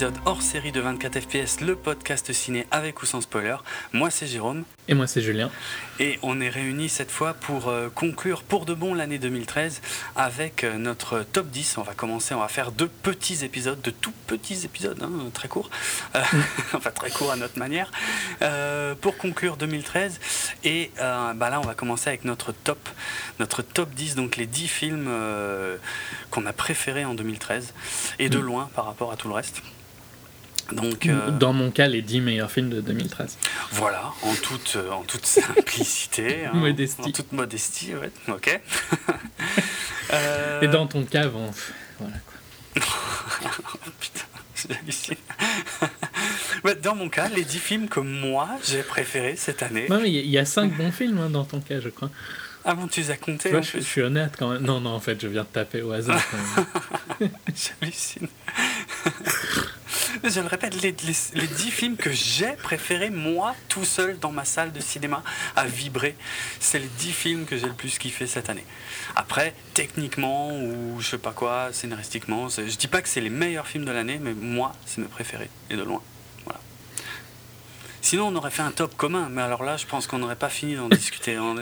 épisode hors série de 24 FPS, le podcast ciné avec ou sans spoiler. Moi c'est Jérôme. Et moi c'est Julien. Et on est réunis cette fois pour euh, conclure pour de bon l'année 2013 avec euh, notre top 10. On va commencer, on va faire deux petits épisodes, de tout petits épisodes, hein, très courts, euh, enfin très courts à notre manière, pour conclure 2013. Et bah là on va commencer avec notre top, notre top 10, donc les 10 films qu'on a préférés en 2013 et de mm. loin par rapport à tout le reste. Donc, euh, Dans mon cas, les 10 meilleurs films de 2013. Voilà, en toute, euh, en toute simplicité. Hein, modestie. En toute modestie, ouais. Ok. Et dans ton cas, bon, voilà quoi. Putain, j'hallucine. dans mon cas, les 10 films que moi j'ai préférés cette année. Non, mais il y, a 5 bons films hein, dans ton cas, je crois. Ah bon, tu les as comptés je, je, suis honnête quand même. Non, non, en fait, je viens de taper au hasard. J'hallucine. Je le répète, les, les, 10 films que j'ai préférés, moi, tout seul dans ma salle de cinéma, à vibrer, c'est les 10 films que j'ai le plus kiffé cette année. Après, techniquement, ou je sais pas quoi, scénaristiquement, je dis pas que c'est les meilleurs films de l'année, mais moi, c'est mes préférés, et de loin. Sinon, on aurait fait un top commun, mais alors là, je pense qu'on n'aurait pas fini d'en discuter. On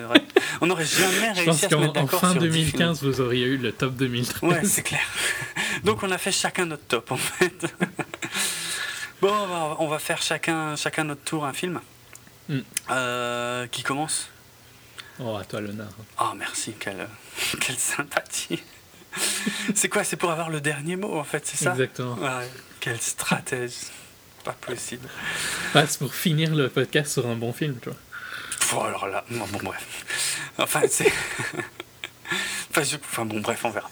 n'aurait jamais réussi à se mettre d'accord sur fin 2015, vous auriez eu le top 2013. Ouais, c'est clair. Donc, on a fait chacun notre top, en fait. bon, on va, faire chacun, chacun notre tour un film. Hmm. Euh, qui commence? Oh, à toi l'honneur. Oh, merci, quelle, quelle sympathie. c'est quoi? C'est pour avoir le dernier mot, en fait, c'est ça? Exactement. quelle stratégie pas possible. Ah, c'est pour finir le podcast sur un bon film, tu vois. Oh, alors là, bon, bref. Enfin, c'est. Enfin, bon, bref, on verra.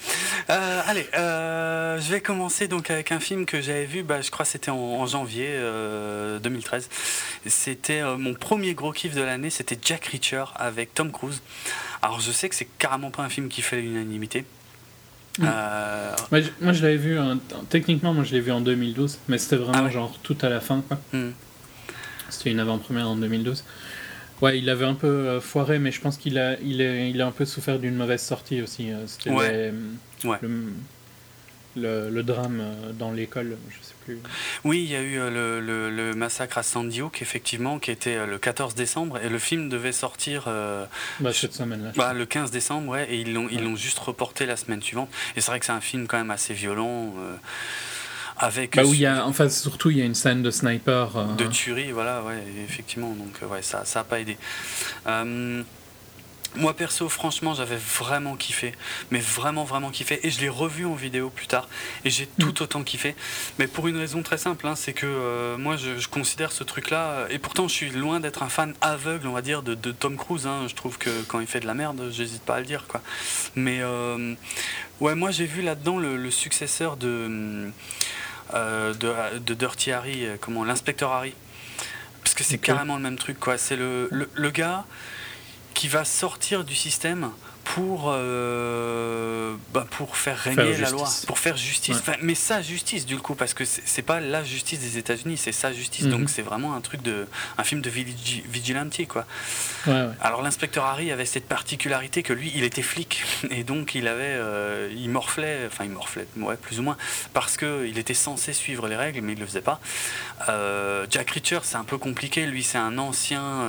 Euh, allez, euh, je vais commencer donc avec un film que j'avais vu, bah, je crois que c'était en, janvier 2013. Euh, c'était mon premier gros kiff de l'année, c'était Jack Reacher avec Tom Cruise. Alors je sais que c'est carrément pas un film qui fait l'unanimité, Euh, moi, je, l'avais vu, techniquement, moi je l'ai vu en 2012, mais c'était vraiment ah genre tout à la fin. quoi. Mm. C'était une avant-première en 2012. Ouais, il avait un peu euh, foiré, mais je pense qu'il a, il il a un peu souffert d'une mauvaise sortie aussi. Euh, c'était ouais. le, le, drame dans l'école, je sais oui, il y a eu euh, le, le, massacre à Sandy Hook, effectivement, qui était euh, le 14 décembre, et le film devait sortir euh, bah, cette semaine-là. Bah, le 15 décembre, ouais, et ils l'ont ils l'ont juste reporté la semaine suivante. Et c'est vrai que c'est un film quand même assez violent. avec bah où il y a, enfin, surtout, il y a une scène de sniper. De tuerie, voilà, ouais, effectivement. Donc, ouais, ça n'a pas aidé. Moi perso, franchement, j'avais vraiment kiffé, mais vraiment vraiment kiffé, et je l'ai revu en vidéo plus tard, et j'ai tout mm. autant kiffé. Mais pour une raison très simple, hein, c'est que euh, moi je, considère ce truc-là, euh, et pourtant je suis loin d'être un fan aveugle, on va dire, de, Tom Cruise. Hein. Je trouve que quand il fait de la merde, j'hésite pas à le dire, quoi. Mais euh, ouais, moi j'ai vu là-dedans le, successeur de, de, Dirty Harry, comment, l'inspecteur Harry, parce que c'est carrément le même truc, quoi. C'est le, le, le gars qui va sortir du système pour, euh, bah pour faire régner la loi, pour faire justice. mais sa justice, du coup, parce que c'est pas la justice des États-Unis, c'est sa justice. Mhm. Donc c'est vraiment un truc de. un film de vigilante, quoi. Alors l'inspecteur Harry avait cette particularité que lui, il était flic. Et donc il avait. Euh, il morflait, enfin il morflait, ouais, plus ou moins, parce qu'il était censé suivre les règles, mais il le faisait pas. Euh, Jack Reacher, c'est un peu compliqué. Lui, c'est un ancien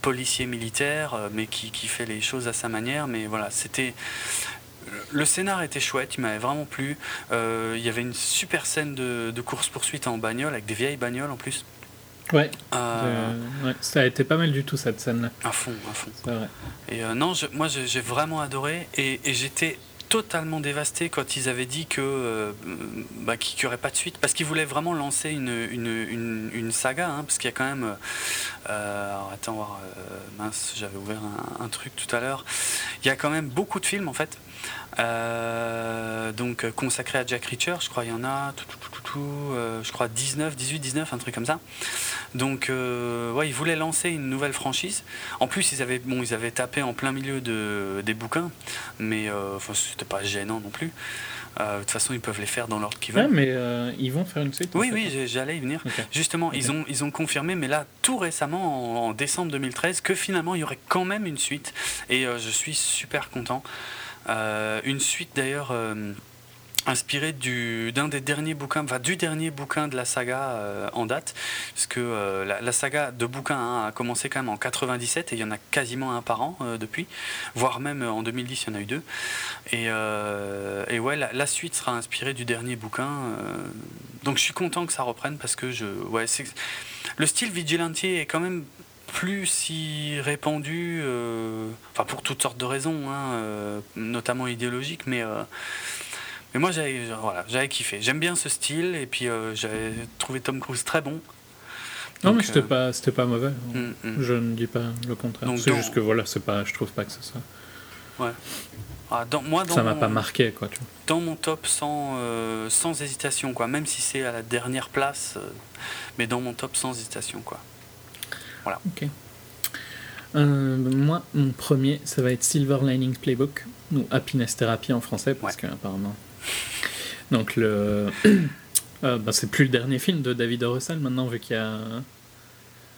policier militaire, mais qui, qui fait les choses à sa manière. Mais voilà, c'était. Le scénar était chouette, il m'avait vraiment plu. Euh, il y avait une super scène de, course-poursuite en bagnole, avec des vieilles bagnoles en plus. Ouais. Euh, ça a été pas mal du tout cette scène-là. À fond, à fond. Et euh, non, moi j'ai vraiment adoré et, et j'étais totalement dévasté quand ils avaient dit que euh, bah, qu'il n'y aurait pas de suite parce qu'ils voulaient vraiment lancer une, une, une, saga hein, parce qu'il y a quand même euh, alors attends voir euh, mince j'avais ouvert un, truc tout à l'heure. Il y a quand même beaucoup de films en fait donc consacrés à Jack Reacher je crois il y en a tout, tout, je crois 19 18 19 un truc comme ça donc, euh, ouais, ils voulaient lancer une nouvelle franchise. En plus, ils avaient, bon, ils avaient tapé en plein milieu de, des bouquins, mais euh, enfin, c'était pas gênant non plus. Euh, de toute façon, ils peuvent les faire dans l'ordre qu'ils veulent. mais ils vont faire une suite. Oui, oui, j'allais y venir. Justement, Ils, ont, ils ont confirmé, mais là, tout récemment, en, décembre 2013, que finalement, il y aurait quand même une suite. Et je suis super content. une suite d'ailleurs inspiré du, d'un des derniers bouquins, enfin du dernier bouquin de la saga euh, en date, parce que euh, la, saga de bouquins hein, a commencé quand même en 97 et il y en a quasiment un par an euh, depuis, voire même en 2010 il y en a eu deux. Et, et ouais, la, suite sera inspirée du dernier bouquin. donc je suis content que ça reprenne parce que je, ouais, c'est, le style vigilante est quand même plus si répandu, enfin pour toutes sortes de raisons, hein, notamment idéologiques, mais mais moi, j'avais voilà, kiffé. J'aime bien ce style, et puis euh, j'avais trouvé Tom Cruise très bon. non, mais c'était euh, pas, pas mauvais. Mm, mm. Je ne dis pas le contraire. C'est juste que voilà, c'est pas, je trouve pas que ce soit. Ouais. Ah, dans, moi, dans ça m'a pas marqué, quoi. Tu vois. Dans mon top, sans, euh, sans hésitation, quoi. Même si c'est à la dernière place, mais dans mon top, sans hésitation, quoi. Voilà. Ok. moi, mon premier, ça va être Silver Lining Playbook, ou Happiness Therapy en français, parce que apparemment donc le, euh, bah, c'est plus le dernier film de David Russell maintenant vu qu'il y a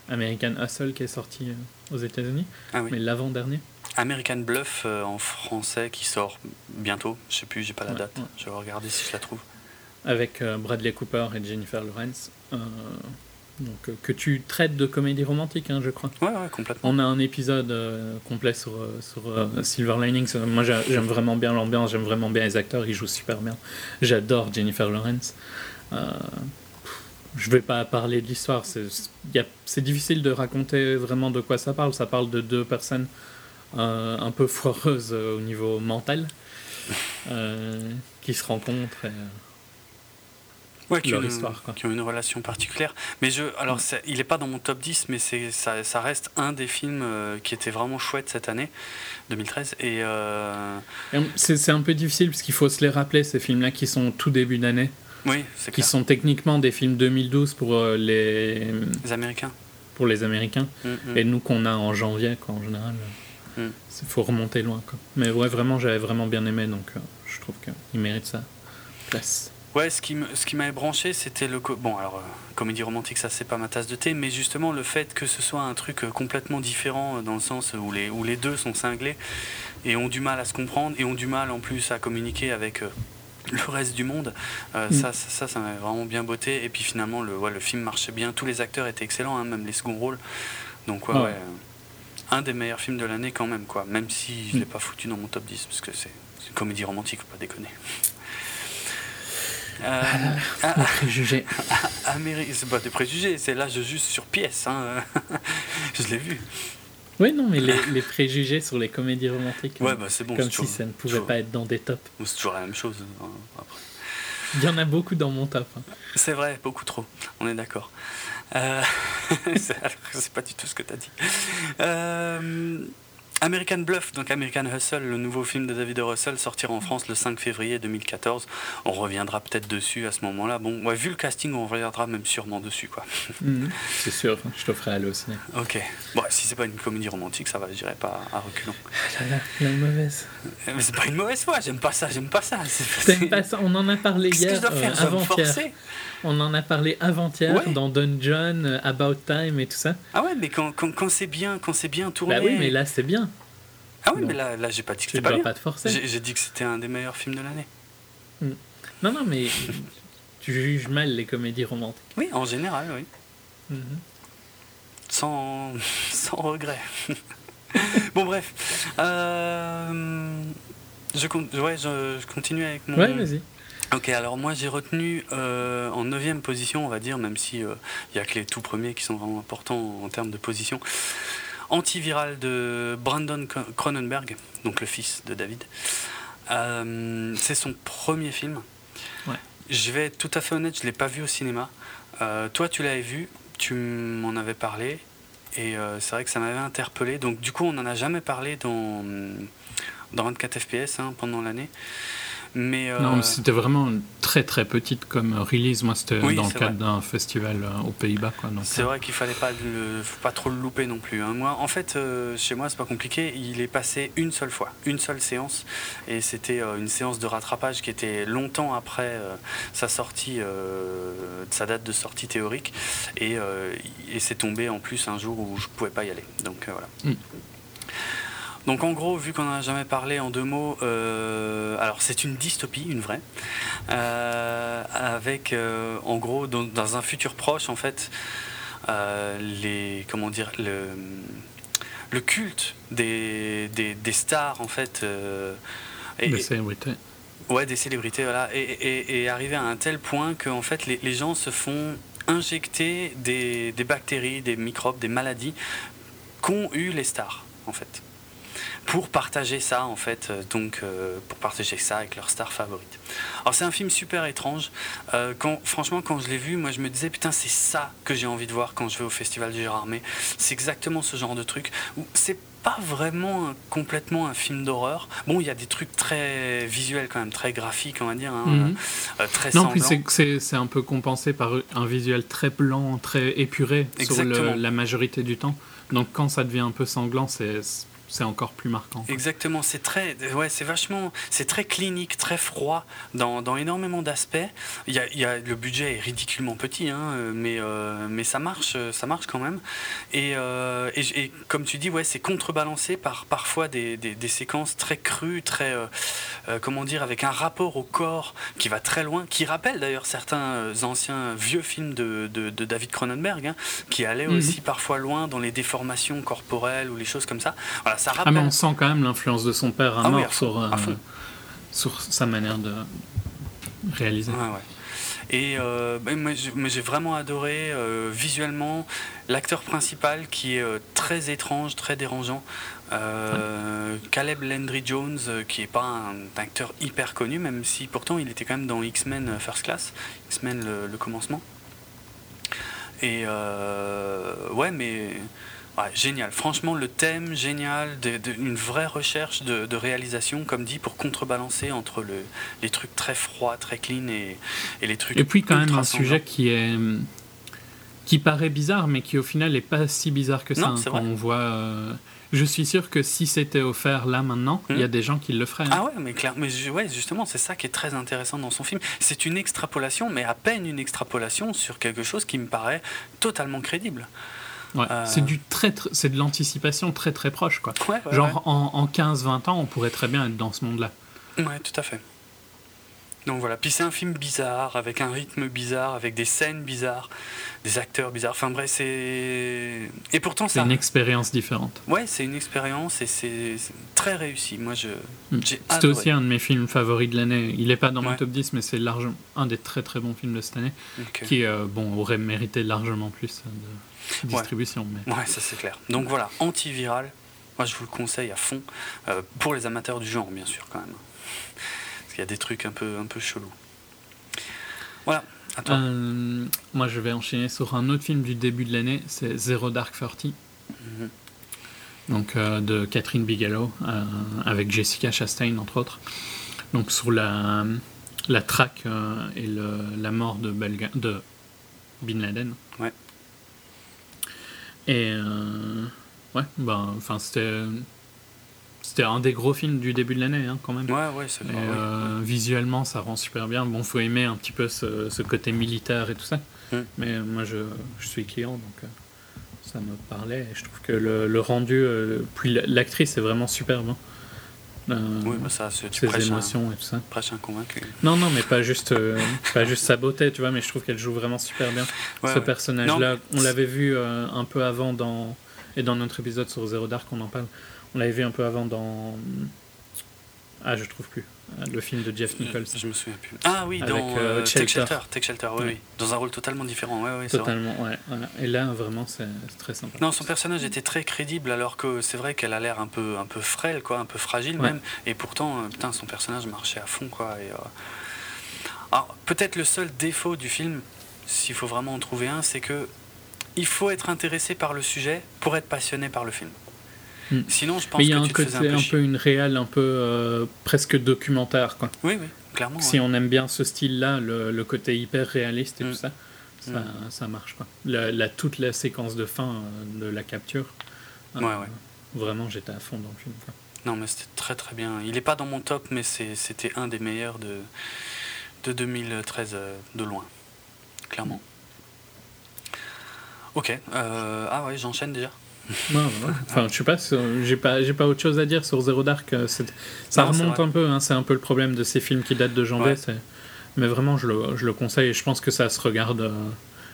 American Hustle qui est sorti euh, aux États-Unis, ah mais l'avant-dernier. American Bluff euh, en français qui sort bientôt. Je sais plus, j'ai pas la date. Je vais regarder si je la trouve. Avec Bradley Cooper et Jennifer Lawrence. Donc, euh, que tu traites de comédie romantique, hein, je crois. Ouais, ouais, complètement. On a un épisode euh, complet sur, euh, sur Silver Linings. Moi, j'aime vraiment bien l'ambiance, j'aime vraiment bien les acteurs, ils jouent super bien. J'adore Jennifer Lawrence. je vais pas parler de l'histoire, c'est difficile de raconter vraiment de quoi ça parle. Ça parle de deux personnes un peu foireuses au niveau mental qui se rencontrent. Et, qui, ont une, qui ont une relation particulière. Mais je, alors, il n'est pas dans mon top 10, mais ça, ça reste un des films euh, qui était vraiment chouette cette année, 2013. Euh, et, c'est un peu difficile parce qu'il faut se les rappeler, ces films-là qui sont tout début d'année. Oui, c'est Qui sont techniquement des films 2012 pour euh, les... les Américains. Pour les Américains. Mm, mm. Et nous qu'on a en janvier, quoi, en général. Il mm. faut remonter loin. Quoi. Mais ouais, vraiment, j'avais vraiment bien aimé, donc je trouve qu'il mérite sa place. Ouais, ce qui ce qui m'avait branché, c'était le bon alors euh, comédie romantique, ça c'est pas ma tasse de thé, mais justement le fait que ce soit un truc euh, complètement différent euh, dans le sens où les où les deux sont cinglés et ont du mal à se comprendre et ont du mal en plus à communiquer avec le reste du monde. Mm. Ça, ça, ça, m'avait vraiment bien botté. Et puis finalement, le, ouais, le film marchait bien. Tous les acteurs étaient excellents, hein, même les seconds rôles. Donc, ouais, ouais. un des meilleurs films de l'année quand même, quoi. Même si je ne l'ai pas foutu dans mon top 10, parce que c'est une comédie romantique, faut pas déconner. Euh, ah, les préjugés. c'est pas des préjugés, c'est là je juge sur pièce. Hein. je l'ai vu. Oui, non, mais les, préjugés sur les comédies romantiques. Ouais, bah c'est bon. Comme si ça ne pouvait pas être dans des tops. C'est toujours la même chose. Hein, après. Il y en a beaucoup dans mon top. Hein. C'est vrai, beaucoup trop. On est d'accord. Euh... c'est pas du tout ce que tu as dit. Euh... American Bluff, donc American Hustle, le nouveau film de David Russell, sortira en France le 5 février 2014. On reviendra peut-être dessus à ce moment-là. Bon, ouais, vu le casting, on reviendra même sûrement dessus, quoi. Mhm. c'est sûr, je te ferai aller au cinéma. Ok. Bon, si c'est pas une comédie romantique, ça va, je dirais pas à reculons. La, la, mauvaise. Mais c'est pas une mauvaise foi, j'aime pas ça, j'aime pas ça. pas ça. On en a parlé hier, euh, avant-hier. On en a parlé avant-hier dans Dungeon, euh, About Time et tout ça. Ah ouais, mais quand, quand, quand c'est bien, quand c'est bien tourné. Bah oui, mais là c'est bien. Ah oui, mais là, là j'ai pas dit que c'était pas bien. pas te forcer. J'ai dit que c'était un des meilleurs films de l'année. Hmm. Non, non, mais tu juges mal les comédies romantiques. Oui, en général, oui. Mhm. Sans, sans regret. bon, bref. Euh, je, ouais, je, je, continue avec mon. Ouais, vas-y. Ok, alors moi j'ai retenu euh, en neuvième position, on va dire, même si il euh, n'y a que les tout premiers qui sont vraiment importants en termes de position. Antiviral de Brandon Cronenberg, donc le fils de David. Euh, c'est son premier film. Je vais être tout à fait honnête, je ne l'ai pas vu au cinéma. toi, tu l'avais vu, tu m'en avais parlé, et c'est vrai que ça m'avait interpellé. Donc, du coup, on n'en a jamais parlé dans, dans 24 FPS hein, pendant l'année. Mais, Non, euh, c'était vraiment très très petite comme release. Moi, c'était dans le cadre d'un festival euh, aux Pays-Bas. C'est euh, vrai qu'il fallait pas, le, pas trop le louper non plus. Hein. Moi, en fait, chez moi, c'est pas compliqué. Il est passé une seule fois, une seule séance. Et c'était une séance de rattrapage qui était longtemps après sa sortie, sa date de sortie théorique. Et, et c'est tombé en plus un jour où je pouvais pas y aller. Donc voilà. Mm. Donc en gros, vu qu'on n'en a jamais parlé en deux mots, euh, alors c'est une dystopie, une vraie, euh, avec en gros dans, un futur proche en fait les comment dire le, le culte des, des, stars en fait. et, des célébrités. Ouais, des célébrités, voilà, et, et, arrivé à un tel point que en fait les, les gens se font injecter des, des, bactéries, des microbes, des maladies qu'ont eu les stars, en fait. Pour partager ça, en fait, euh, donc euh, pour partager ça avec leur star favorite. Alors c'est un film super étrange. Euh, quand, franchement, quand je l'ai vu, moi je me disais putain c'est ça que j'ai envie de voir quand je vais au festival du Gérardmer. C'est exactement ce genre de truc où c'est pas vraiment complètement un film d'horreur. Bon, il y a des trucs très visuels quand même, très graphiques, on va dire, hein, mhm. très Non, puis c'est un peu compensé par un visuel très blanc, très épuré sur la majorité du temps. Donc quand ça devient un peu sanglant, c'est c'est encore plus marquant. Exactement, c'est très, ouais, c'est vachement, c'est très clinique, très froid dans, dans énormément d'aspects. Il y, a, il y a, le budget est ridiculement petit, hein, mais, euh, mais ça marche, ça marche quand même. Et, euh, et, comme tu dis, ouais, c'est contrebalancé par parfois des, des, des séquences très crues, très, euh, comment dire, avec un rapport au corps qui va très loin, qui rappelle d'ailleurs certains anciens vieux films de, de, de David Cronenberg, hein, qui allaient mhm. aussi parfois loin dans les déformations corporelles ou les choses comme ça. Voilà, ah, mais on sent quand même l'influence de son père à ah mort sur, euh, sur, sa manière de réaliser. Et euh, ben, j'ai vraiment adoré euh, visuellement l'acteur principal qui est très étrange, très dérangeant. Caleb Landry Jones, qui n'est pas un acteur hyper connu, même si pourtant il était quand même dans X-Men First Class, X-Men le, commencement. Et ouais, mais génial. Franchement, le thème, génial. une vraie recherche de, réalisation, comme dit, pour contrebalancer entre le, les trucs très froids, très clean et, les trucs. Et puis, quand même, un sujet qui est. qui paraît bizarre, mais qui au final n'est pas si bizarre que ça. Hein, quand on voit. Euh, je suis sûr que si c'était offert là maintenant, il y a hmm. des gens qui le feraient. Hein. Ah ouais, mais clair, mais ouais, justement, c'est ça qui est très intéressant dans son film. C'est une extrapolation, mais à peine une extrapolation sur quelque chose qui me paraît totalement crédible. Euh, c'est du très, c'est de l'anticipation très très proche quoi. Genre en, en 15-20 ans, on pourrait très bien être dans ce monde-là. Ouais, tout à fait. Donc voilà, puis c'est un film bizarre, avec un rythme bizarre, avec des scènes bizarres, des acteurs bizarres. Enfin bref, c'est. Et pourtant, c'est une expérience différente. Ouais, c'est une expérience et c'est très réussi. Moi, je. Hmm. C'était aussi un de mes films favoris de l'année. Il n'est pas dans mon top 10, mais c'est largement un des très très bons films de cette année, qui euh, bon aurait mérité largement plus de distribution. Ouais, mais... ouais ça c'est clair. Donc voilà, antiviral, moi je vous le conseille à fond, euh, pour les amateurs du genre bien sûr quand même. Parce qu'il y a des trucs un peu, un peu chelous. Voilà, à toi. Euh, moi je vais enchaîner sur un autre film du début de l'année, c'est Zero Dark Thirty. Mhm. Donc euh, de Catherine Bigelow, avec Jessica Chastain entre autres. Donc sur la, la traque et le, la mort de, Belga, de Bin Laden. Ouais. Et euh, ouais, ben, enfin, c'était. C'était un des gros films du début de l'année, hein, quand même. Ouais, ouais, c'est euh, Visuellement, ça rend super bien. Bon, faut aimer un petit peu ce, ce côté militaire et tout ça. Mais moi, je, je, suis client, donc euh, ça me parlait. Et je trouve que le, le rendu, puis l'actrice est vraiment superbe. Hein. Euh, oui, mais ça, ses émotions et tout ça. Prêche un convaincu. Non, non, mais pas juste, euh, pas juste sa beauté, tu vois, mais je trouve qu'elle joue vraiment super bien. ce personnage-là, on l'avait vu euh, un peu avant dans. Et dans notre épisode sur Zero Dark, on en parle. On l'avait vu un peu avant dans. Ah, je trouve plus. Le film de Jeff Nichols. Je, me souviens plus. Ah oui, dans euh, Tech Shelter. Tech Shelter, oui, oui, Dans un rôle totalement différent. Ouais, totalement, ouais. Et là, vraiment, c'est très sympa. Non, son personnage était très crédible, alors que c'est vrai qu'elle a l'air un peu, un peu frêle, quoi, un peu fragile même. Et pourtant, euh, putain, son personnage marchait à fond, quoi. Et, euh, peut-être le seul défaut du film, s'il faut vraiment en trouver un, c'est que il faut être intéressé par le sujet pour être passionné par le film. Hmm. Sinon, je pense Mais il y a un côté un peu, une réelle, un peu euh, presque documentaire. Quoi. Oui, oui, clairement. Si on aime bien ce style-là, le, côté hyper réaliste et tout hmm. ça, ça, ça, marche. Quoi. La, toute la séquence de fin euh, de la capture, euh, ouais, ouais. vraiment, j'étais à fond dans le film. Non, mais c'était très très bien. Il n'est pas dans mon top, mais c'était un des meilleurs de, de 2013 de loin, clairement. Ok. ah ouais, j'enchaîne déjà? Non, Enfin, je sais pas, j'ai pas, j'ai pas autre chose à dire sur Zero Dark. Euh, ça remonte un peu, hein, c'est un peu le problème de ces films qui datent de janvier. Mais vraiment, je le, je le, conseille et je pense que ça se regarde euh,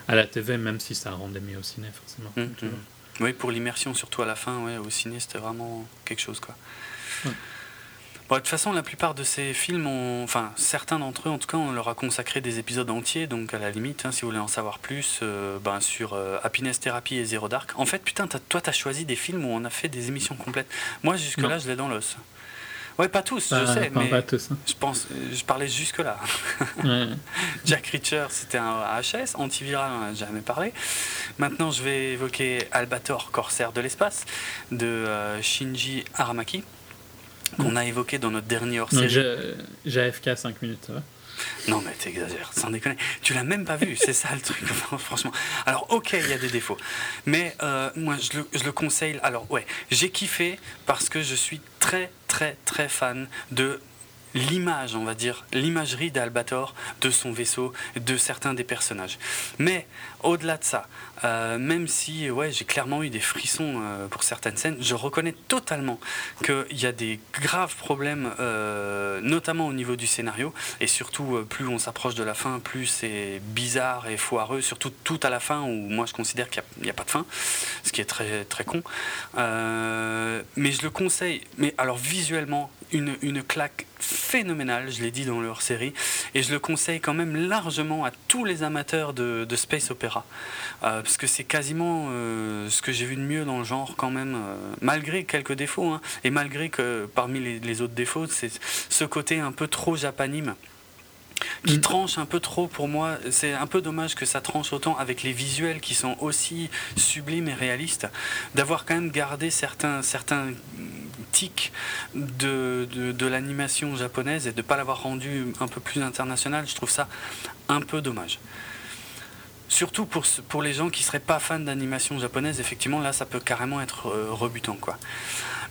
à la TV, même si ça rendait mieux au ciné, forcément. Mmh, mmh. Oui, pour l'immersion, surtout à la fin, ouais, au ciné, c'était vraiment quelque chose. Quoi. Bon, de toute façon, la plupart de ces films, ont, enfin certains d'entre eux, en tout cas, on leur a consacré des épisodes entiers. Donc, à la limite, hein, si vous voulez en savoir plus, euh, ben, sur euh, Happiness Therapy et Zero Dark. En fait, putain, toi, t'as choisi des films où on a fait des émissions complètes. Moi, jusque-là, je l'ai dans l'os. Ouais, pas tous, je sais, mais pas tous, hein. je pense, je parlais jusque là. Jack Reacher, c'était un HS, antiviral, on a jamais parlé. Maintenant, je vais évoquer Albator, corsaire de l'espace, de euh, Shinji Aramaki qu'on a évoqué dans notre dernier hors-série. J'ai AFK 5 minutes, Non, mais t'exagères, sans déconner. Tu l'as même pas vu, c'est ça le truc, franchement. Alors, ok, il y a des défauts. Mais euh, moi, je le, je le, conseille. Alors, ouais, j'ai kiffé parce que je suis très, très, très fan de l'image, on va dire, l'imagerie d'Albator, de son vaisseau, de certains des personnages. Mais au-delà de ça, euh, même si j'ai clairement eu des frissons euh, pour certaines scènes, je reconnais totalement qu'il y a des graves problèmes, euh, notamment au niveau du scénario, et surtout plus on s'approche de la fin, plus c'est bizarre et foireux, surtout tout à la fin où moi je considère qu'il n'y a, pas de fin, ce qui est très, très con. mais je le conseille, mais alors visuellement, une, une claque phénoménale, je l'ai dit dans leur série, et je le conseille quand même largement à tous les amateurs de, de space opéra. Euh, parce que c'est quasiment euh, ce que j'ai vu de mieux dans le genre quand même, euh, malgré quelques défauts, hein, et malgré que parmi les, autres défauts, c'est ce côté un peu trop japanime qui mm. tranche un peu trop pour moi. C'est un peu dommage que ça tranche autant avec les visuels qui sont aussi sublimes et réalistes, d'avoir quand même gardé certains, certains de, l'animation japonaise et de ne pas l'avoir rendu un peu plus international. Je trouve ça un peu dommage. Surtout pour, pour les gens qui seraient pas fans d'animation japonaise, effectivement, là, ça peut carrément être euh, rebutant, quoi.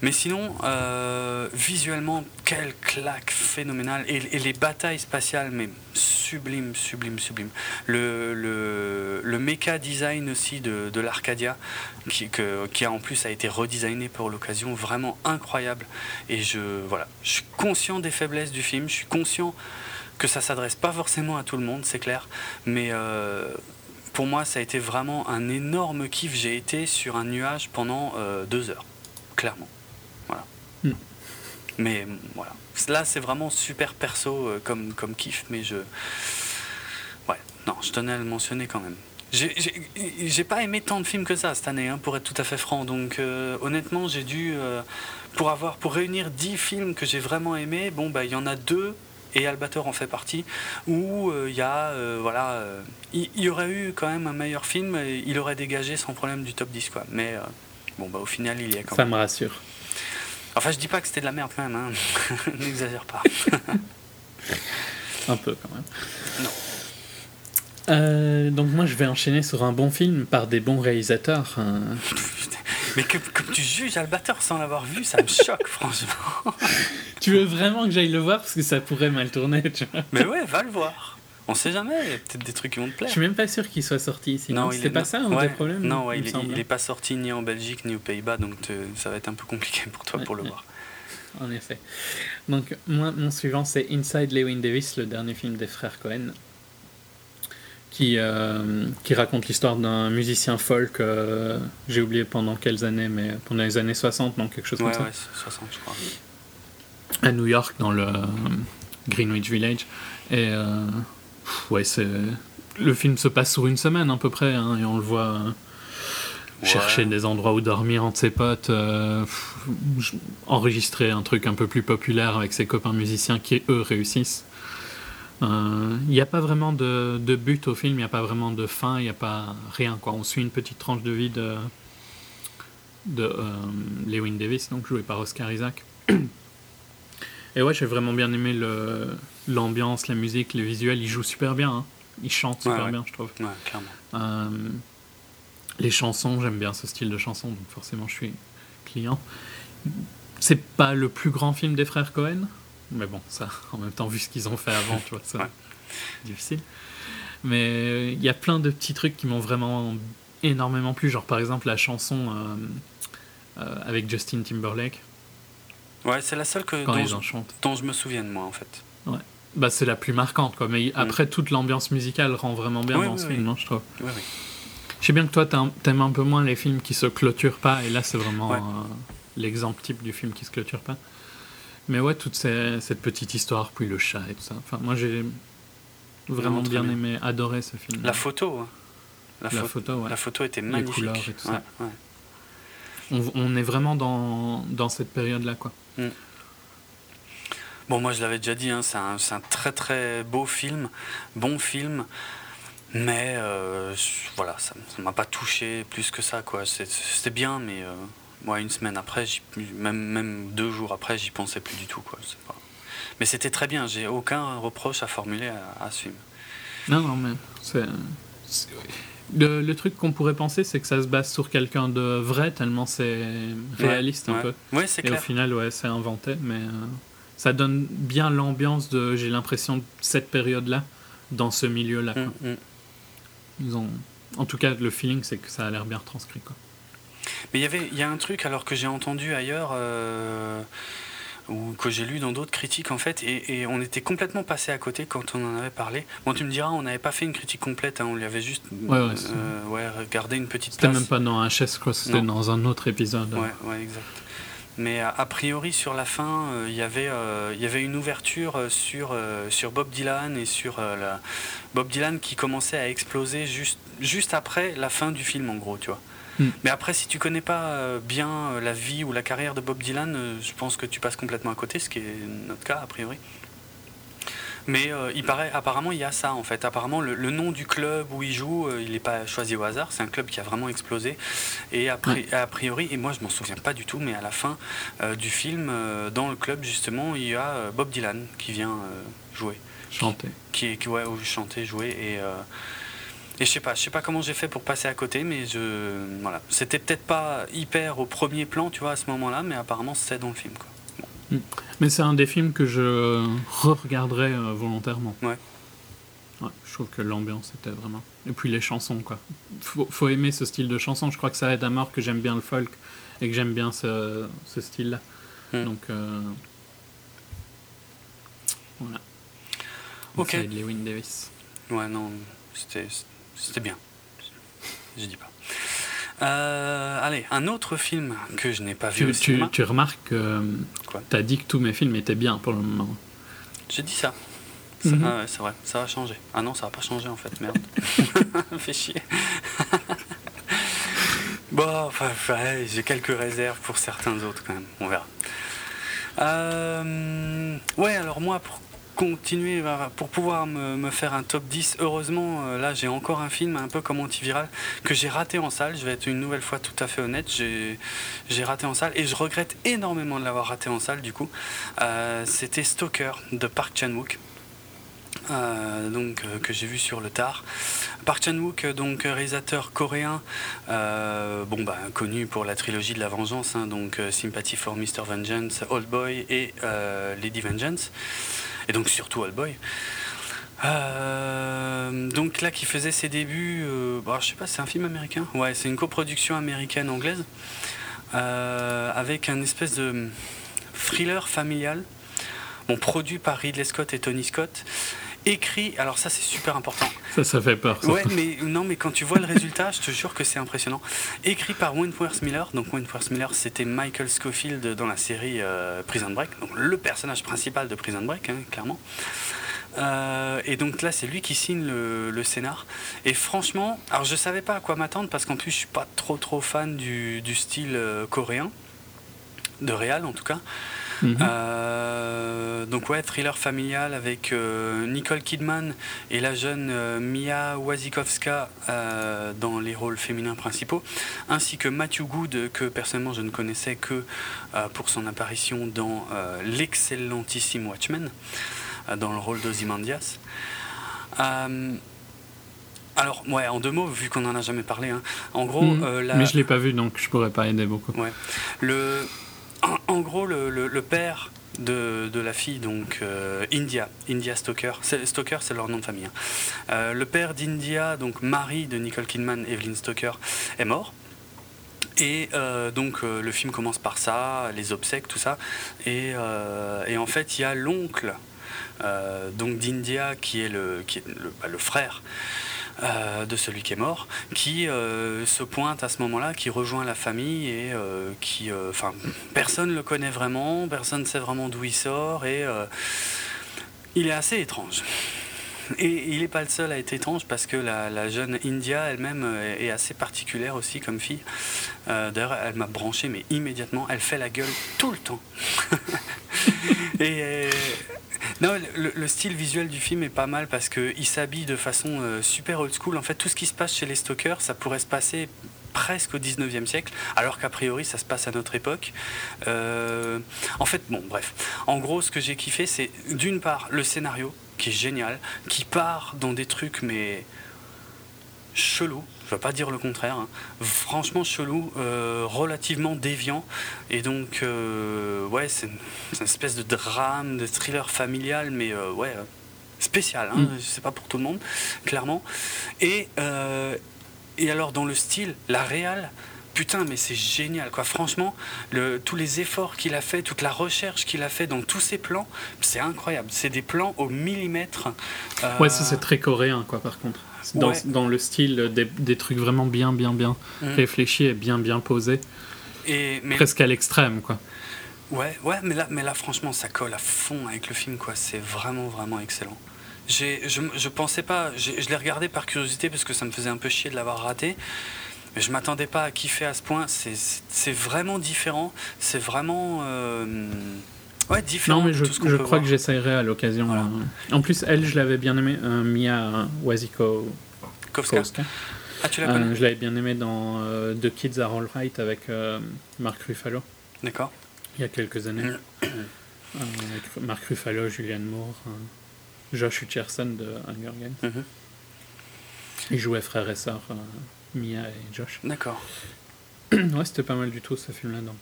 Mais sinon, euh, visuellement, quelle claque phénoménale. Et, les batailles spatiales, mais sublime, sublime, sublime. Le, le, le méca design aussi de, de l'Arcadia, qui, qui a en plus a été redesigné pour l'occasion, vraiment incroyable. Et je, voilà, je suis conscient des faiblesses du film, je suis conscient que ça s'adresse pas forcément à tout le monde, c'est clair, mais euh, pour moi, ça a été vraiment un énorme kiff. J'ai été sur un nuage pendant euh, deux heures, clairement. Hmm. Mais voilà. Là, c'est vraiment super perso euh, comme, comme kiff, mais je. Ouais, non, je tenais à le mentionner quand même. J'ai pas aimé tant de films que ça cette année, hein, pour être tout à fait franc. Donc, euh, honnêtement, j'ai dû. pour, avoir, pour réunir dix films que j'ai vraiment aimés, bon, bah, il y en a deux et Albator en fait partie, où euh, il y a, euh, voilà, euh, il y, aurait eu quand même un meilleur film, et il aurait dégagé sans problème du top 10, quoi. Mais bon, bah au final, il y a quand même. Ça me rassure. Enfin, je dis pas que c'était de la merde quand même, hein. n'exagère pas. un peu quand même. Non. donc moi je vais enchaîner sur un bon film par des bons réalisateurs. Hein. Mais que, comme tu juges Albator sans l'avoir vu, ça me choque, franchement. tu veux vraiment que j'aille le voir? Parce que ça pourrait mal tourner, tu vois. Mais ouais, va le voir. On sait jamais, il y a peut-être des trucs qui vont te plaire. Je suis même pas sûr qu'il soit sorti ici. Non, c'est pas ça un des problèmes Non, il, il, est, pas sorti ni en Belgique ni aux Pays-Bas, donc ça va être un peu compliqué pour toi pour le voir. En effet. Donc, moi, mon suivant, c'est Inside Lewin Davis, le dernier film des frères Cohen qui, euh, qui raconte l'histoire d'un musicien folk, euh, j'ai oublié pendant quelles années, mais pendant les années 60, non, quelque chose comme ça. Ouais, 60, je crois. À New York, dans le euh, Greenwich Village. Et ouais, c'est. Le film se passe sur une semaine à peu près, hein, et on le voit chercher des endroits où dormir entre ses potes, enregistrer un truc un peu plus populaire avec ses copains musiciens qui, eux, réussissent. Il euh, n'y a pas vraiment de, de, but au film, il n'y a pas vraiment de fin, il n'y a pas rien. Quoi. On suit une petite tranche de vie de, de euh, Lewin Davis, donc joué par Oscar Isaac. Et ouais, j'ai vraiment bien aimé l'ambiance, la musique, les visuels. Il joue super bien, hein. il chante super bien, je trouve. Ouais, clairement. Euh, les chansons, j'aime bien ce style de chanson, donc forcément je suis client. C'est pas le plus grand film des frères Cohen, mais bon, ça, en même temps, vu ce qu'ils ont fait avant, tu vois, c'est difficile. Mais il y a plein de petits trucs qui m'ont vraiment énormément plu. Genre, par exemple, la chanson avec Justin Timberlake. Ouais, c'est la seule que, dont, je, dont je me souviens moi, en fait. Bah, c'est la plus marquante, quoi. Mais mm. après, toute l'ambiance musicale rend vraiment bien dans ce film, non, je trouve. Je sais bien que toi, t'aimes un peu moins les films qui se clôturent pas, et là, c'est vraiment euh, l'exemple type du film qui se clôture pas. Mais ouais, toute cette petite histoire, puis le chat et tout ça. Enfin, moi, j'ai vraiment bien, aimé, adoré ce film. La photo, hein. la, photo, ouais. La photo était magnifique. Les couleurs et tout ça. On, est vraiment dans, dans cette période-là, quoi. Mm. Bon, moi je l'avais déjà dit, hein, c'est un, un, très très beau film, bon film, mais euh, voilà, ça ne m'a pas touché plus que ça. quoi. C'était bien, mais euh, moi, une semaine après, même, même deux jours après, j'y pensais plus du tout. Quoi. Pas... Mais c'était très bien, j'ai aucun reproche à formuler à, ce film. Non, non, mais c'est. Le, le, truc qu'on pourrait penser, c'est que ça se base sur quelqu'un de vrai, tellement c'est réaliste un peu. Ouais, c'est clair. Et au final, ouais, c'est inventé, mais. Euh, ça donne bien l'ambiance de, j'ai l'impression, de cette période-là, dans ce milieu-là. Mm, mm. Ils ont... En tout cas, le feeling, c'est que ça a l'air bien retranscrit. Quoi. Mais il y avait, il y a un truc alors que j'ai entendu ailleurs. Euh, ou que j'ai lu dans d'autres critiques en fait, et, on était complètement passé à côté quand on en avait parlé. Bon, tu me diras, on n'avait pas fait une critique complète, hein, on lui avait juste ouais, ouais, euh, regardé une petite. C'était même pas dans un HS, c'était dans un autre épisode. Ouais, ouais, exact. Mais a priori, sur la fin, euh, il y avait, euh, il y avait une ouverture euh, sur, sur Bob Dylan et sur la... Bob Dylan qui commençait à exploser juste, juste après la fin du film, en gros, tu vois. Hmm. Mais après, si tu connais pas bien la vie ou la carrière de Bob Dylan, je pense que tu passes complètement à côté, ce qui est notre cas, a priori. Mais euh, il paraît, apparemment, il y a ça en fait. Apparemment, le, nom du club où il joue, euh, il n'est pas choisi au hasard. C'est un club qui a vraiment explosé. Et a, priori, et moi je m'en souviens pas du tout, mais à la fin euh, du film, dans le club justement, il y a Bob Dylan qui vient jouer. Chanter. Qui, qui ouais, chanter, jouer. Et. Et je sais pas, je sais pas comment j'ai fait pour passer à côté, mais je voilà, c'était peut-être pas hyper au premier plan, tu vois, à ce moment-là, mais apparemment c'était dans le film, quoi. Mm. Mais c'est un des films que je re-regarderai euh, volontairement. Ouais. Je trouve que l'ambiance était vraiment. Et puis les chansons, quoi. Faut, faut aimer ce style de chanson. Je crois que ça aide à mort que j'aime bien le folk et que j'aime bien ce, ce style-là. Mm. Donc. Euh... Voilà. Ok. Lewin Davis. Ouais, non, c'était bien. Je dis pas. Euh, allez, un autre film que je n'ai pas vu tu, Tu, remarques que tu as dit que tous mes films étaient bien pour le moment. J'ai dit ça. Mhm. ah ouais, c'est vrai, ça va changer. Ah non, ça va pas changer en fait, merde. Fais chier. bon, enfin, j'ai quelques réserves pour certains autres quand même, on verra. Euh, ouais, alors moi, pour continuer pour pouvoir me, faire un top 10. Heureusement, euh, là j'ai encore un film un peu comme antiviral que j'ai raté en salle. Je vais être une nouvelle fois tout à fait honnête. J'ai raté en salle et je regrette énormément de l'avoir raté en salle du coup. Euh, c'était Stalker de Park Chan-wook. Euh, donc que j'ai vu sur le tard. Park Chan-wook, donc réalisateur coréen, bah connu pour la trilogie de la vengeance, hein, donc Sympathy for Mr. Vengeance, Old Boy et Lady Vengeance et donc surtout Allboy. Euh, donc là, qui faisait ses débuts, euh, bah, je sais pas, c'est un film américain. Ouais, c'est une coproduction américaine-anglaise euh, avec un espèce de thriller familial, bon, produit par Ridley Scott et Tony Scott écrit, alors ça c'est super important. Ça, ça fait peur. Ouais, mais non, mais quand tu vois le résultat, je te jure que c'est impressionnant. Écrit par Wentworth Miller, donc Wentworth Miller c'était Michael Scofield dans la série euh, Prison Break, donc le personnage principal de Prison Break, hein, clairement. Euh, et donc là, c'est lui qui signe le, scénar. Et franchement, alors je savais pas à quoi m'attendre parce qu'en plus, je suis pas trop trop fan du, style euh, coréen, de réal en tout cas. Mhm. Euh, donc ouais, thriller familial avec euh, Nicole Kidman et la jeune euh, Mia Wasikowska dans les rôles féminins principaux, ainsi que Matthew Good que personnellement je ne connaissais que pour son apparition dans l'excellentissime Watchmen, dans le rôle d'Ozymandias. Alors, ouais, en deux mots, vu qu'on n'en a jamais parlé, hein. en gros... Mhm. Mais je l'ai pas vu, donc je pourrais pas aider beaucoup. Ouais. Le, en, gros, le, père de, la fille, donc India, India Stoker. Stoker, c'est leur nom de famille. Hein. le père d'India, donc Marie de Nicole Kidman, Evelyn Stoker, est mort. Et donc le film commence par ça, les obsèques, tout ça. Et, en fait, il y a l'oncle donc d'India qui est qui est le, bah, le frère euh, de celui qui est mort, qui euh, se pointe à ce moment-là, qui rejoint la famille et euh, qui, enfin, personne le connaît vraiment, personne ne sait vraiment d'où il sort et il est assez étrange. Et il n'est pas le seul à être étrange parce que la, jeune India elle-même est assez particulière aussi comme fille. D'ailleurs, elle m'a branché, mais immédiatement, elle fait la gueule tout le temps. et non, le, style visuel du film est pas mal parce qu'il s'habille de façon euh, super old school. En fait, tout ce qui se passe chez les Stalkers, ça pourrait se passer presque au 19e siècle, alors qu'a priori ça se passe à notre époque. Euh, en fait, bon, bref. En gros, ce que j'ai kiffé, c'est d'une part le scénario, qui est génial, qui part dans des trucs, mais chelous je ne vais pas dire le contraire, hein. franchement chelou, euh, relativement déviant. Et donc, euh, ouais, c'est une, espèce de drame, de thriller familial, mais euh, ouais, spécial. Hein, mm. C'est pas pour tout le monde, clairement. Et, et alors, dans le style, la réal, putain, mais c'est génial, quoi. Franchement, le, tous les efforts qu'il a fait, toute la recherche qu'il a fait dans tous ses plans, c'est incroyable. C'est des plans au millimètre. Ouais, ça c'est très coréen, quoi, par contre dans, dans le style des, des, trucs vraiment bien, bien, bien mm. réfléchis et bien, bien posés. Et, Presque à l'extrême, quoi. Ouais, ouais, mais là, mais là, franchement, ça colle à fond avec le film, quoi. C'est vraiment, vraiment excellent. Je, je pensais pas, je l'ai regardé par curiosité parce que ça me faisait un peu chier de l'avoir raté. Mais je m'attendais pas à kiffer à ce point. C'est vraiment différent. C'est vraiment. Euh, Ouais, différent. Non, mais je, je crois que j'essayerai à l'occasion. En plus, elle, je l'avais bien aimé, euh, Mia Wasikowska. Ah, tu la connais euh, Je l'avais bien aimé dans euh, The Kids Are Alright avec Mark Ruffalo. D'accord. Il y a quelques années. avec Mark Ruffalo, Julianne Moore, Josh Hutcherson de Hunger Games. Mhm. Ils jouaient frère et sœur, Mia et Josh. D'accord. ouais, c'était pas mal du tout ce film-là, donc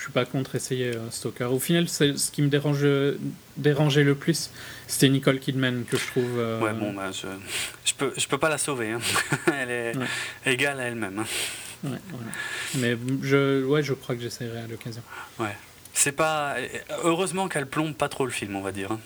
je suis pas contre essayer euh, Stalker. Au final, ce qui me dérange, dérangeait le plus, c'était Nicole Kidman que je trouve. Euh, ouais, bon, bah, je, je, peux, je peux pas la sauver. Hein. elle est égale à elle-même. Hein. Ouais, voilà. Mais je, ouais, je crois que j'essaierai à l'occasion. Ouais. C'est pas. Heureusement qu'elle plombe pas trop le film, on va dire.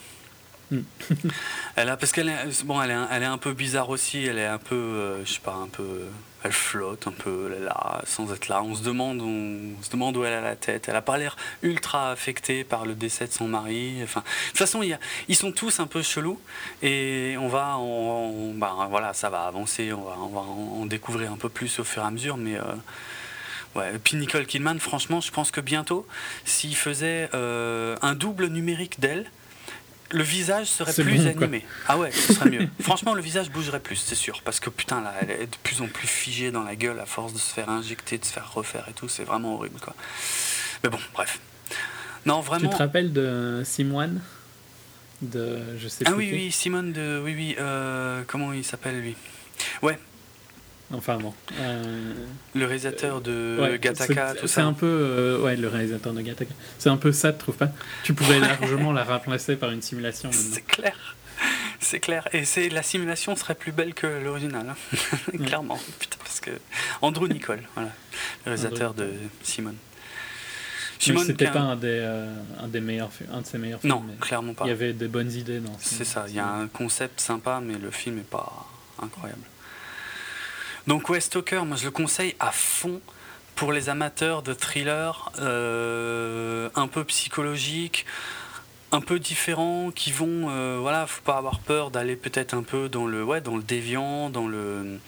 Hein. Mm. elle a, parce qu'elle est, bon, elle est, elle est un peu bizarre aussi. Elle est un peu, euh, je sais pas, un peu elle flotte un peu là, sans être là. On se demande, on, se demande où elle a la tête. Elle a pas l'air ultra affectée par le décès de son mari. Enfin, de toute façon, il ils sont tous un peu chelous et on va, on, bah, voilà, ça va avancer. On va, on va en découvrir un peu plus au fur et à mesure, mais. Euh, ouais. Puis Nicole Kidman, franchement, je pense que bientôt, s'il faisait euh, un double numérique d'elle, le visage serait plus animé. Ah ouais, ce serait mieux. Franchement, le visage bougerait plus, c'est sûr. Parce que putain, là, elle est de plus en plus figée dans la gueule à force de se faire injecter, de se faire refaire et tout. C'est vraiment horrible, quoi. Mais bon, bref. Non, vraiment. Tu te rappelles de Simone? De je sais ah oui oui Simone de oui oui euh, comment il s'appelle lui? Ouais Enfin bon. Euh, le réalisateur de Gataka, tout ça. C'est un peu. Euh, ouais, le réalisateur de Gataka. C'est un peu ça, tu trouves pas? Tu pourrais largement la remplacer par une simulation. C'est clair. C'est clair. Et c'est la simulation serait plus belle que l'original. Hein. Clairement. Putain, parce que. Andrew Nicole, voilà. Le réalisateur de Simone. Simone c'était pas un des, euh, un des meilleurs un de ses meilleurs films. Non, clairement pas. Il y avait des bonnes idées dans. C'est ça. Il y a un concept sympa, mais le film est pas incroyable. Donc ouais, Stalker, moi je le conseille à fond pour les amateurs de thrillers euh, un peu psychologiques, un peu différents, qui vont, euh, voilà, faut pas avoir peur d'aller peut-être un peu dans le, ouais, dans le déviant, dans le,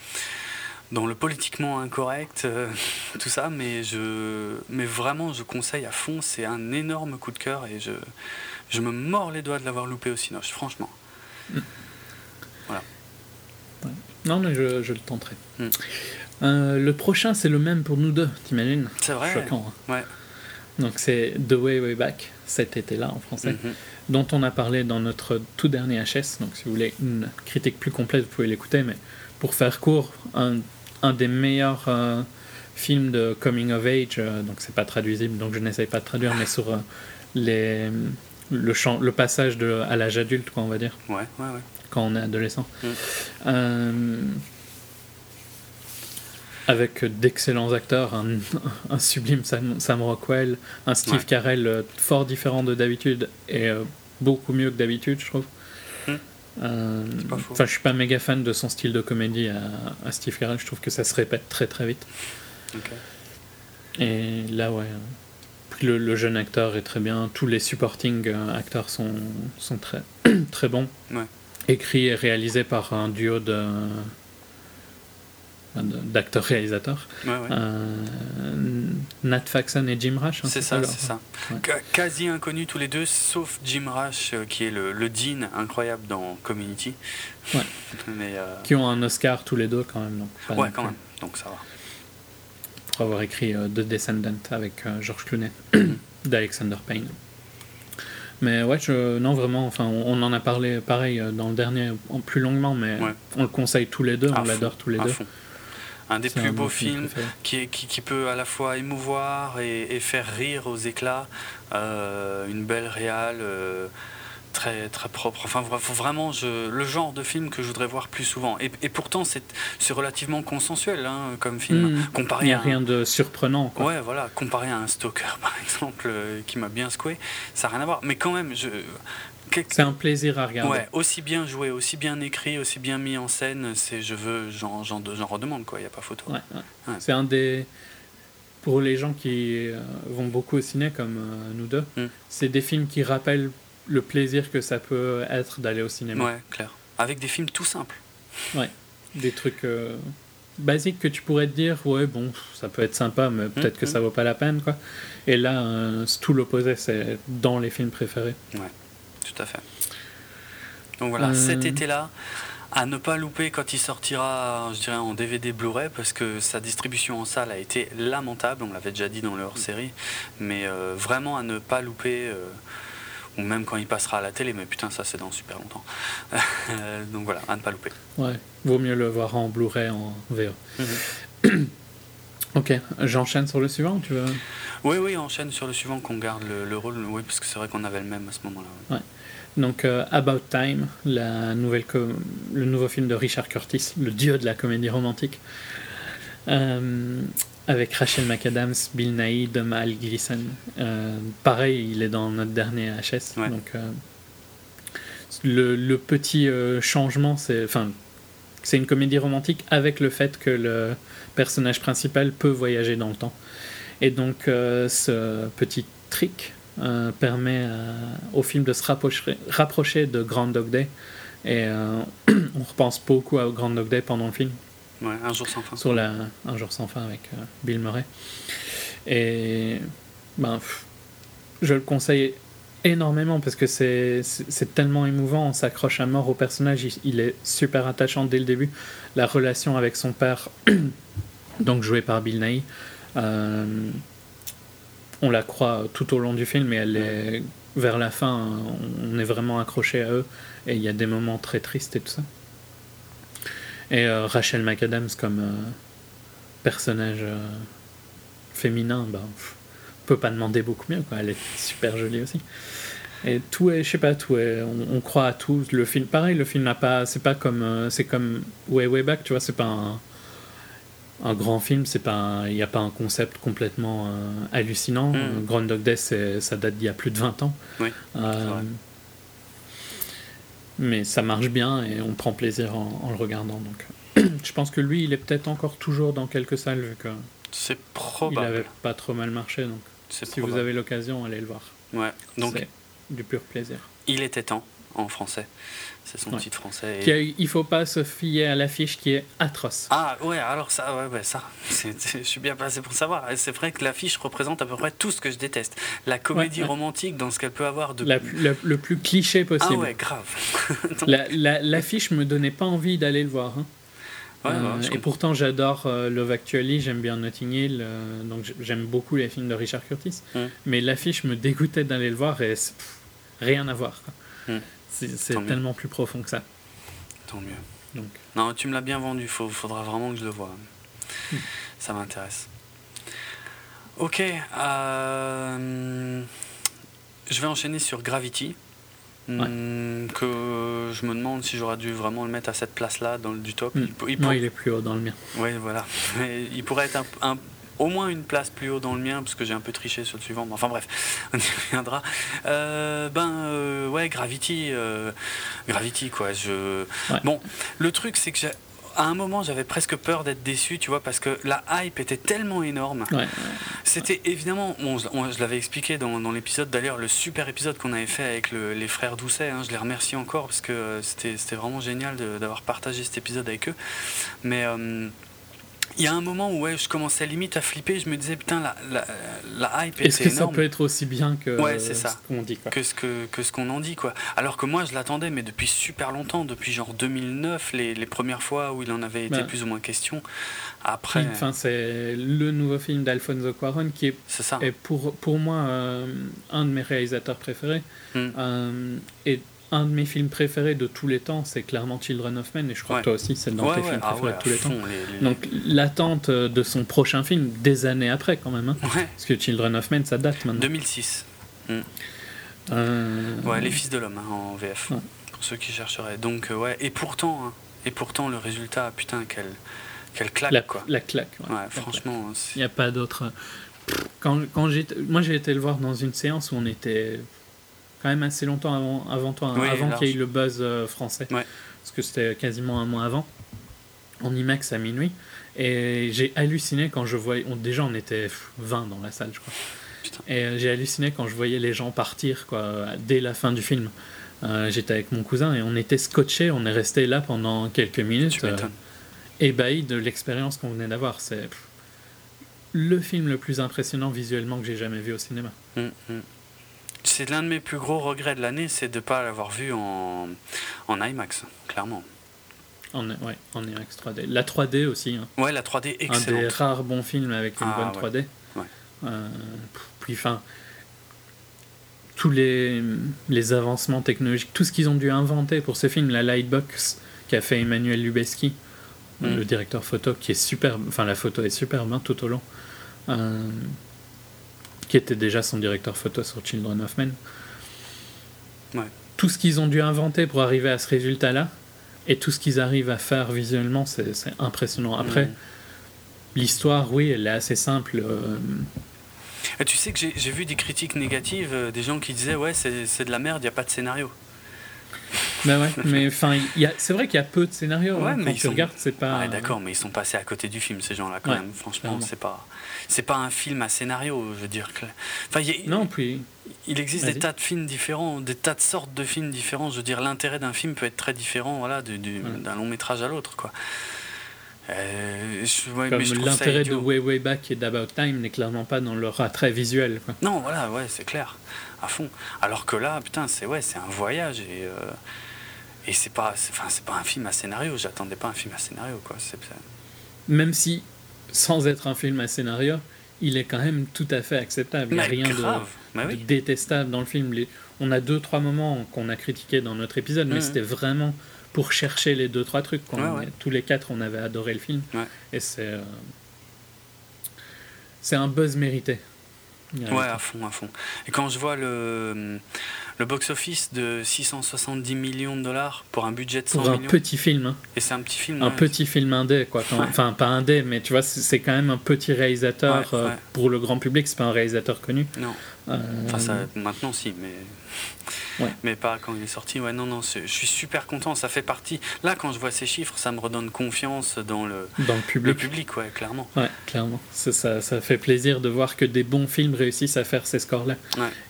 dans le politiquement incorrect, euh, tout ça, mais je, mais vraiment je conseille à fond, c'est un énorme coup de cœur et je, me mords les doigts de l'avoir loupé au Cinoche, franchement. Mm. Non, mais je, je le tenterai. Hmm. Euh, le prochain, c'est le même pour nous deux, t'imagines? C'est vrai. Choquant. Hein. Ouais. Donc c'est The Way Way Back, cet été-là en français, mhm. dont on a parlé dans notre tout dernier HS. Donc si vous voulez une critique plus complète, vous pouvez l'écouter. Mais pour faire court, un, un des meilleurs euh, films de coming of age, euh, donc c'est pas traduisible, donc je n'essaye pas de traduire, mais sur les le, champ, le passage de, à l'âge adulte, quoi, on va dire. Ouais, ouais, ouais. Quand on est adolescent. Mm. Euh, avec d'excellents acteurs, un, un sublime Sam, Rockwell, un Steve Carell euh, fort différent de d'habitude et euh, beaucoup mieux que d'habitude, je trouve. Euh, enfin, je suis pas méga fan de son style de comédie à, Steve Carell. Je trouve que ça se répète très très vite. Et là, ouais. Le, jeune acteur est très bien. Tous les supporting acteurs sont, sont très, très bons. Écrit et réalisé par un duo de d'acteurs-réalisateurs. Euh, Nat Faxon et Jim Rash. Hein, c'est ça, c'est ça. Quasi inconnus tous les deux, sauf Jim Rash, euh, qui est le, le, Dean incroyable dans Community. Mais, euh, Qui ont un Oscar tous les deux quand même. Donc, ouais, quand même. Donc ça va. Pour avoir écrit The Descendant avec George Clooney d'Alexander Payne. Mais ouais, je, non, vraiment, enfin, on, en a parlé pareil dans le dernier, en plus longuement, mais on le conseille tous les deux, on l'adore tous les deux. un des plus beaux films qui, qui, qui, peut à la fois émouvoir et, faire rire aux éclats, euh, une belle réale. Euh, très, très propre. Enfin, vraiment je, le genre de film que je voudrais voir plus souvent. Et, et pourtant, c'est relativement consensuel hein, comme film. Mmh. Comparé Il n'y a rien de surprenant. Quoi. Ouais, voilà. Comparé à un Stalker, par exemple, euh, qui m'a bien secoué, ça n'a rien à voir. Mais quand même, je, c'est un plaisir à regarder. Ouais, aussi bien joué, aussi bien écrit, aussi bien mis en scène, c'est je veux, j'en, redemande quoi, il n'y a pas photo. Ouais, C'est un des. Pour les gens qui euh, vont beaucoup au ciné comme euh, nous deux, hmm. c'est des films qui rappellent le plaisir que ça peut être d'aller au cinéma. Ouais, clair. Avec des films tout simples. Ouais, des trucs euh, basiques que tu pourrais te dire, ouais, bon, ça peut être sympa, mais hmm, peut-être que ça hmm. vaut pas la peine, quoi. Et là, c'est tout l'opposé, c'est dans les films préférés. Ouais tout à fait. Donc voilà, cet euh. été-là, à ne pas louper quand il sortira, je dirais, en DVD Blu-ray, parce que sa distribution en salle a été lamentable, on l'avait déjà dit dans le hors-série, mais euh, vraiment à ne pas louper, euh, ou même quand il passera à la télé, mais putain, ça c'est dans super longtemps. donc voilà, à ne pas louper. Ouais, vaut mieux le voir en Blu-ray, en VO. Mhm. ok, j'enchaîne sur le suivant, tu veux? Oui, oui, enchaîne sur le suivant, qu'on garde le, rôle, oui, parce que c'est vrai qu'on avait le même à ce moment-là. ouais. Donc euh, About Time, la nouvelle le nouveau film de Richard Curtis, le dieu de la comédie romantique, euh, avec Rachel McAdams, Bill Nighy, Mal Gleeson. Euh, pareil, il est dans notre dernier HS. Donc le, petit changement, c'est enfin c'est une comédie romantique avec le fait que le personnage principal peut voyager dans le temps. Et donc ce petit trick euh, permet euh, au film de se rapprocher, rapprocher de Grand Dog Day. Et euh, on repense beaucoup à Grand Dog Day pendant le film. Ouais, un jour sans fin. Sur la, un jour sans fin avec Bill Murray. Et ben, je le conseille énormément parce que c'est tellement émouvant, on s'accroche à mort au personnage, il, est super attachant dès le début. La relation avec son père, donc joué par Bill Nighy, on la croit tout au long du film et elle est vers la fin on est vraiment accroché à eux et il y a des moments très tristes et tout ça et euh, Rachel McAdams comme euh, personnage euh, féminin bah, on peut pas demander beaucoup mieux quoi. elle est super jolie aussi et tout est je sais pas tout est on, croit à tout le film pareil le film n'a pas c'est pas comme c'est comme Way Way Back tu vois c'est pas un un grand film, c'est pas, il n'y a pas un concept complètement euh, hallucinant. Mm. Grand Dog Day, ça date d'il y a plus de 20 ans. Euh, mais ça marche bien et on prend plaisir en, le regardant. Donc, je pense que lui, il est peut-être encore toujours dans quelques salles vu que c'est probable. Il avait pas trop mal marché, donc si vous avez l'occasion, allez le voir. Ouais. Donc du pur plaisir. Il était temps en français. C'est son titre français. Et... Il faut pas se fier à l'affiche qui est atroce. Ah ouais, alors ça, ouais, ouais ça, je suis bien passé pour savoir. C'est vrai que l'affiche représente à peu près tout ce que je déteste. La comédie romantique dans ce qu'elle peut avoir de... le plus cliché possible. Ah ouais, grave. l'affiche la, me donnait pas envie d'aller le voir. Hein. Euh, et pourtant, j'adore euh, Love Actually, j'aime bien Notting Hill, euh, donc j'aime beaucoup les films de Richard Curtis. Mais l'affiche me dégoûtait d'aller le voir et rien à voir. Quoi. C'est tellement plus profond que ça. Tant mieux. Donc. Non, tu me l'as bien vendu, il faudra vraiment que je le voie. Hmm. Ça m'intéresse. Ok. Euh, je vais enchaîner sur Gravity. Hmm, que je me demande si j'aurais dû vraiment le mettre à cette place-là, dans le, du top. Hmm. Il, il, il est plus haut dans le mien. Oui, voilà. Il pourrait être un, au moins une place plus haut dans le mien, parce que j'ai un peu triché sur le suivant. Enfin bref, on y reviendra. Euh, ben euh, ouais, Gravity, euh, Gravity quoi. Je... Bon, le truc c'est que j'ai à un moment, j'avais presque peur d'être déçu, tu vois, parce que la hype était tellement énorme. C'était évidemment, je l'avais expliqué dans, dans l'épisode, d'ailleurs, le super épisode qu'on avait fait avec les frères Doucet. Hein, je les remercie encore parce que c'était vraiment génial d'avoir partagé cet épisode avec eux. Mais il y a un moment où ouais, je commençais limite à flipper, je me disais putain la, la, la hype Est-ce que ça peut être aussi bien que ce qu'on dit quoi. Que ce que, que ce qu'on en dit quoi. Alors que moi je l'attendais mais depuis super longtemps, depuis genre 2009 les, les premières fois où il en avait été plus ou moins question. Après enfin c'est le nouveau film d'Alfonso Cuarón qui est, ça. est pour pour moi euh, un de mes réalisateurs préférés. Hmm. Euh, et un de mes films préférés de tous les temps, c'est clairement Children of Men, et je crois que toi aussi, c'est dans tes films ah préférés de tous les temps. Donc l'attente de son prochain film, des années après quand même, hein. parce que Children of Men, ça date maintenant. 2006. Hmm. Euh, ouais, Les Fils de l'Homme hein, en VF, pour ceux qui chercheraient. Donc euh, ouais, et pourtant, hein, et pourtant le résultat, putain, quelle, quelle claque la, quoi. La claque. Ouais, franchement. Il n'y a pas d'autre. Quand, quand moi j'ai été le voir dans une séance où on était quand même assez longtemps avant, avant toi, hein, avant qu'il y ait le buzz euh, français. Parce que c'était quasiment un mois avant, en IMAX à minuit. Et j'ai halluciné quand je voyais. déjà, on était 20 dans la salle, je crois. Et euh, j'ai halluciné quand je voyais les gens partir quoi, dès la fin du film. Euh, j'étais avec mon cousin et on était scotché, on est resté là pendant quelques minutes, ébahi de l'expérience qu'on venait d'avoir. C'est le film le plus impressionnant visuellement que j'ai jamais vu au cinéma. Hum, hum c'est l'un de mes plus gros regrets de l'année, c'est de ne pas l'avoir vu en, en IMAX, clairement. En, ouais, en IMAX 3D. La 3D aussi. Hein. Ouais, la 3D, excellent. Un des rares bons films avec une ah, bonne 3D. Ouais. Euh, puis, enfin, tous les, les avancements technologiques, tout ce qu'ils ont dû inventer pour ce film, la Lightbox a fait Emmanuel Lubezki, mm. le directeur photo, qui est super, enfin la photo est superbe hein, tout au long. Euh, qui était déjà son directeur photo sur Children of Men. Tout ce qu'ils ont dû inventer pour arriver à ce résultat-là, et tout ce qu'ils arrivent à faire visuellement, c'est impressionnant. Après, l'histoire, oui, elle est assez simple. Euh, et tu sais que j'ai vu des critiques négatives, euh, des gens qui disaient ouais c'est de la merde, il n'y a pas de scénario. Ben ouais, mais enfin, c'est vrai qu'il y a peu de scénarios. Ouais, hein, mais tu regardes, c'est pas. Ouais, d'accord, mais ils sont passés à côté du film, ces gens-là, quand même. Franchement, c'est pas, c'est pas un film à scénario, je veux dire. Enfin, non, puis. Il existe des tas de films différents, des tas de sortes de films différents. Je veux dire, l'intérêt d'un film peut être très différent, voilà, d'un long métrage à l'autre, quoi. Euh, Comme l'intérêt de Way Way Back et d'About Time n'est clairement pas dans leur attrait visuel. Quoi. Non, voilà, ouais, c'est clair, à fond. Alors que là, putain, c'est ouais, c'est un voyage et euh, et c'est pas, enfin, c'est pas un film à scénario. J'attendais pas un film à scénario, quoi. Même si, sans être un film à scénario, il est quand même tout à fait acceptable. Il n'y a rien de, détestable dans le film. On a deux, trois moments qu'on a critiqués dans notre épisode, mais c'était vraiment pour chercher les deux, trois trucs. Tous les quatre, on avait adoré le film. Et c'est. Euh, c'est un buzz mérité. Ouais, à fond, à fond. Et quand je vois le le box-office de 670 millions de dollars pour un budget de 100 pour un petit film. Hein. Et c'est un petit film. Un petit film indé, quoi. Enfin, pas indé, mais tu vois, c'est quand même un petit réalisateur. Euh, pour le grand public, c'est pas un réalisateur connu. Non. Euh, enfin, ça, maintenant, si, mais. Mais pas quand il est sorti. Ouais, non, non, je suis super content. Ça fait partie. Là, quand je vois ces chiffres, ça me redonne confiance dans le, dans le public. Le public, ouais, clairement. Ouais, clairement. Ça, ça, fait plaisir de voir que des bons films réussissent à faire ces scores-là.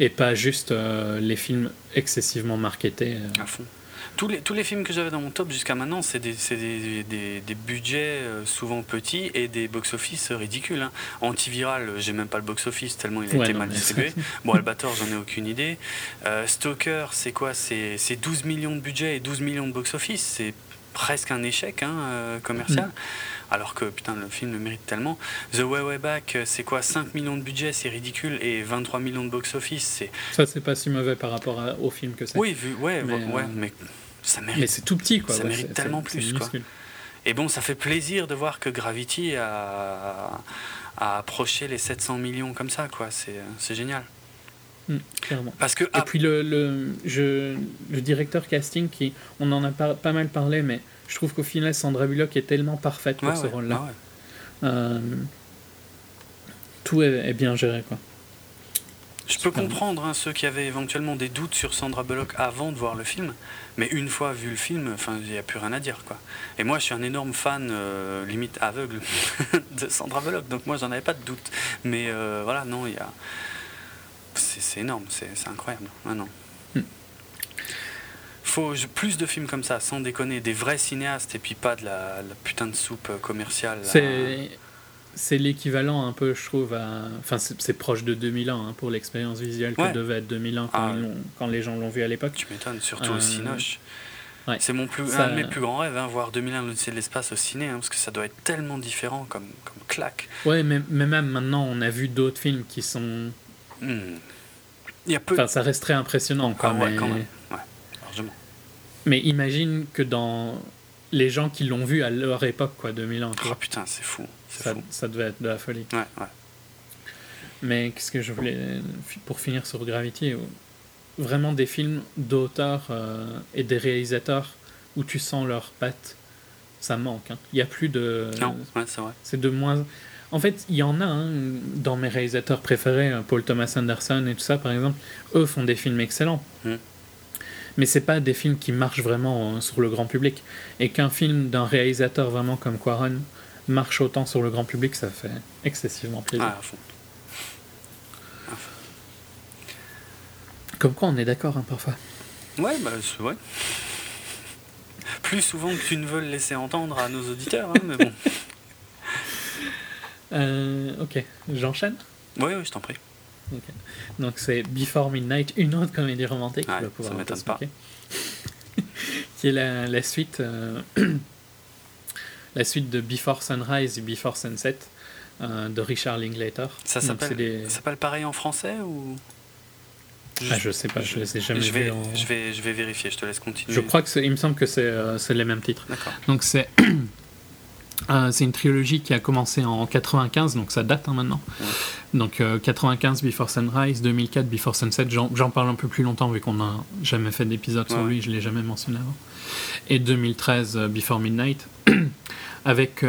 Et pas juste euh, les films excessivement marketés. Euh. À fond. Tous les, tous les films que j'avais dans mon top jusqu'à maintenant, c'est des, des, des, des, budgets euh, souvent petits et des box-office ridicules. Hein. Antiviral, j'ai même pas le box-office tellement il a été mal distribué. bon, Albator, j'en ai aucune idée. Euh, Stalker, c'est quoi? C'est 12 millions de budget et 12 millions de box-office. C'est presque un échec hein, euh, commercial. Mm. Alors que putain, le film le mérite tellement. The Way Way Back, c'est quoi? 5 millions de budget, c'est ridicule, et 23 millions de box-office, c'est. Ça, c'est pas si mauvais par rapport au film que c'est. Oui, vu, ouais, mais, ouais, mais mais c'est tout petit, quoi. Ça mérite tellement plus, quoi. Et bon, ça fait plaisir de voir que Gravity a, a approché les 700 millions comme ça, quoi. C'est génial. Hmm, clairement. Parce que, Et puis le, le, je, le directeur casting, qui, on en a pas, pas mal parlé, mais je trouve qu'au final, Sandra Bullock est tellement parfaite pour ce rôle-là. Euh, tout est, bien géré, quoi. Je peux comprendre hein, ceux qui avaient éventuellement des doutes sur Sandra Bullock avant de voir le film, mais une fois vu le film, il n'y a plus rien à dire, quoi. Et moi, je suis un énorme fan, euh, limite aveugle, de Sandra Bullock, donc moi, j'en avais pas de doute. Mais euh, voilà, non, il y a, c'est énorme, c'est incroyable. Ah non. Hmm. Faut plus de films comme ça, sans déconner, des vrais cinéastes et puis pas de la, putain de soupe commerciale. C'est l'équivalent un peu, je trouve, à... Enfin, c'est proche de 2001 hein, pour l'expérience visuelle que devait être 2001 quand, ah quand les gens l'ont vu à l'époque. Tu m'étonnes, surtout au euh, Cinoche. C'est mon plus, un de mes plus grands rêves, hein, voir 2001 l'Odyssée de l'espace au ciné, hein, parce que ça doit être tellement différent comme, comme claque. Ouais, mais, mais même maintenant, on a vu d'autres films qui sont... Hmm. Il y a peu... Enfin, ça reste très impressionnant quand, ah, même. Ouais, largement. Mais imagine que dans les gens qui l'ont vu à leur époque, quoi, 2001. Oh putain, c'est fou. Ça, devait être de la folie. Ouais, ouais. Mais qu'est-ce que je voulais. Pour finir sur Gravity, vraiment des films d'auteurs euh, et des réalisateurs où tu sens leurs pattes, ça manque. Hein. Il n'y a plus de. Non, ouais, c'est vrai. C'est de moins. En fait, il y en a hein, dans mes réalisateurs préférés, euh, Paul Thomas Anderson et tout ça, par exemple. Eux font des films excellents. Mm. Mais c'est pas des films qui marchent vraiment euh, sur le grand public. Et qu'un film d'un réalisateur vraiment comme Quaron marche autant sur le grand public, ça fait excessivement plaisir. Ah, à fond. Comme quoi, on est d'accord hein, parfois. Ouais, bah, c'est vrai. Plus souvent que tu ne veux le laisser entendre à nos auditeurs, hein, mais bon. Euh, ok, j'enchaîne? Oui, oui, je t'en prie. Donc c'est Before Midnight, une autre comédie romantique. Ouais, pouvoir ça m'étonne pas. qui est la, la suite, euh, la suite de Before Sunrise et Before Sunset euh, de Richard Linklater. Ça s'appelle pareil en français ou je, ah, je sais pas, je les ai jamais je vais, je, vais, je vais vérifier, je te laisse continuer. Je crois que il me semble que c'est les mêmes titres. Donc c'est Euh, c'est une trilogie qui a commencé en 95, donc ça date hein, maintenant. Donc 95 euh, Before Sunrise, 2004 Before Sunset, j'en parle un peu plus longtemps vu qu'on n'a jamais fait d'épisode sur lui, je ne l'ai jamais mentionné avant. Et 2013 euh, Before Midnight, avec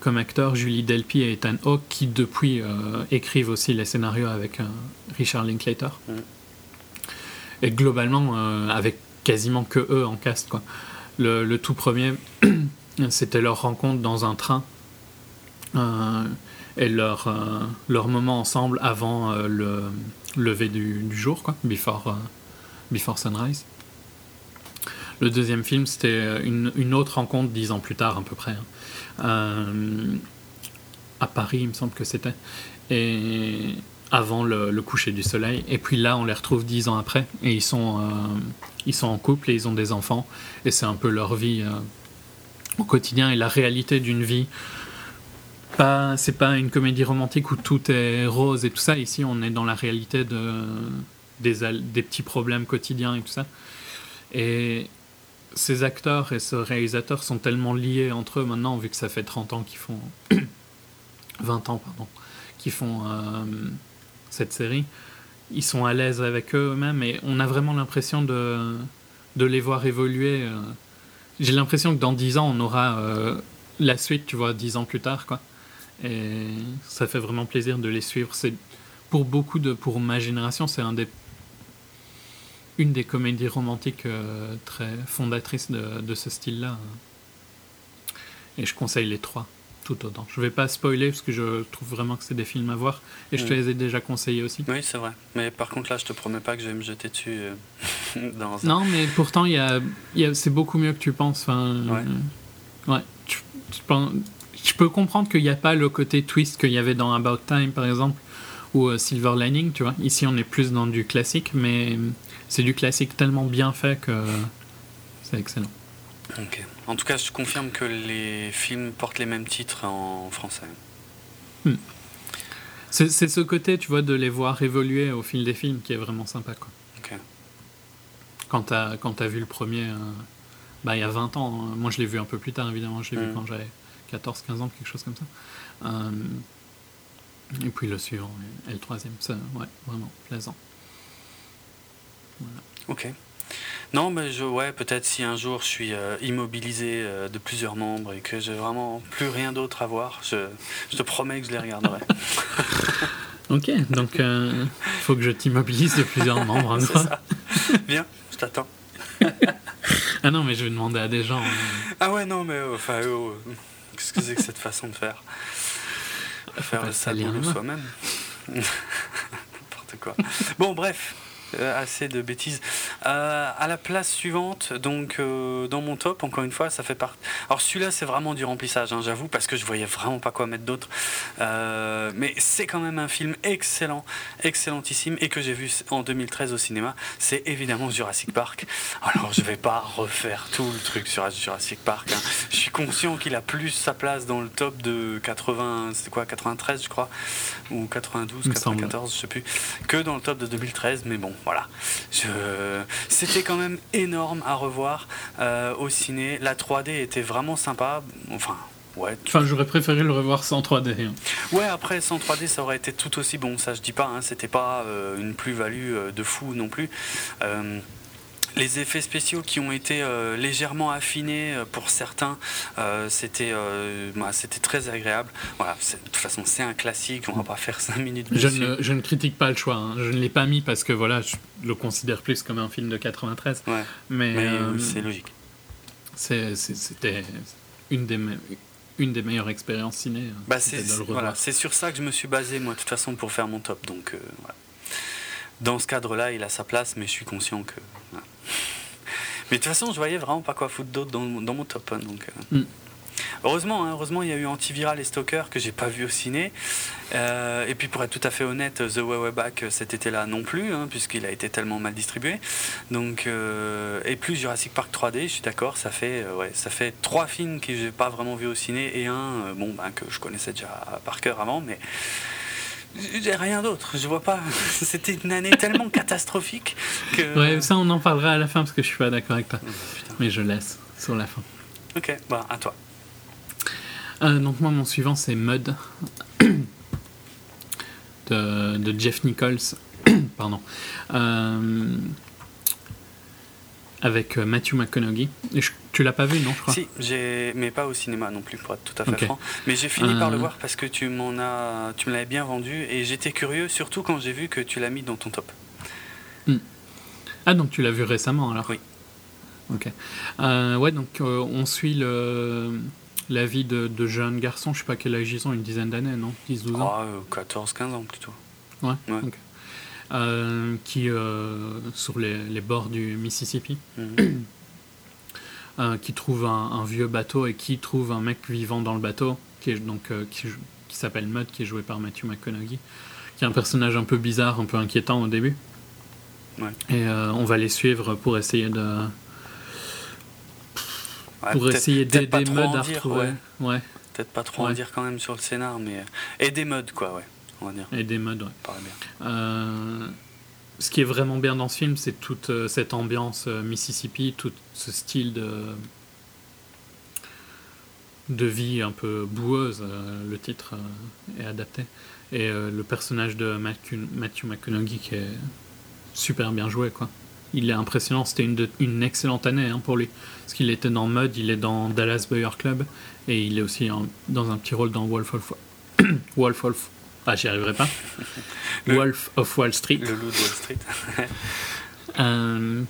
comme acteurs Julie Delpy et Ethan Hawke qui depuis écrivent aussi les scénarios avec Richard Linklater. Et globalement, avec quasiment que eux en cast. Quoi. Le, le tout premier. C'était leur rencontre dans un train euh, et leur, euh, leur moment ensemble avant euh, le lever du, du, jour, quoi, before, before Sunrise. Le deuxième film, c'était une, une, autre rencontre dix ans plus tard, à peu près. Hein. À Paris, il me semble que c'était. Et avant le, coucher du soleil. Et puis là, on les retrouve dix ans après. Et ils sont, ils sont en couple et ils ont des enfants. Et c'est un peu leur vie au quotidien et la réalité d'une vie. Pas, c'est pas une comédie romantique où tout est rose et tout ça. Ici, on est dans la réalité de, des, des petits problèmes quotidiens et tout ça. Ces acteurs et ce réalisateur sont tellement liés entre eux maintenant, vu que ça fait 30 ans qu'ils font. 20 ans, pardon, qu'ils font euh, cette série. Ils sont à l'aise avec eux-mêmes et on a vraiment l'impression de, de les voir évoluer. Euh, j'ai l'impression que dans 10 ans, on aura euh, la suite, tu vois, 10 ans plus tard, quoi. Et ça fait vraiment plaisir de les suivre. C'est pour beaucoup de, pour ma génération, c'est un des, une des comédies romantiques euh, très fondatrices de, de ce style-là. Et je conseille les trois tout autant. Je vais pas spoiler parce que je trouve vraiment que c'est des films à voir et je te les ai déjà conseillés aussi. Oui, c'est vrai. Mais par contre, là, je te promets pas que je vais me jeter dessus. Euh, dans Non, mais pourtant, il y a, y a c'est beaucoup mieux que tu penses. Enfin, ouais. Euh, ouais. Tu, je peux comprendre qu'il n'y a pas le côté twist qu'il y avait dans About Time, par exemple, ou Silver Lining, tu vois. Ici, on est plus dans du classique, mais c'est du classique tellement bien fait que c'est excellent. En tout cas, je confirme que les films portent les mêmes titres en français. Hmm. C'est ce côté, tu vois, de les voir évoluer au fil des films qui est vraiment sympa, quoi. Quand t'as as vu le premier, euh, bah, il y a 20 ans, hein. moi je l'ai vu un peu plus tard, évidemment, je l'ai vu hmm. quand j'avais 14-15 ans, quelque chose comme ça. Euh, et puis le suivant, et, le troisième, c'est ouais, vraiment plaisant. Ok. Non, mais je, ouais, peut-être si un jour je suis euh, immobilisé euh, de plusieurs membres et que j'ai vraiment plus rien d'autre à voir, je, je, te promets que je les regarderai. ok, donc il euh, faut que je t'immobilise de plusieurs membres. Hein, ça. Viens, je t'attends. ah non, mais je vais demander à des gens. Ah ouais, non, mais enfin, oh, qu'est-ce que c'est que cette façon de faire? Faire le de soi-même. N'importe quoi. Bon, bref. Euh, assez de bêtises. Euh, à la place suivante, donc euh, dans mon top, encore une fois, ça fait partie. Alors celui-là, c'est vraiment du remplissage, hein, j'avoue, parce que je voyais vraiment pas quoi mettre d'autre. mais c'est quand même un film excellent, excellentissime, et que j'ai vu en 2013 au cinéma. C'est évidemment Jurassic Park. Alors je vais pas refaire tout le truc sur Jurassic Park. Hein. Je suis conscient qu'il a plus sa place dans le top de 80, c'est quoi, 93, je crois, ou 92, 94, je sais plus, que dans le top de 2013. Mais bon, voilà. C'était quand même énorme à revoir euh, au ciné. La 3D était vraiment sympa. Enfin, Ouais. Enfin, j'aurais préféré le revoir sans 3D. Hein. Ouais, après, sans 3D, ça aurait été tout aussi bon. Ça, je dis pas. Hein, C'était pas euh, une plus-value euh, de fou non plus les effets spéciaux qui ont été euh, légèrement affinés euh, pour certains, euh, c'était bah, c'était très agréable. Voilà, de toute façon, c'est un classique, on va pas faire 5 minutes je ne, je ne, critique pas le choix, hein. je ne l'ai pas mis parce que voilà, je le considère plus comme un film de 93. Ouais, mais, c'est logique. C'était une des, une des meilleures expériences ciné. Hein. Bah c'est voilà, sur ça que je me suis basé, moi, de toute façon, pour faire mon top. Donc, voilà. Dans ce cadre-là, il a sa place, mais je suis conscient que. Mais de toute façon, je voyais vraiment pas quoi foutre d'autre dans, mon top. Hein, donc, euh. mm. Heureusement, hein, heureusement, il y a eu Antiviral et Stalker que j'ai pas vu au ciné. Euh, et puis pour être tout à fait honnête, The Way Way Back cet été-là non plus, hein, puisqu'il a été tellement mal distribué. Donc, euh, et plus Jurassic Park 3D, je suis d'accord, ça fait ouais, ça fait trois films que j'ai pas vraiment vu au ciné et un bon ben, que je connaissais déjà par cœur avant, mais j'ai rien d'autre, je vois pas. C'était une année tellement catastrophique que. Ouais, ça on en parlera à la fin parce que je suis pas d'accord avec toi. Oh, Mais je laisse sur la fin. Ok, bah à toi. Euh, donc moi mon suivant c'est Mud de, de Jeff Nichols. Pardon. Euh, avec euh, Matthew McConaughey. Tu l'as pas vu, non, je crois Si, mais pas au cinéma non plus, pour être tout à fait franc. Mais j'ai fini par le euh. voir parce que tu m'en as, tu me l'avais bien vendu et j'étais curieux, surtout quand j'ai vu que tu l'as mis dans ton top. Hmm. Ah, donc tu l'as vu récemment alors Oui. Ok. Euh, ouais, donc on suit le, la vie de, de jeunes garçons, je sais pas quel âge ils ont, une dizaine d'années, non? 10-12 ans? Ah, 14-15 ans plutôt. Ouais, ouais. Euh, qui euh, sur les, les, bords du Mississippi, mhm. Euh, qui trouve un, vieux bateau et qui trouve un mec vivant dans le bateau, qui est donc qui, qui s'appelle Mud, qui est joué par Matthew McConaughey, qui est un personnage un peu bizarre, un peu inquiétant au début. Et on va les suivre pour essayer de pour essayer d'aider Mud à retrouver. Ouais. Peut-être pas trop en dire quand même sur le scénar, mais aider Mud quoi, ouais on va dire. Des modes, ouais. Euh, ce qui est vraiment bien dans ce film, c'est toute euh, cette ambiance euh, Mississippi, tout ce style de vie un peu boueuse, le titre est adapté. Et le personnage de Matthew, McConaughey qui est super bien joué, quoi. Il est impressionnant, c'était une, une excellente année hein, pour lui. Parce qu'il était dans Mud, il est dans Dallas Buyer Club, et il est aussi dans un petit rôle dans Wolf of, Wolf of ah, j'y arriverai pas. Wolf of Wall Street. Le loup de Wall Street. euh,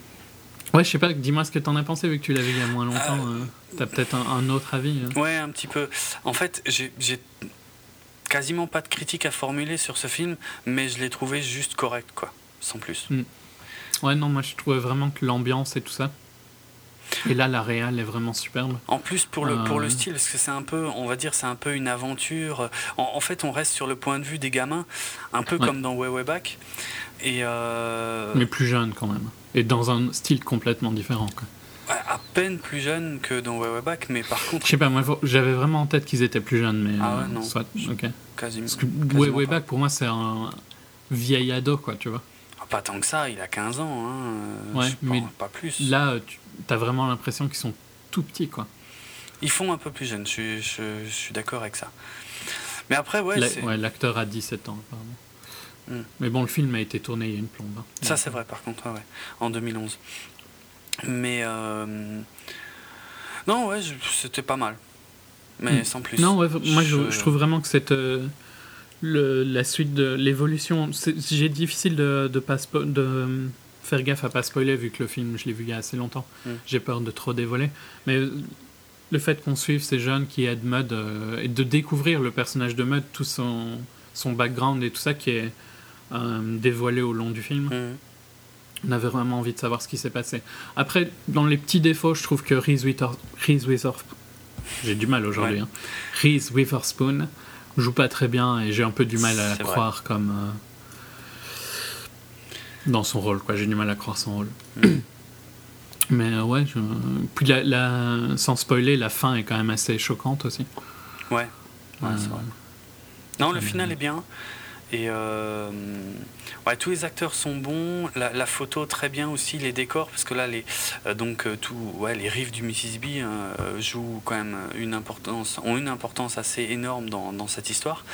ouais, je sais pas, dis-moi ce que t'en as pensé vu que tu l'as vu il y a moins longtemps. euh, euh T'as peut-être un, autre avis hein. Ouais, un petit peu. En fait, j'ai quasiment pas de critique à formuler sur ce film, mais je l'ai trouvé juste correct, quoi, sans plus. Hmm. Ouais, non, moi je trouvais vraiment que l'ambiance et tout ça, et là, la réal est vraiment superbe. En plus, pour le, pour le euh. style, parce que c'est un peu, on va dire, c'est un peu une aventure. En, fait, on reste sur le point de vue des gamins, un peu comme dans Way Way Back. Et euh... Mais plus jeune quand même. Et dans un style complètement différent. Quoi. à peine plus jeune que dans Way Way Back, mais par contre. Je sais pas, moi j'avais vraiment en tête qu'ils étaient plus jeunes, mais. Ah ouais, euh, non. Soit, ok. Quasiment. Parce que Way Way Back, pour moi, c'est un vieil ado, quoi, tu vois. Ah, pas tant que ça, il a 15 ans, hein. Ouais, mais pas, plus. Là, tu t'as vraiment l'impression qu'ils sont tout petits, quoi. Ils font un peu plus jeunes, je, je, suis d'accord avec ça. Mais après, ouais. L'acteur a 17 ans, apparemment. Hmm. Mais bon, le film a été tourné il y a une plombe. Hein. Ça, c'est vrai, par contre, ouais, en 2011. Mais. Non, ouais, c'était pas mal. Mais hmm. sans plus. Non, moi, je, trouve vraiment que cette. Le, la suite de l'évolution. J'ai difficile de, de, pas de faire gaffe à pas spoiler vu que le film je l'ai vu il y a assez longtemps. Hmm. J'ai peur de trop dévoiler. Mais le fait qu'on suive ces jeunes qui aident Mud euh, et de découvrir le personnage de Mud, tout son, son background et tout ça qui est euh, dévoilé au long du film. Mm. On avait vraiment envie de savoir ce qui s'est passé. Après, dans les petits défauts, je trouve que Reese, Witherspoon, j'ai du mal aujourd'hui, hein. Reese Witherspoon joue pas très bien et j'ai un peu du mal à la croire comme euh, dans son rôle. quoi. J'ai du mal à croire son rôle. Mm. Mais euh, ouais, puis la, sans spoiler, la fin est quand même assez choquante aussi. Ouais, ouais vrai. Non, le final est bien. Et euh, ouais, tous les acteurs sont bons, la, photo très bien aussi, les décors, parce que là, les, euh, donc, tout, ouais, les rives du Mississippi jouent quand même une importance, ont une importance assez énorme dans cette histoire.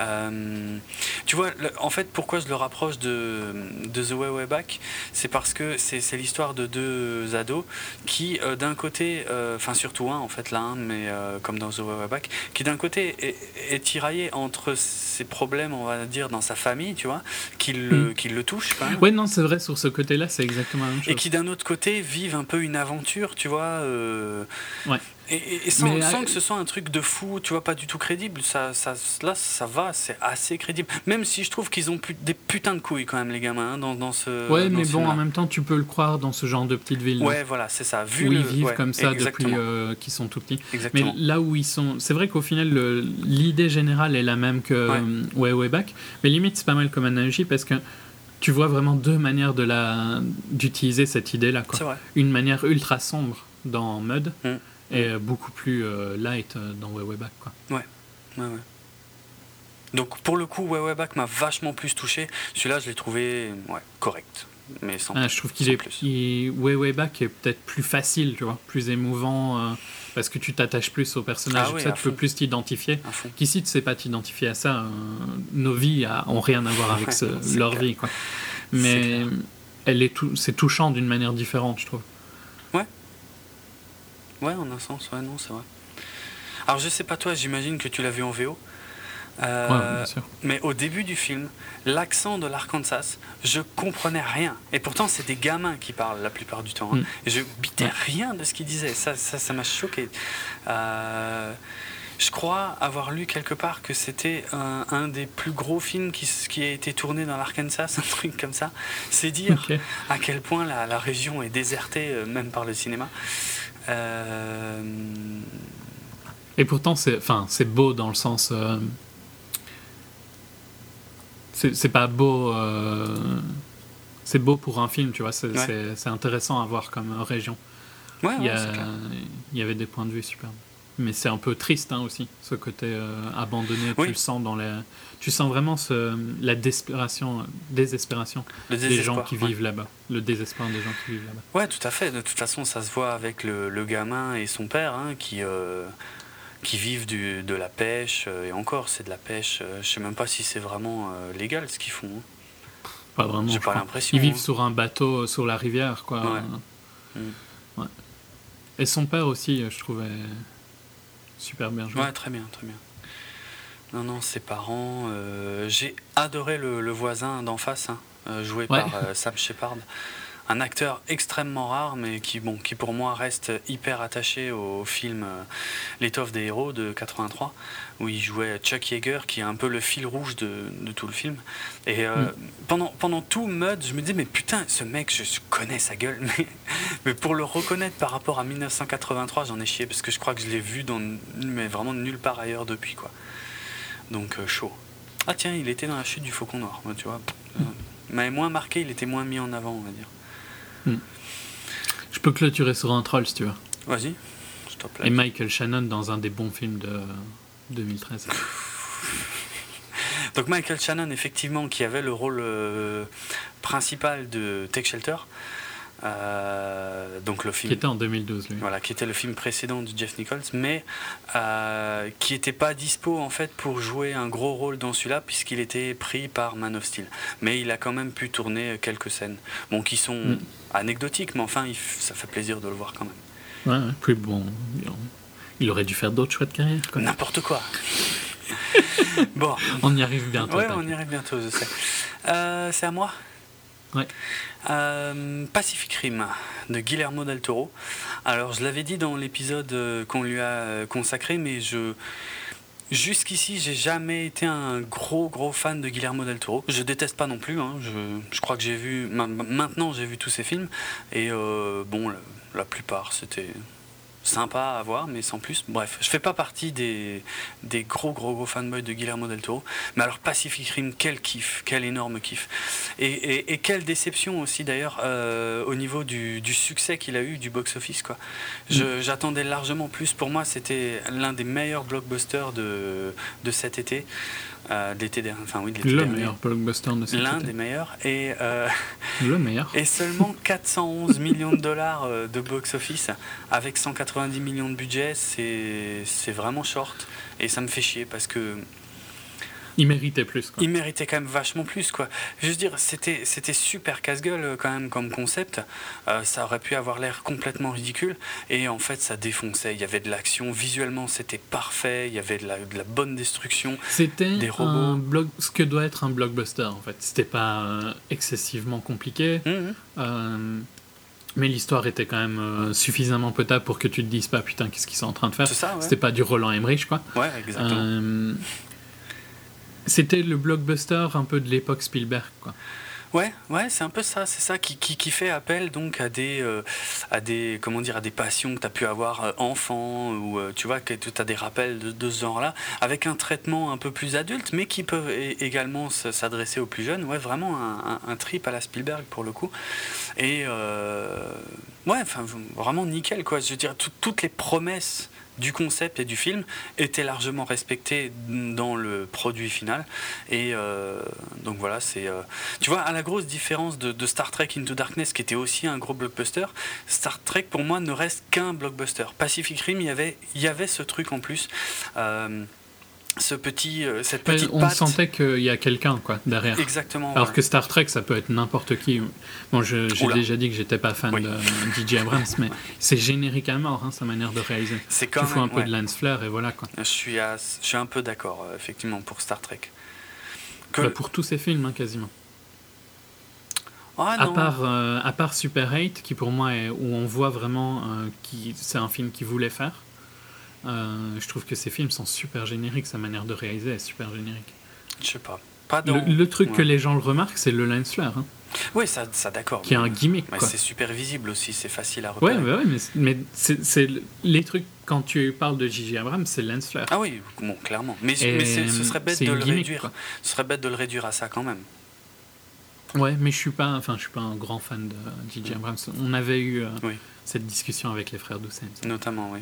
Euh, tu vois, en fait, pourquoi je le rapproche de, de The Way Way Back, c'est parce que c'est l'histoire de deux ados qui, euh, d'un côté, euh, enfin surtout un en fait, là, mais comme dans The Way Way Back, qui d'un côté est, tiraillé entre ses problèmes, on va dire, dans sa famille, tu vois, qui le, mm. qui le touche. Oui, non, c'est vrai, sur ce côté-là, c'est exactement la même chose. Et qui, d'un autre côté, vivent un peu une aventure, tu vois. ouais. Et, sans, euh, que ce soit un truc de fou, tu vois, pas du tout crédible, ça, ça, là, ça va, c'est assez crédible. Même si je trouve qu'ils ont des putains de couilles quand même, les gamins, hein, dans, dans, ce. Ouais, mais bon, en même temps, tu peux le croire dans ce genre de petite ville. Ouais, voilà, c'est ça. Vu où ils vivent comme ça depuis euh, qu'ils sont tout petits. Exactement. Mais là où ils sont. C'est vrai qu'au final, l'idée générale est la même que ouais. Way Back, mais limite, c'est pas mal comme analogie parce que tu vois vraiment deux manières de la d'utiliser cette idée là quoi. Une manière ultra sombre dans Mud mm et beaucoup plus euh, light euh, dans Way Back. Quoi. Ouais, ouais, ouais. Donc pour le coup, Way Back m'a vachement plus touché. Celui-là, je l'ai trouvé ouais, correct. Mais sans ah, je trouve qu'il est plus. Way Back est peut-être plus facile, tu vois, plus émouvant, euh, parce que tu t'attaches plus au personnage, ah ça, tu peux plus t'identifier. Qu'ici, tu sais pas t'identifier à ça. nos vies ont rien à voir avec leur vie, quoi. Mais elle est tout, c'est touchant d'une manière différente, je trouve. Ouais, en un sens, ouais, non, c'est vrai. Alors, je sais pas toi, j'imagine que tu l'as vu en VO. Euh, ouais, bien sûr. Mais au début du film, l'accent de l'Arkansas, je comprenais rien. Et pourtant, c'est des gamins qui parlent la plupart du temps. Hein. Mm. Je bitais rien de ce qu'ils disaient. Ça, ça, ça m'a choqué. Euh, je crois avoir lu quelque part que c'était un, des plus gros films qui, qui a été tourné dans l'Arkansas, un truc comme ça. C'est dire à quel point la, la, région est désertée, euh, même par le cinéma. Euh, Et pourtant, c'est, enfin, c'est beau dans le sens. Euh, c'est, pas beau. Euh, c'est beau pour un film, tu vois. C'est, c'est, intéressant à voir comme région. Ouais, il, y il y avait des points de vue superbes. Mais c'est un peu triste hein, aussi, ce côté abandonné. Tu le sens dans les, tu sens vraiment ce, la désespération, désespération des gens qui vivent là-bas, le désespoir des gens qui vivent là-bas. Ouais, tout à fait. De toute façon, ça se voit avec le, le gamin et son père hein, qui, euh, qui vivent du, de la pêche. Euh, et encore, c'est de la pêche. Euh, je sais même pas si c'est vraiment légal ce qu'ils font. Hein. Pas vraiment. J'ai pas l'impression. Ils vivent hein. sur un bateau sur la rivière, quoi. Ouais. Et son père aussi, je trouvais super bien joué. Ouais, très bien, très bien. Non, non, ses parents. Euh, j'ai adoré le, voisin d'en face, hein, euh, joué par euh, Sam Shepard. Un acteur extrêmement rare, mais qui, bon, qui pour moi reste hyper attaché au film L'étoffe des héros de 83, où il jouait Chuck Yeager, qui est un peu le fil rouge de, tout le film. Et mm. pendant, pendant tout Mud, je me disais, mais putain, ce mec, je, connais sa gueule, mais, mais pour le reconnaître par rapport à 1983, j'en ai chié, parce que je crois que je l'ai vu dans, mais vraiment nulle part ailleurs depuis, quoi. Donc euh, chaud. Ah tiens, il était dans la chute du Faucon Noir, tu vois. Euh, il m'avait moins marqué, il était moins mis en avant, on va dire. Hmm. Je peux clôturer sur un troll si tu veux. Vas-y, te plaît. Et Michael Shannon dans un des bons films de 2013. Donc Michael Shannon, effectivement, qui avait le rôle euh, principal de Take Shelter, Euh, donc le film qui était en 2012 lui. Voilà, qui était le film précédent de Jeff Nichols, mais euh, qui n'était pas dispo en fait pour jouer un gros rôle dans celui-là puisqu'il était pris par Man of Steel. Mais il a quand même pu tourner quelques scènes, bon qui sont mm. anecdotiques, mais enfin ça fait plaisir de le voir quand même. Ouais, puis bon, il aurait dû faire d'autres choix de carrière. N'importe quoi. bon, on y arrive bientôt. Ouais, on y arrive bientôt, je sais. Euh, c'est à moi? Ouais. Euh, Pacific Rim de Guillermo del Toro. Alors, je l'avais dit dans l'épisode euh, qu'on lui a consacré, mais je. Jusqu'ici, j'ai jamais été un gros gros fan de Guillermo del Toro. Je déteste pas non plus. Hein. Je, crois que j'ai vu. Maintenant, j'ai vu tous ses films. Et bon, la plupart, c'était sympa à voir, mais sans plus. Bref, je fais pas partie des, des gros, gros, gros fanboys de Guillermo del Toro. Mais alors, Pacific Rim, quel kiff, quel énorme kiff. Et, et, quelle déception aussi, d'ailleurs, euh, au niveau du, du succès qu'il a eu du box-office. quoi. Mm. J'attendais largement plus. Pour moi, c'était l'un des meilleurs blockbusters de, de cet été. Euh, d'été dernier. Enfin, oui, de Le meilleur blockbuster de cette L'un des meilleurs. Et, euh, Le meilleur. Et seulement 411 millions de dollars euh, de box-office avec 190 millions de budget, c'est vraiment short. Et ça me fait chier parce que il méritait plus. Quoi. Il méritait quand même vachement plus. Quoi. Je veux dire, c'était, c'était super casse-gueule euh, quand même comme concept. Euh, ça aurait pu avoir l'air complètement ridicule. Et en fait, ça défonçait. Il y avait de l'action. Visuellement, c'était parfait. Il y avait de la, de la bonne destruction. C'était des robots. Un ce que doit être un blockbuster en fait. C'était pas euh, excessivement compliqué. Mmh. mais l'histoire était quand même suffisamment potable pour que tu te dises pas putain qu'est-ce qu'ils sont en train de faire. C'était pas du Roland Emmerich quoi. Ouais, exactement. C'était le blockbuster un peu de l'époque Spielberg, quoi. Ouais, ouais, c'est un peu ça, c'est ça qui, qui, fait appel donc à des, euh, à des, comment dire, à des passions que tu as pu avoir euh, enfant ou euh, tu vois que tu as des rappels de, de ce genre-là, avec un traitement un peu plus adulte, mais qui peuvent également s'adresser aux plus jeunes. Ouais, vraiment un, un, trip à la Spielberg pour le coup. Et ouais, enfin vraiment nickel quoi. Je veux dire, toutes les promesses du concept et du film était largement respecté dans le produit final. Et euh, donc voilà, c'est. Euh, tu vois, à la grosse différence de, Star Trek Into Darkness, qui était aussi un gros blockbuster, Star Trek pour moi ne reste qu'un blockbuster. Pacific Rim, il y avait, y avait ce truc en plus. Euh, ce petit, euh, cette petite on sentait qu'il y a quelqu'un quoi derrière. Exactement. Alors que Star Trek, ça peut être n'importe qui. Bon, j'ai déjà dit que j'étais pas fan de DJ Abrams, mais c'est générique à mort, hein, sa manière de réaliser. C'est quand tu un peu de lens flare et voilà quoi. Je suis, je suis un peu d'accord, euh, effectivement, pour Star Trek. Que... Bah, pour tous ces films, hein, quasiment. Ah, à, part, euh, à part Super 8, qui pour moi est où on voit vraiment qui c'est un film qu'il voulait faire. Euh, je trouve que ces films sont super génériques, sa manière de réaliser est super générique. Je sais pas. pas le, truc que les gens le remarquent, c'est le lens flare. Hein. Oui, ça, ça d'accord. Qui est un gimmick. C'est super visible aussi, c'est facile à repérer. Ouais, mais, mais c'est les trucs, quand tu parles de Gigi Abrams, c'est le lens flare. Ah oui, bon, clairement. Mais, mais ce serait bête de le réduire. Ce serait bête de le réduire à ça quand même. Ouais, mais je suis pas, enfin, je suis pas un grand fan de Gigi Abrams. On avait eu euh, cette discussion avec les frères Doucet. Notamment, oui.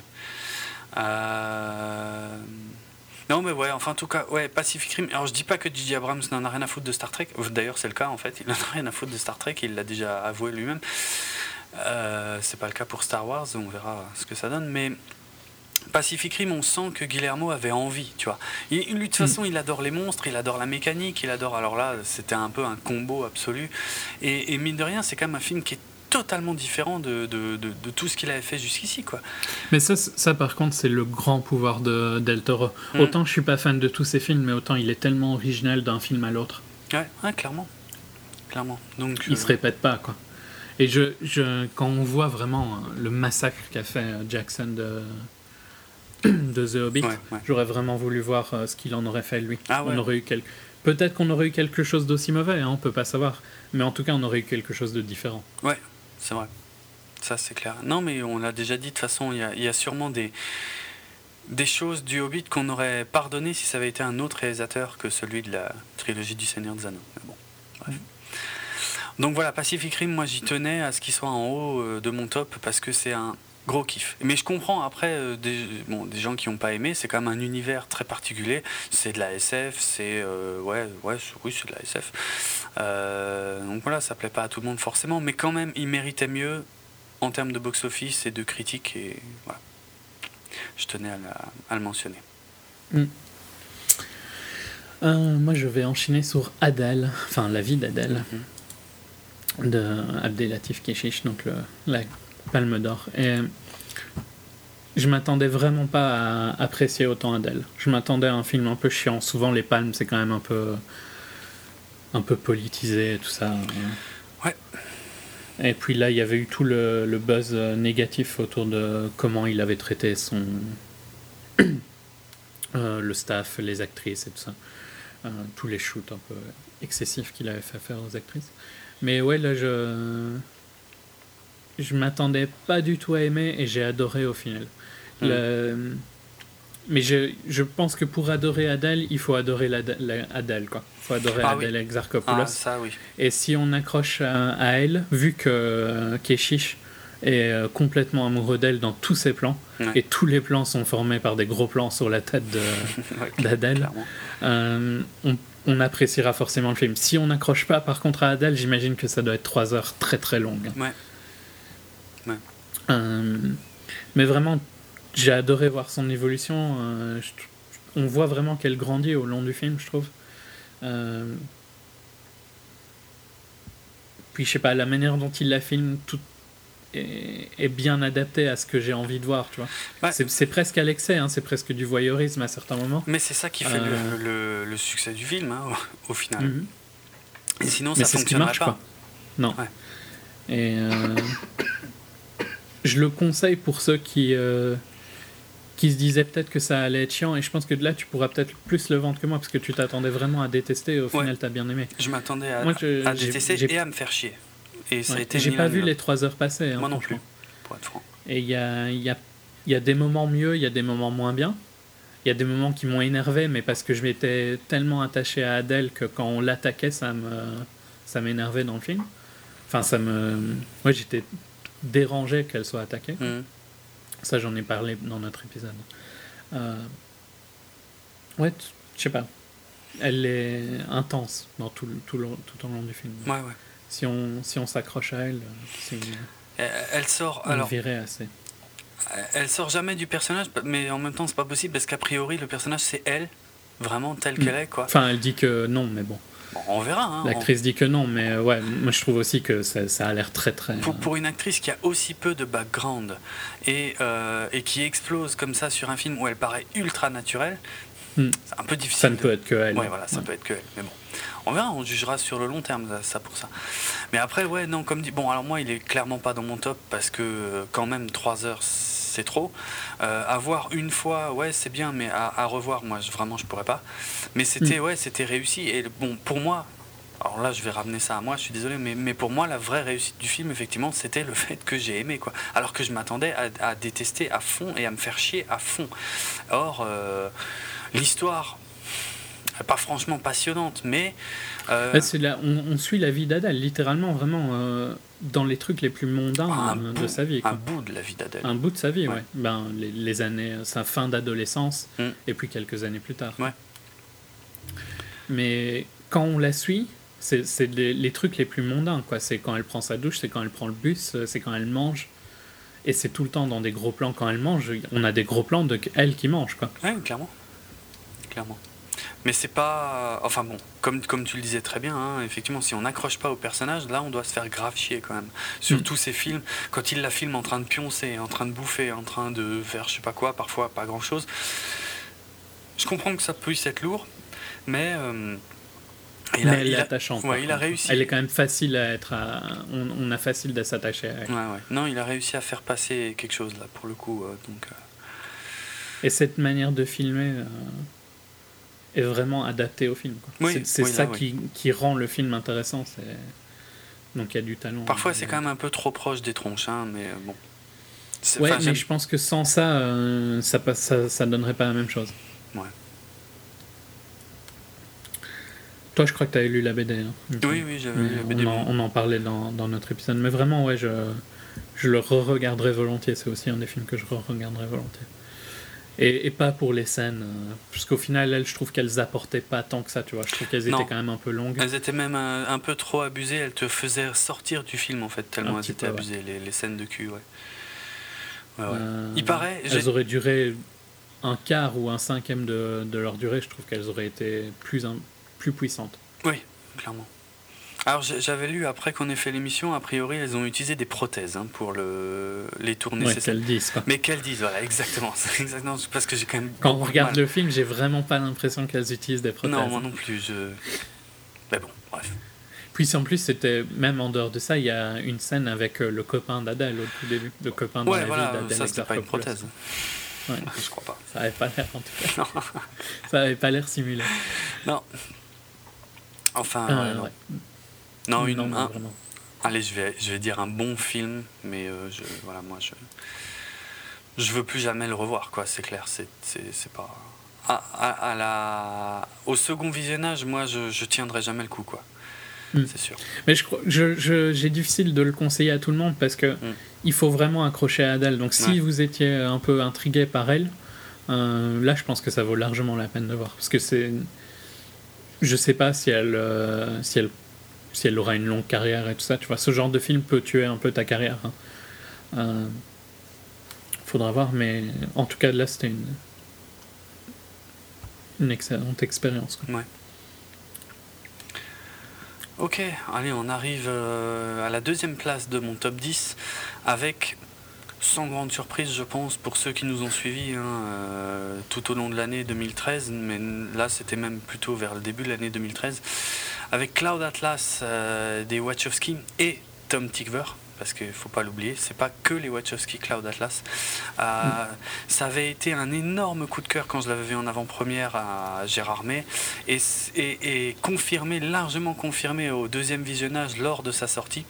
Euh, non, mais ouais, enfin, en tout cas, ouais, Pacific Rim. Alors, je dis pas que J.J. Abrams n'en a rien à foutre de Star Trek. D'ailleurs, c'est le cas, en fait. Il n'en a rien à foutre de Star Trek. Il l'a déjà avoué lui-même. Euh, c'est pas le cas pour Star Wars. On verra ce que ça donne. Mais Pacific Rim, on sent que Guillermo avait envie, tu vois. lui, de toute façon, il adore les monstres, il adore la mécanique, il adore. Alors là, c'était un peu un combo absolu. Et, et mine de rien, c'est quand même un film qui est totalement différent de, de, de, tout ce qu'il avait fait jusqu'ici. quoi. Mais ça, ça, par contre, c'est le grand pouvoir de Del Toro. Mm. Autant je suis pas fan de tous ses films, mais autant il est tellement original d'un film à l'autre. Ouais, clairement. clairement. Donc, il se répète pas, quoi. Et je, je, quand on voit vraiment le massacre qu'a fait Jackson de, de The Hobbit, j'aurais vraiment voulu voir euh, ce qu'il en aurait fait lui. Ah on aurait eu. Peut-être qu'on aurait eu quelque chose d'aussi mauvais, hein, on peut pas savoir. Mais en tout cas, on aurait eu quelque chose de différent. Ouais, c'est vrai. Ça, c'est clair. Non, mais on l'a déjà dit, de toute façon, il y, a, sûrement des, des choses du Hobbit qu'on aurait pardonné si ça avait été un autre réalisateur que celui de la trilogie du Seigneur des Anneaux. bon, bref. Donc voilà, Pacific Rim, moi j'y tenais à ce qu'il soit en haut euh, de mon top parce que c'est un, Gros kiff. Mais je comprends après euh, des, bon, des gens qui n'ont pas aimé, c'est quand même un univers très particulier. C'est de la SF, c'est. Euh, ouais, ouais, oui, c'est de la SF. Euh, donc voilà, ça plaît pas à tout le monde forcément, mais quand même, il méritait mieux en termes de box-office et de critique. Et voilà. Je tenais à, le mentionner. Mm. moi, je vais enchaîner sur Adèle, enfin la vie d'Adèle, mm-hmm. de Abdelatif Keshish, donc le, la Palme d'Or. Et je m'attendais vraiment pas à apprécier autant Adèle. Je m'attendais à un film un peu chiant. Souvent, les palmes, c'est quand même un peu, un peu politisé, tout ça. Ouais. Et puis là, il y avait eu tout le, le buzz négatif autour de comment il avait traité son. Euh, le staff, les actrices et tout ça. Euh, tous les shoots un peu excessifs qu'il avait fait faire aux actrices. Mais ouais, là, je je m'attendais pas du tout à aimer et j'ai adoré au final. Hmm. Mais je, je, pense que pour adorer Adèle, il faut adorer la, Adèle. Quoi. Il faut adorer ah Adèle Exarchopoulos. Ah, ça, oui. Et si on accroche à, elle, vu que euh, Keshish est euh, complètement amoureux d'elle dans tous ses plans, et tous les plans sont formés par des gros plans sur la tête d'Adèle, euh, on, on, appréciera forcément le film. Si on n'accroche pas par contre à Adèle, j'imagine que ça doit être trois heures très très longues. Ouais. Euh, mais vraiment, j'ai adoré voir son évolution. Euh, on voit vraiment qu'elle grandit au long du film, je trouve. Euh, puis je sais pas, la manière dont il la filme, tout est, bien adapté à ce que j'ai envie de voir, tu vois. c'est presque à l'excès, hein, c'est presque du voyeurisme à certains moments. Mais c'est ça qui fait le, le, succès du film, hein, au, final. Mhm. Et sinon, ça fonctionnerait marche pas. Non. Et je le conseille pour ceux qui, euh, qui se disaient peut-être que ça allait être chiant. Et je pense que de là, tu pourras peut-être plus le vendre que moi parce que tu t'attendais vraiment à détester. Et au final, tu as bien aimé. Je m'attendais à, à détester et à me faire chier. Et ça a été J'ai pas vu les trois heures passer. Hein, moi non plus, pour être franc. Et il y a, y, a, y a des moments mieux, il y a des moments moins bien. Il y a des moments qui m'ont énervé, mais parce que je m'étais tellement attaché à Adèle que quand on l'attaquait, ça me ça m'énervait dans le film. Enfin, ça me. Moi, j'étais dérangeait qu'elle soit attaquée. Mm. Ça, j'en ai parlé dans notre épisode. Euh, ouais, je sais pas. Elle est intense dans tout, tout, tout au long du film. Ouais, ouais. Si on si on s'accroche à elle, c'est elle sort on alors assez. Elle sort jamais du personnage, mais en même temps c'est pas possible parce qu'a priori le personnage c'est elle, vraiment telle qu'elle est quoi. Enfin, elle dit que non, mais bon on verra. Hein, L'actrice dit que non, mais euh, ouais, moi je trouve aussi que ça, a l'air très très. Pour, pour, une actrice qui a aussi peu de background et, euh, et qui explose comme ça sur un film où elle paraît ultra naturelle, hmm. c'est un peu difficile. Ça ne peut être que elle. Ouais, voilà, ça peut être que elle. Mais bon, on verra, on jugera sur le long terme ça pour ça. Mais après, ouais, non, comme dit, bon, alors moi il est clairement pas dans mon top parce que euh, quand même 3 heures c'est trop. Euh, à voir une fois, ouais, c'est bien, mais à, revoir, moi, je, vraiment, je pourrais pas. Mais c'était, mm. ouais, c'était réussi. Et bon, pour moi, alors là, je vais ramener ça à moi, je suis désolé, mais, mais pour moi, la vraie réussite du film, effectivement, c'était le fait que j'ai aimé, quoi. Alors que je m'attendais à, détester à fond et à me faire chier à fond. Or, euh, l'histoire, pas franchement passionnante, mais. Euh, on, suit la vie d'Adèle, littéralement, vraiment, euh, dans les trucs les plus mondains euh, de sa vie. Un bout de la vie d'Adèle. Un bout de sa vie, ouais. Ben, les, années, sa fin d'adolescence, mm. et puis quelques années plus tard. Ouais. Mais quand on la suit, c'est les, les, trucs les plus mondains, quoi. C'est quand elle prend sa douche, c'est quand elle prend le bus, c'est quand elle mange. Et c'est tout le temps dans des gros plans quand elle mange. On a des gros plans de elle qui mange, quoi. Ouais, clairement. Clairement. Mais c'est pas. Enfin bon, comme, comme tu le disais très bien, hein, effectivement, si on n'accroche pas au personnage, là on doit se faire grave chier quand même. Surtout mm. ces films, quand il la filme en train de pioncer, en train de bouffer, en train de faire je sais pas quoi, parfois pas grand chose. Je comprends que ça puisse être lourd, mais. Euh, il mais elle est attachante. Ouais, il a réussi. Elle est quand même facile à être. On, a facile de s'attacher à elle. Ouais, ouais. Non, il a réussi à faire passer quelque chose là, pour le coup. Euh, donc, euh. Et cette manière de filmer est vraiment adapté au film. c'est ça qui, qui, rend le film intéressant. Donc il y a du talent. Parfois c'est quand même un peu trop proche des tronches, hein, mais euh, bon. Ouais, mais je pense que sans ça, euh, ça, ça, ça donnerait pas la même chose. Ouais. Toi, je crois que tu avais lu la BD. Hein, oui, oui, j'avais lu la BD. On en, on en parlait dans, dans, notre épisode. Mais vraiment, ouais, je, je le re-regarderai volontiers. C'est aussi un des films que je re-regarderai volontiers. Et, pas pour les scènes, euh, parce qu'au final, elles, je trouve qu'elles apportaient pas tant que ça, tu vois. Je trouve qu'elles étaient quand même un peu longues. Elles étaient même un, peu trop abusées, elles te faisaient sortir du film en fait, tellement elles étaient abusées, les, les, scènes de cul, ouais. Euh, Il paraît. Elles auraient duré un quart ou un cinquième de, de leur durée, je trouve qu'elles auraient été plus, plus puissantes. Oui, clairement. Alors j'avais lu après qu'on ait fait l'émission, a priori elles ont utilisé des prothèses hein, pour le, les tourner. Ouais, qu'elles disent. Mais qu'elles disent, voilà, exactement. exactement parce que j'ai quand même. Quand on regarde le film, j'ai vraiment pas l'impression qu'elles utilisent des prothèses. Non, moi non plus. Je... Mais bon, bref. Puis en plus, c'était même en dehors de ça, il y a une scène avec euh, le copain d'Adèle au tout début, le copain de ouais, la voilà, vie d'Adèle. Ça, c'était pas une prothèse. Ouais. Je crois pas. Ça avait pas l'air en tout cas. Non. ça avait pas l'air simulé. Non. Enfin, euh, ouais, non, une, un, allez, je vais, je vais dire un bon film, mais euh, je, voilà, moi, je, je veux plus jamais le revoir, quoi. C'est clair, c'est, c'est, pas. À, à, la, au second visionnage, moi, je, je tiendrai jamais le coup, quoi. Hmm. C'est sûr. Mais je crois, je, j'ai difficile de le conseiller à tout le monde parce que hmm. il faut vraiment accrocher à Adèle. Donc, si vous étiez un peu intrigué par elle, euh, là, je pense que ça vaut largement la peine de voir parce que c'est je sais pas si elle, euh, si elle si elle aura une longue carrière et tout ça. Tu vois, ce genre de film peut tuer un peu ta carrière. Hein. Euh, faudra voir, mais en tout cas, là, c'était une, excellente expérience. Ouais. Ok, allez, on arrive euh, à la deuxième place de mon top 10 avec sans grande surprise, je pense, pour ceux qui nous ont suivis hein, euh, tout au long de l'année 2013, mais là c'était même plutôt vers le début de l'année 2013, avec Cloud Atlas euh, des Wachowski et Tom Tickver. Parce qu'il ne faut pas l'oublier, c'est pas que les Wachowski Cloud Atlas. Euh, mm. Ça avait été un énorme coup de cœur quand je l'avais vu en avant-première à Gérard May et, et, et confirmé, largement confirmé au deuxième visionnage lors de sa sortie.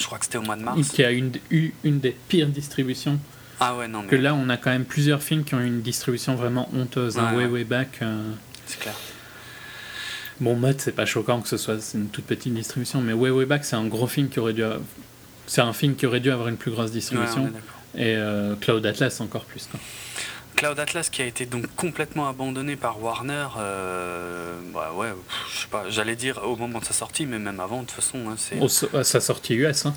Je crois que c'était au mois de mars. Qui a une, eu une des pires distributions. Ah ouais, non. Mais... Que là, on a quand même plusieurs films qui ont eu une distribution vraiment honteuse. un Way Way Back. Euh, c'est clair. Bon, mode, c'est pas choquant que ce soit une toute petite distribution, mais Way Way Back, c'est un gros film qui aurait dû. Avoir... C'est un film qui aurait dû avoir une plus grosse distribution. et euh, Cloud Atlas encore plus. Quoi. Cloud Atlas qui a été donc complètement abandonné par Warner, euh, bah ouais, je sais pas, j'allais dire au moment de sa sortie, mais même avant de toute façon. Hein, c'est... à sa sortie US. Hein.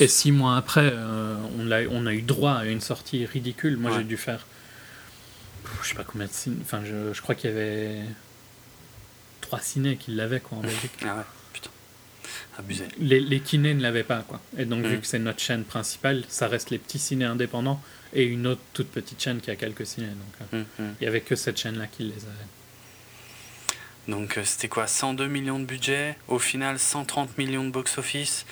Et six mois après, euh, on, a, on a eu droit à une sortie ridicule. Moi j'ai dû faire. Je sais pas combien de ciné. Enfin, je, je crois qu'il y avait trois ciné qui l'avaient quoi en Belgique. ah ouais, putain. Abusé. Les, les kinés ne l'avaient pas quoi. Et donc, vu mm. que c'est notre chaîne principale, ça reste les petits ciné indépendants et une autre toute petite chaîne qui a quelques ciné. Donc, euh, mm, mm. il n'y avait que cette chaîne-là qui les avait. Donc, euh, c'était quoi? 102 millions de budget, au final 130 millions de box-office.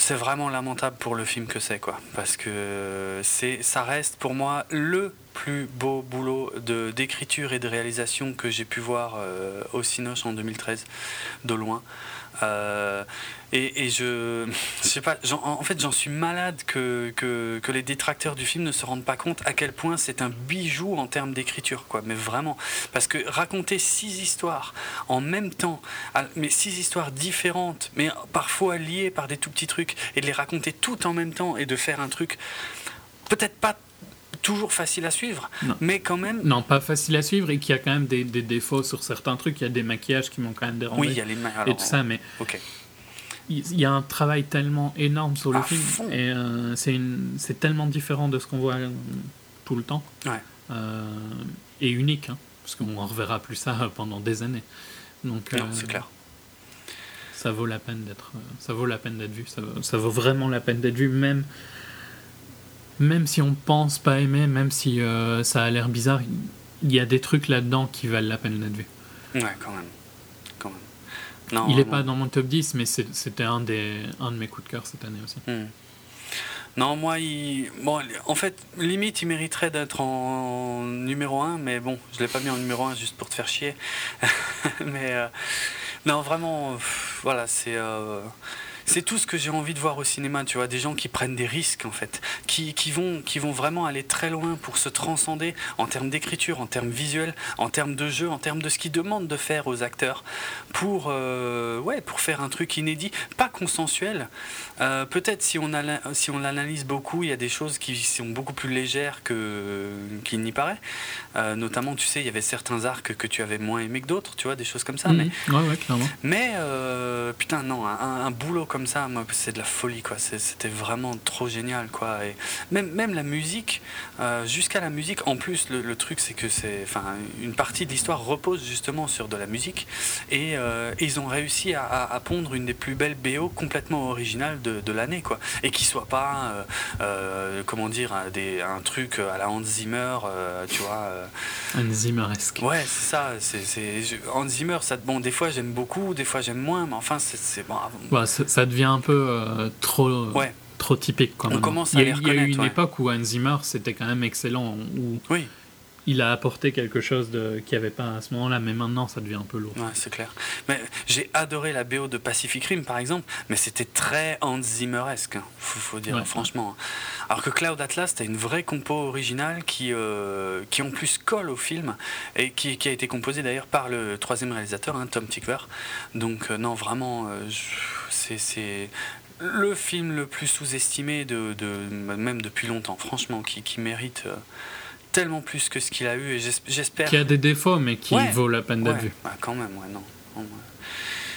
C'est vraiment lamentable pour le film que c'est, quoi. Parce que c'est, ça reste pour moi le plus beau boulot de, d'écriture et de réalisation que j'ai pu voir euh, au Cinoche en 2013, de loin. Euh, et, je, je sais pas, en, fait, j'en suis malade que, que, que, les détracteurs du film ne se rendent pas compte à quel point c'est un bijou en termes d'écriture, quoi. Mais vraiment, parce que raconter six histoires en même temps, mais six histoires différentes, mais parfois liées par des tout petits trucs, et de les raconter toutes en même temps et de faire un truc peut-être pas toujours facile à suivre, mais quand même. Non, pas facile à suivre et qu'il y a quand même des, des, défauts sur certains trucs. Il y a des maquillages qui m'ont quand même dérangé. Oui, il y a les Et tout ça, mais. Ok. Il y a un travail tellement énorme sur le film et euh, c'est tellement différent de ce qu'on voit euh, tout le temps. Ouais. Euh, et unique, hein, parce qu'on ne reverra plus ça pendant des années. Donc, non, c'est clair. Ça vaut la peine d'être, ça vaut la peine d'être vu. Ça, ça vaut vraiment la peine d'être vu, même même si on pense pas aimer, même si euh, ça a l'air bizarre, il y a des trucs là-dedans qui valent la peine d'être vus. Ouais, quand même. Quand même. Non, il n'est pas dans mon top 10, mais c'était un, des, un de mes coups de cœur cette année aussi. Hmm. Non, moi, il... bon, en fait, limite, il mériterait d'être en numéro 1, mais bon, je ne l'ai pas mis en numéro 1 juste pour te faire chier. mais euh, non, vraiment, voilà, c'est. Euh, c'est tout ce que j'ai envie de voir au cinéma, tu vois, des gens qui prennent des risques en fait, qui, qui, vont, qui vont vraiment aller très loin pour se transcender en termes d'écriture, en termes visuels, en termes de jeu, en termes de ce qu'ils demandent de faire aux acteurs pour, euh, ouais, pour faire un truc inédit, pas consensuel. Euh, peut-être si on, si on l'analyse beaucoup, il y a des choses qui sont beaucoup plus légères qu'il n'y paraît. Euh, notamment, tu sais, il y avait certains arcs que tu avais moins aimé que d'autres, tu vois, des choses comme ça. Mhm. Mais, ouais, ouais, clairement. mais putain, non, un, boulot comme ça, c'est de la folie, quoi. C'était vraiment trop génial, quoi. Et même, même la musique, jusqu'à la musique, en plus, le, truc, c'est que c'est, enfin, une partie de l'histoire repose justement sur de la musique. Et, ils ont réussi à, à, pondre une des plus belles BO complètement originales de, l'année, quoi. Et qui soit pas, euh, euh, comment dire, un, des, un truc à la Hans Zimmer, euh, tu vois. Hans Zimmeresque. Ouais, c'est ça. C'est, Hans Zimmer, ça, bon, des fois j'aime beaucoup, des fois j'aime moins, mais enfin, c'est bon. Bah, ça devient un peu trop. Ouais trop typique quand même. Il y a, il y a eu une époque où Hans Zimmer c'était quand même excellent. Où oui il a apporté quelque chose de, qu'il n'y avait pas à ce moment-là, mais maintenant ça devient un peu lourd. Ouais, c'est clair. Mais j'ai adoré la BO de Pacific Rim par exemple, mais c'était très Hans Zimmeresque, hein, faut, dire franchement. Alors que Cloud Atlas, c'était une vraie compo originale qui, euh, qui en plus colle au film et qui, qui a été composée d'ailleurs par le troisième réalisateur, hein, Tom Tickver. Donc euh, non, vraiment, euh, c'est le film le plus sous-estimé de, de, même depuis longtemps, franchement, qui, qui mérite tellement plus que ce qu'il a eu et j'espère. Qui a des défauts, mais qui vaut la peine d'être vu. Bah, quand même, ouais, non.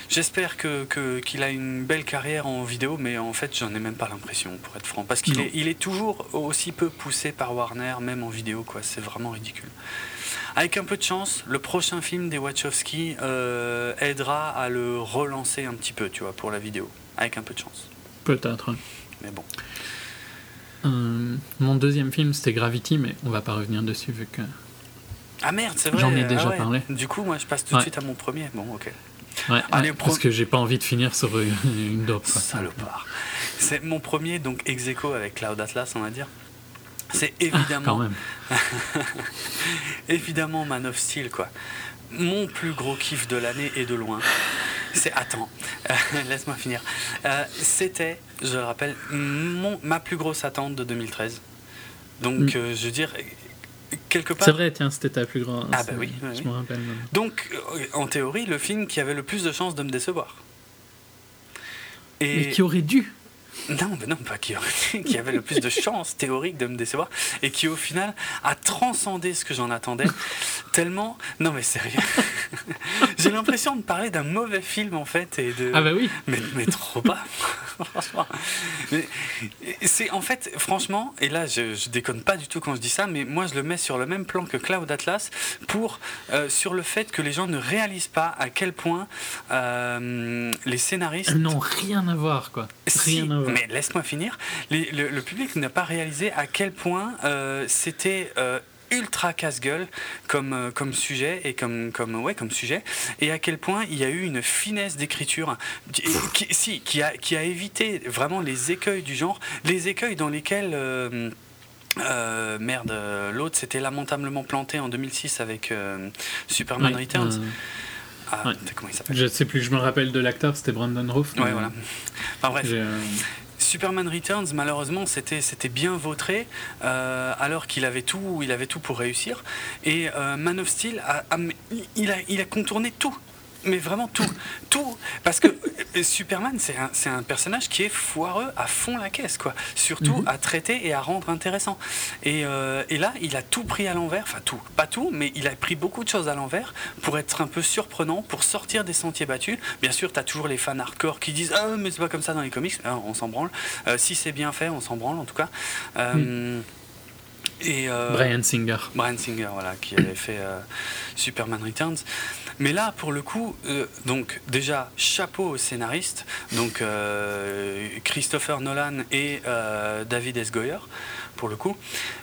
J'espère que, qu'il a une belle carrière en vidéo, mais en fait, j'en ai même pas l'impression, pour être franc. Parce qu'il est, il est toujours aussi peu poussé par Warner, même en vidéo, quoi. C'est vraiment ridicule. Avec un peu de chance, le prochain film des Wachowski euh, aidera à le relancer un petit peu, tu vois, pour la vidéo. Avec un peu de chance. Peut-être. Mais bon. Euh, mon deuxième film, c'était Gravity, mais on va pas revenir dessus vu que. Ah merde, c'est vrai. J'en ai déjà ah parlé. Du coup, moi, je passe tout de suite à mon premier. Bon, ok. Ouais, Allez, parce que j'ai pas envie de finir sur une dope. Salopard. C'est mon premier, donc ex avec Cloud Atlas, on va dire. C'est évidemment. quand même. évidemment Man of Steel, quoi. Mon plus gros kiff de l'année et de loin. C'est attends, euh, laisse-moi finir. Euh, c'était, je le rappelle, mon, ma plus grosse attente de 2013. Donc, mm. euh, je veux dire, quelque part. C'est vrai, tiens, c'était ta plus grande. Ah bah oui, je me rappelle. Donc, en théorie, le film qui avait le plus de chances de me décevoir. Et... Mais qui aurait dû. Non, mais non, pas qui, qui avait le plus de chances théoriques de me décevoir et qui au final a transcendé ce que j'en attendais tellement. Non, mais sérieux. J'ai l'impression de parler d'un mauvais film en fait et de. Ah bah oui. Mais, mais trop pas. franchement. C'est en fait, franchement, et là je, je, déconne pas du tout quand je dis ça, mais moi je le mets sur le même plan que Cloud Atlas pour euh, sur le fait que les gens ne réalisent pas à quel point euh, les scénaristes. n'ont rien à voir quoi. Rien à voir mais laisse-moi finir. le, public n'a pas réalisé à quel point euh, c'était euh, ultra casse-gueule comme, euh, comme sujet et comme, comme, ouais, comme sujet et à quel point il y a eu une finesse d'écriture qui, si, qui, a, qui a évité vraiment les écueils du genre, les écueils dans lesquels merde, l'autre s'était lamentablement planté en 2006 avec Superman Returns. Ah, comment il s'appelle Je sais plus, je me rappelle de l'acteur, c'était Brandon Roof. Ouais, voilà. Enfin bref. Superman Returns, malheureusement, c'était c'était bien vautré, euh, alors qu'il avait tout, il avait tout pour réussir. Et euh, Man of Steel, il, a, il a contourné tout mais vraiment tout. Tout. Parce que euh, Superman, c'est un, un, personnage qui est foireux à fond la caisse, quoi. Surtout mhm. à traiter et à rendre intéressant. Et, euh, et là, il a tout pris à l'envers. Enfin, tout. Pas tout, mais il a pris beaucoup de choses à l'envers pour être un peu surprenant, pour sortir des sentiers battus. Bien sûr, tu as toujours les fans hardcore qui disent Ah, mais c'est pas comme ça dans les comics. Ah, on s'en branle. Euh, si c'est bien fait, on s'en branle en tout cas. Et Brian Singer. Brian Singer, voilà, qui avait fait Superman Returns. Mais là, pour le coup, euh, donc déjà chapeau aux scénaristes, donc euh, Christopher Nolan et euh, David S. Goyer, pour le coup,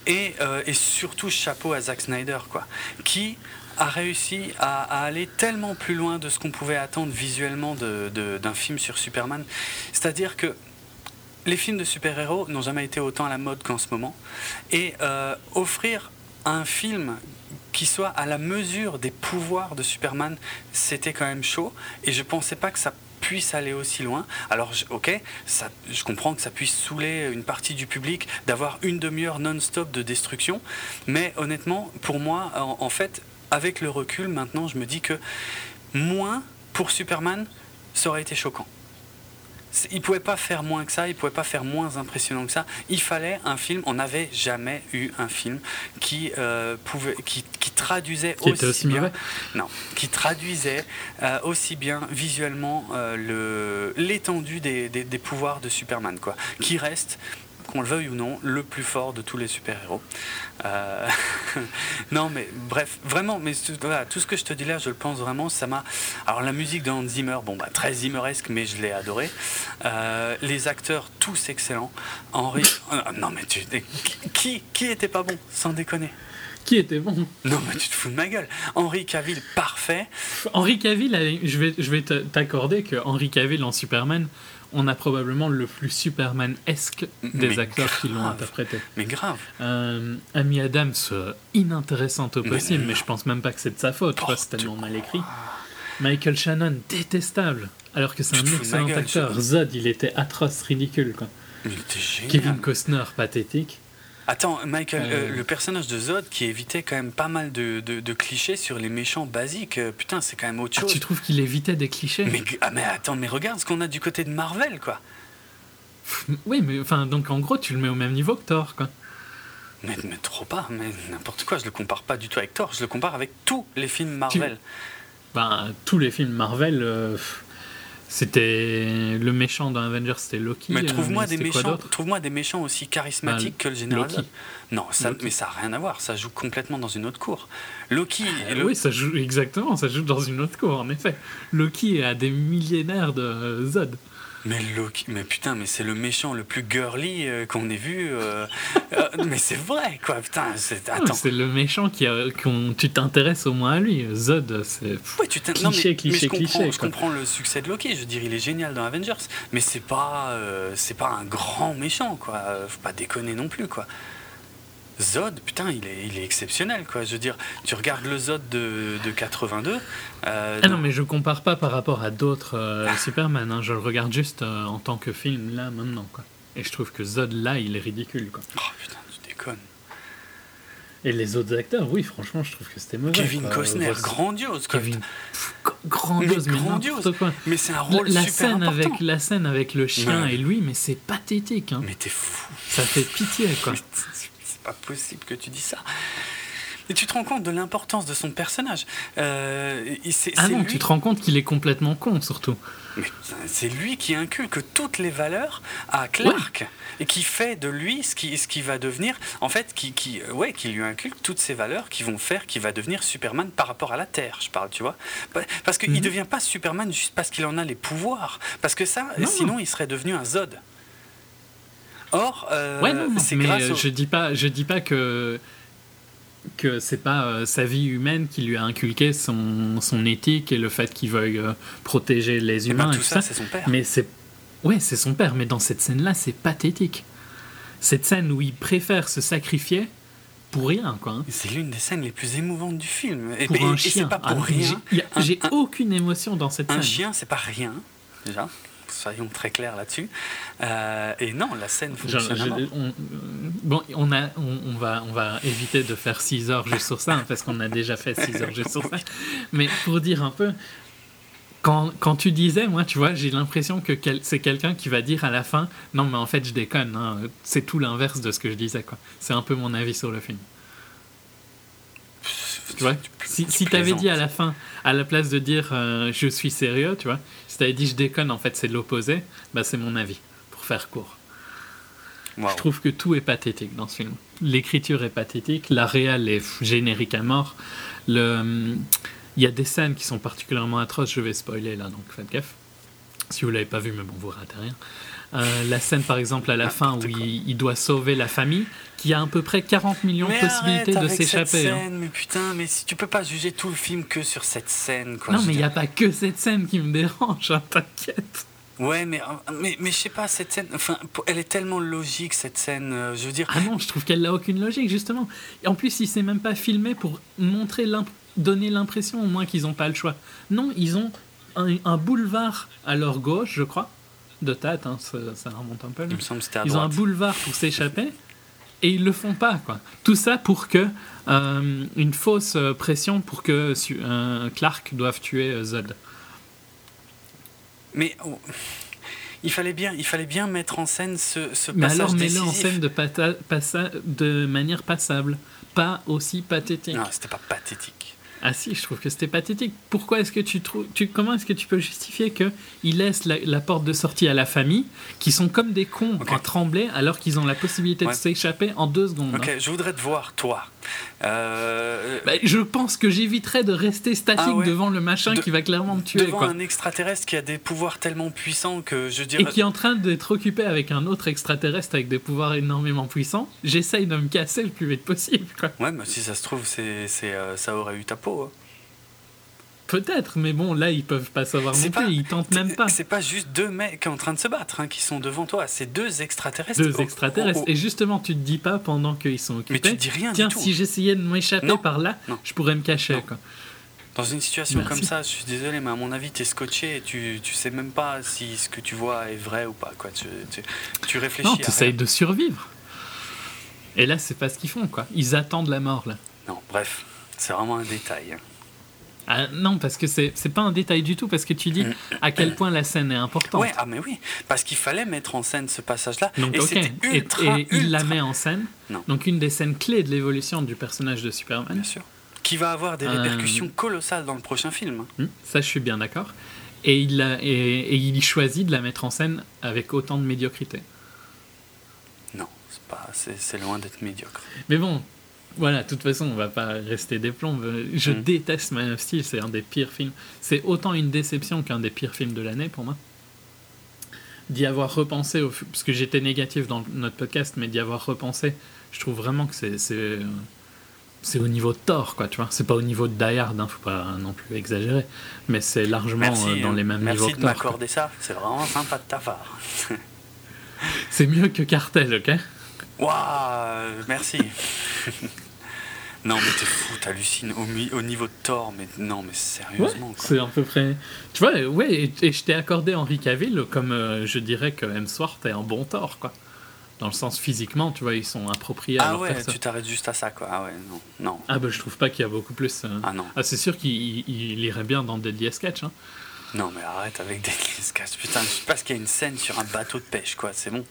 et, et, surtout chapeau à Zack Snyder, quoi, qui a réussi à, aller tellement plus loin de ce qu'on pouvait attendre visuellement d'un film sur Superman. C'est-à-dire que les films de super-héros n'ont jamais été autant à la mode qu'en ce moment, et offrir un film qui soit à la mesure des pouvoirs de Superman, c'était quand même chaud. Et je pensais pas que ça puisse aller aussi loin. Alors, ok, ça, je comprends que ça puisse saouler une partie du public d'avoir une demi-heure non-stop de destruction, mais honnêtement, pour moi, en fait, avec le recul, maintenant, je me dis que moins pour Superman, ça aurait été choquant. Il pouvait pas faire moins que ça, il pouvait pas faire moins impressionnant que ça. Il fallait un film. On n'avait jamais eu un film qui euh, pouvait, qui, traduisait aussi, bien, non, qui traduisait euh, aussi bien visuellement euh, le l'étendue des, des, des, pouvoirs de Superman, quoi. Qui reste qu'on le veuille ou non, le plus fort de tous les super-héros. Euh, non, mais bref, vraiment, mais voilà, tout ce que je te dis là, je le pense vraiment, ça m'a. Alors, la musique de Hans Zimmer, bon, bah, très Zimmeresque, mais je l'ai adoré. Euh, les acteurs, tous excellents. Henri. Euh, non, mais tu. Qui, qui était pas bon, sans déconner? Qui était bon? Non, mais tu te fous de ma gueule. Henri Cavill, parfait. Henri Cavill, je vais, je vais t'accorder que Henri Cavill en Superman, on a probablement le plus Superman-esque des acteurs qui l'ont interprété. Mais grave. Euh, Amy Adams, euh, inintéressante au possible, mais, je pense même pas que c'est de sa faute, c'est tellement mal écrit. Michael Shannon, détestable, alors que c'est un excellent acteur. Zod, il était atroce, ridicule. Quoi. Kevin Costner, pathétique. Attends, Michael, euh, euh, le personnage de Zod qui évitait quand même pas mal de, de, clichés sur les méchants basiques, euh, putain, c'est quand même autre ah, chose. tu trouves qu'il évitait des clichés mais, ah, mais attends, mais regarde ce qu'on a du côté de Marvel, quoi. Oui, mais enfin, donc en gros, tu le mets au même niveau que Thor, quoi. Mais, mais trop pas, mais n'importe quoi, je le compare pas du tout avec Thor, je le compare avec tous les films Marvel. Ben, tous les films Marvel. C'était le méchant dans Avengers, c'était Loki. Mais trouve-moi des méchants, trouve-moi des méchants aussi charismatiques bah, que le général. Non, ça, mais ça n'a rien à voir. Ça joue complètement dans une autre cour. Loki. Ah, oui, ça joue exactement. Ça joue dans une autre cour, en effet. Loki a des millénaires de Zod. Mais Loki, mais putain, mais c'est le méchant le plus girly euh, qu'on ait vu. Euh, euh, mais c'est vrai, quoi, putain. C'est, attends. c'est le méchant qui a, tu t'intéresses au moins à lui. Zod, c'est ouais, tu cliché, cliché, je cliché. Comprends, je comprends le succès de Loki. Je veux dire, il est génial dans Avengers, mais c'est pas, c'est pas un grand méchant, quoi. Faut pas déconner non plus, quoi. Zod, putain, il est, il est exceptionnel, quoi. Je veux dire, tu regardes le Zod de, de 82. Euh, ah non, mais je compare pas par rapport à d'autres euh, Superman. Hein. Je le regarde juste euh, en tant que film, là, maintenant, quoi. Et je trouve que Zod, là, il est ridicule, quoi. Oh putain, tu déconnes. Et les autres acteurs, oui, franchement, je trouve que c'était mauvais. Kevin Costner, grandiose, quoi. Kevin, grandiose, mais, grandiose. Quoi. Mais c'est un rôle la, super scène important. avec La scène avec le chien et lui, mais c'est pathétique. Hein. Mais t'es fou. Ça fait pitié, quoi possible que tu dis ça. Et tu te rends compte de l'importance de son personnage. Euh, ah non, tu te rends compte qu'il est complètement con, surtout. Mais c'est lui qui inculque toutes les valeurs à Clark et qui fait de lui ce qui, ce qui va devenir, en fait, qui, qui, ouais, qui lui inculque toutes ces valeurs qui vont faire qu'il va devenir Superman par rapport à la Terre, je parle, tu vois. Parce qu'il ne mhm. devient pas Superman juste parce qu'il en a les pouvoirs. Parce que ça, sinon, il serait devenu un Zod. Or, euh, c'est grâce euh, je dis pas, je dis pas que que c'est pas euh, sa vie humaine qui lui a inculqué son, son éthique et le fait qu'il veuille protéger les eh ben, humains et, tout, ça, c'est son père. Mais c'est ouais, c'est son père. Mais dans cette scène-là, c'est pathétique. Cette scène où il préfère se sacrifier pour rien, quoi. Hein. C'est l'une des scènes les plus émouvantes du film. Et, pour un chien. pas pour ah, rien. J'ai aucune émotion dans cette scène. Un chien, c'est pas rien, déjà soyons très clairs là-dessus. Euh, et non, la scène fonctionne. on, bon, on, a, on, va, on va éviter de faire 6 heures juste sur ça, hein, parce qu'on a déjà fait 6 heures juste sur ça. Mais pour dire un peu, quand, quand, tu disais, moi, tu vois, j'ai l'impression que c'est quelqu'un qui va dire à la fin, non, mais en fait, je déconne. Hein, c'est tout l'inverse de ce que je disais, quoi. C'est un peu mon avis sur le film. Tu vois, si, si tu avais dit à la fin, à la place de dire euh, je suis sérieux, tu vois, si tu avais dit je déconne, en fait c'est l'opposé, bah c'est mon avis, pour faire court. Je trouve que tout est pathétique dans ce film. L'écriture est pathétique, la réelle est générique à mort. Le, il y a des scènes qui sont particulièrement atroces, je vais spoiler là, donc faites gaffe. Si vous l'avez pas vu, mais bon, vous ratez rien. Euh, la scène par exemple à la ah, fin où il, doit sauver la famille, qui a à peu près 40 millions de possibilités de s'échapper. Hein. Mais putain, mais si tu peux pas juger tout le film que sur cette scène. Quoi, non, mais il n'y a pas que cette scène qui me dérange, hein, t'inquiète. Ouais, mais, mais, mais je sais pas, cette scène, enfin, elle est tellement logique, cette scène, euh, je veux dire. Ah non, je trouve qu'elle n'a aucune logique, justement. Et en plus, il s'est même pas filmé pour montrer donner l'impression au moins qu'ils n'ont pas le choix. Non, ils ont un, boulevard à leur gauche, je crois, de tête, hein, ça, remonte un peu. Ils ont un boulevard pour s'échapper et ils le font pas quoi. Tout ça pour que euh, une fausse pression pour que euh, Clark doive tuer euh, Zod. Mais oh, il fallait bien, il fallait bien mettre en scène ce, ce Mais alors mets-le en scène de, de manière passable, pas aussi pathétique. Non, c'était pas pathétique. Ah si, je trouve que c'était pathétique. Pourquoi est-ce que tu trouves, tu, comment est-ce que tu peux justifier que il laisse la, porte de sortie à la famille, qui sont comme des cons à trembler, alors qu'ils ont la possibilité de s'échapper en deux secondes. Ok, hein. je voudrais te voir, toi. Euh, bah, je pense que j'éviterais de rester statique ah devant le machin qui va clairement me tuer. Devant un extraterrestre qui a des pouvoirs tellement puissants que je dirais. Et qui est en train d'être occupé avec un autre extraterrestre avec des pouvoirs énormément puissants, j'essaye de me casser le plus vite possible. Quoi. Ouais, mais si ça se trouve, c'est, euh, ça aurait eu ta peau. Hein. Peut-être, mais bon, là, ils peuvent pas savoir non plus, ils tentent même pas. C'est pas juste deux mecs en train de se battre hein, qui sont devant toi, c'est deux extraterrestres. Deux extraterrestres. Et justement, tu te dis pas pendant qu'ils sont occupés. Mais tu te dis rien Tiens, du tout. si j'essayais de m'échapper par là, je pourrais me cacher. Quoi. Dans une situation comme ça, je suis désolé, mais à mon avis, tu es scotché et tu, tu sais même pas si ce que tu vois est vrai ou pas. Quoi. Tu, tu, réfléchis. Non, tu essayes de survivre. Et là, c'est pas ce qu'ils font, quoi. Ils attendent la mort, là. Non, bref, c'est vraiment un détail. Hein. Ah, non, parce que c'est pas un détail du tout, parce que tu dis à quel point la scène est importante. Ouais, ah mais oui, parce qu'il fallait mettre en scène ce passage-là. Donc, et et, il la met en scène. Donc une des scènes clés de l'évolution du personnage de Superman. Bien sûr. Qui va avoir des répercussions euh, colossales dans le prochain film. Hmm, ça, je suis bien d'accord. Et il, et, il choisit de la mettre en scène avec autant de médiocrité. Non, c'est loin d'être médiocre. Mais bon, voilà, de toute façon, on va pas rester des plombs. Je mm. déteste Man of Steel, c'est un des pires films. C'est autant une déception qu'un des pires films de l'année pour moi. D'y avoir repensé, au, parce que j'étais négatif dans notre podcast, mais d'y avoir repensé, je trouve vraiment que c'est c'est au niveau de Thor, quoi, tu vois. C'est pas au niveau de Die Hard, hein, faut pas non plus exagérer, mais c'est largement euh, dans les mêmes niveaux que Merci de m'accorder ça, c'est vraiment sympa de ta part. c'est mieux que Cartel, ok? Waouh, merci. Non, mais t'es fou, t'hallucines au, au niveau de Thor, mais non, mais sérieusement. c'est à peu près. Tu vois, ouais, et, je t'ai accordé Henri Cavill comme euh, je dirais que Hemsworth est un bon Thor, quoi. Dans le sens physiquement, tu vois, ils sont appropriés à Ah ouais, tu t'arrêtes juste à ça, quoi. Ah ouais, non. non. Ah bah je trouve pas qu'il y a beaucoup plus. Euh, ah non. Ah c'est sûr qu'il irait bien dans Deadly Sketch, hein. Non, mais arrête avec Deadly Sketch. Putain, je sais pas ce qu'il y a une scène sur un bateau de pêche, quoi. C'est bon.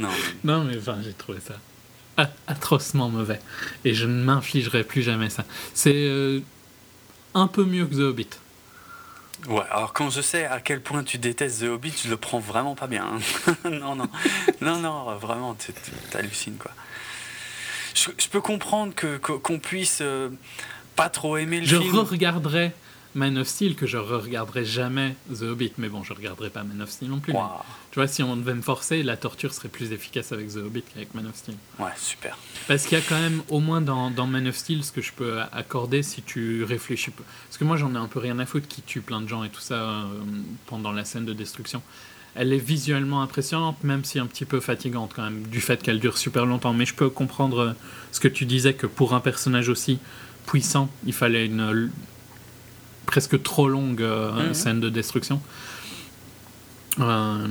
Non. non, mais enfin, j'ai trouvé ça atrocement mauvais. Et je ne m'infligerai plus jamais ça. C'est euh, un peu mieux que The Hobbit. Ouais, alors quand je sais à quel point tu détestes The Hobbit, je le prends vraiment pas bien. Hein. non, non, non, non, vraiment, tu hallucines quoi. Je, peux comprendre que qu'on puisse euh, pas trop aimer le je film. Je re-regarderai Man of Steel que je re-regarderai jamais The Hobbit, mais bon, je regarderai pas Man of Steel non plus. Tu vois, si on devait me forcer, la torture serait plus efficace avec The Hobbit qu'avec Man of Steel. Ouais, super. Parce qu'il y a quand même, au moins dans, dans, Man of Steel, ce que je peux accorder si tu réfléchis. Parce que moi, j'en ai un peu rien à foutre qui tue plein de gens et tout ça euh, pendant la scène de destruction. Elle est visuellement impressionnante, même si un petit peu fatigante quand même, du fait qu'elle dure super longtemps. Mais je peux comprendre euh, ce que tu disais, que pour un personnage aussi puissant, il fallait une presque trop longue euh, mhm. scène de destruction. Euh,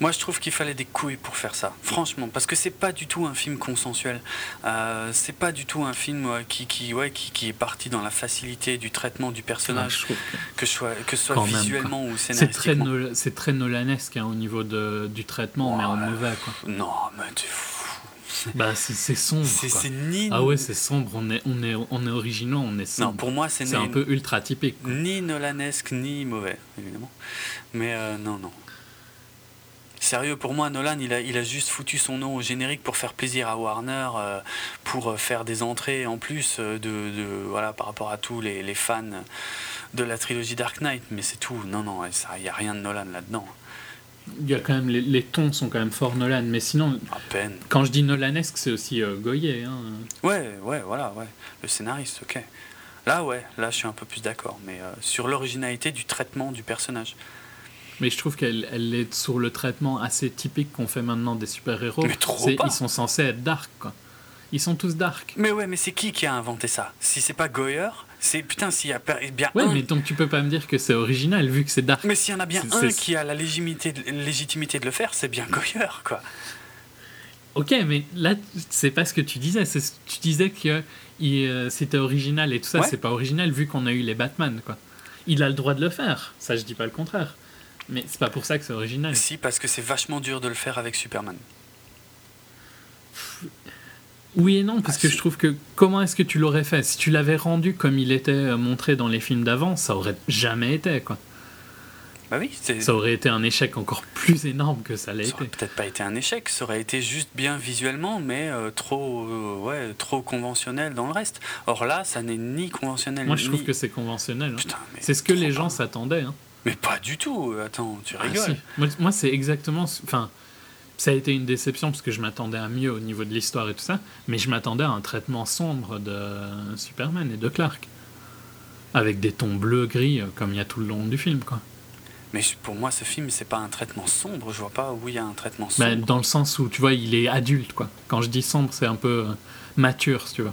Moi, je trouve qu'il fallait des couilles pour faire ça, franchement, parce que c'est pas du tout un film consensuel. Euh, c'est pas du tout un film qui, qui, ouais, qui, qui, est parti dans la facilité du traitement du personnage, que, ce soit, que soit visuellement ou scénaristiquement. C'est très, nolanesque hein, au niveau de, du traitement, mais en mauvais. Quoi. Non, mais tu fou. Bah, c'est sombre. C'est ni... Ah ouais, c'est sombre. On est, on, est, on est originaux, on est sombre. Non, pour moi, c'est un peu ultra typique. Ni Nolanesque, ni mauvais, évidemment. Mais euh, non, non. Sérieux, pour moi, Nolan, il a, il a juste foutu son nom au générique pour faire plaisir à Warner, euh, pour euh, faire des entrées en plus de, de, voilà, par rapport à tous les, les fans de la trilogie Dark Knight. Mais c'est tout. Non, non, il n'y a rien de Nolan là-dedans il y a quand même les, tons sont quand même fort Nolan, mais sinon, à peine. Quand je dis Nolanesque, c'est aussi euh, Goyer. Hein. Ouais, ouais, voilà, ouais. Le scénariste, ok. Là, ouais, là, je suis un peu plus d'accord, mais euh, sur l'originalité du traitement du personnage. Mais je trouve qu'elle elle est sur le traitement assez typique qu'on fait maintenant des super-héros. Mais trop Ils sont censés être dark, quoi. Ils sont tous dark. Mais ouais, mais c'est qui qui a inventé ça? Si c'est pas Goyer, C'est putain, s'il y a bien ouais, mais donc tu peux pas me dire que c'est original vu que c'est dark. Mais s'il y en a bien un qui a la légitimité, légitimité de le faire, c'est bien Goyer, quoi. Ok, mais là, c'est pas ce que tu disais. Tu disais que euh, c'était original et tout ça, c'est pas original vu qu'on a eu les Batman, quoi. Il a le droit de le faire, ça je dis pas le contraire. Mais c'est pas pour ça que c'est original. Si, parce que c'est vachement dur de le faire avec Superman. Oui et non, parce ah, que je trouve que comment est-ce que tu l'aurais fait? Si tu l'avais rendu comme il était euh, montré dans les films d'avant, ça aurait jamais été, quoi. Bah oui, ça aurait été un échec encore plus énorme que ça l'ait été. Peut-être pas été un échec, ça aurait été juste bien visuellement, mais euh, trop, euh, ouais, trop conventionnel dans le reste. Or là, ça n'est ni conventionnel. Moi, je trouve que c'est conventionnel. Hein. C'est ce que les gens s'attendaient. Hein. Mais pas du tout. Attends, tu ah, rigoles. Moi, c'est exactement. Enfin, ça a été une déception parce que je m'attendais à mieux au niveau de l'histoire et tout ça, mais je m'attendais à un traitement sombre de Superman et de Clark, avec des tons bleu gris euh, comme il y a tout le long du film, quoi. Mais pour moi, ce film, c'est pas un traitement sombre. Je vois pas où il y a un traitement bah, sombre. dans le sens où, tu vois, il est adulte, quoi. Quand je dis sombre, c'est un peu euh, mature, si tu veux.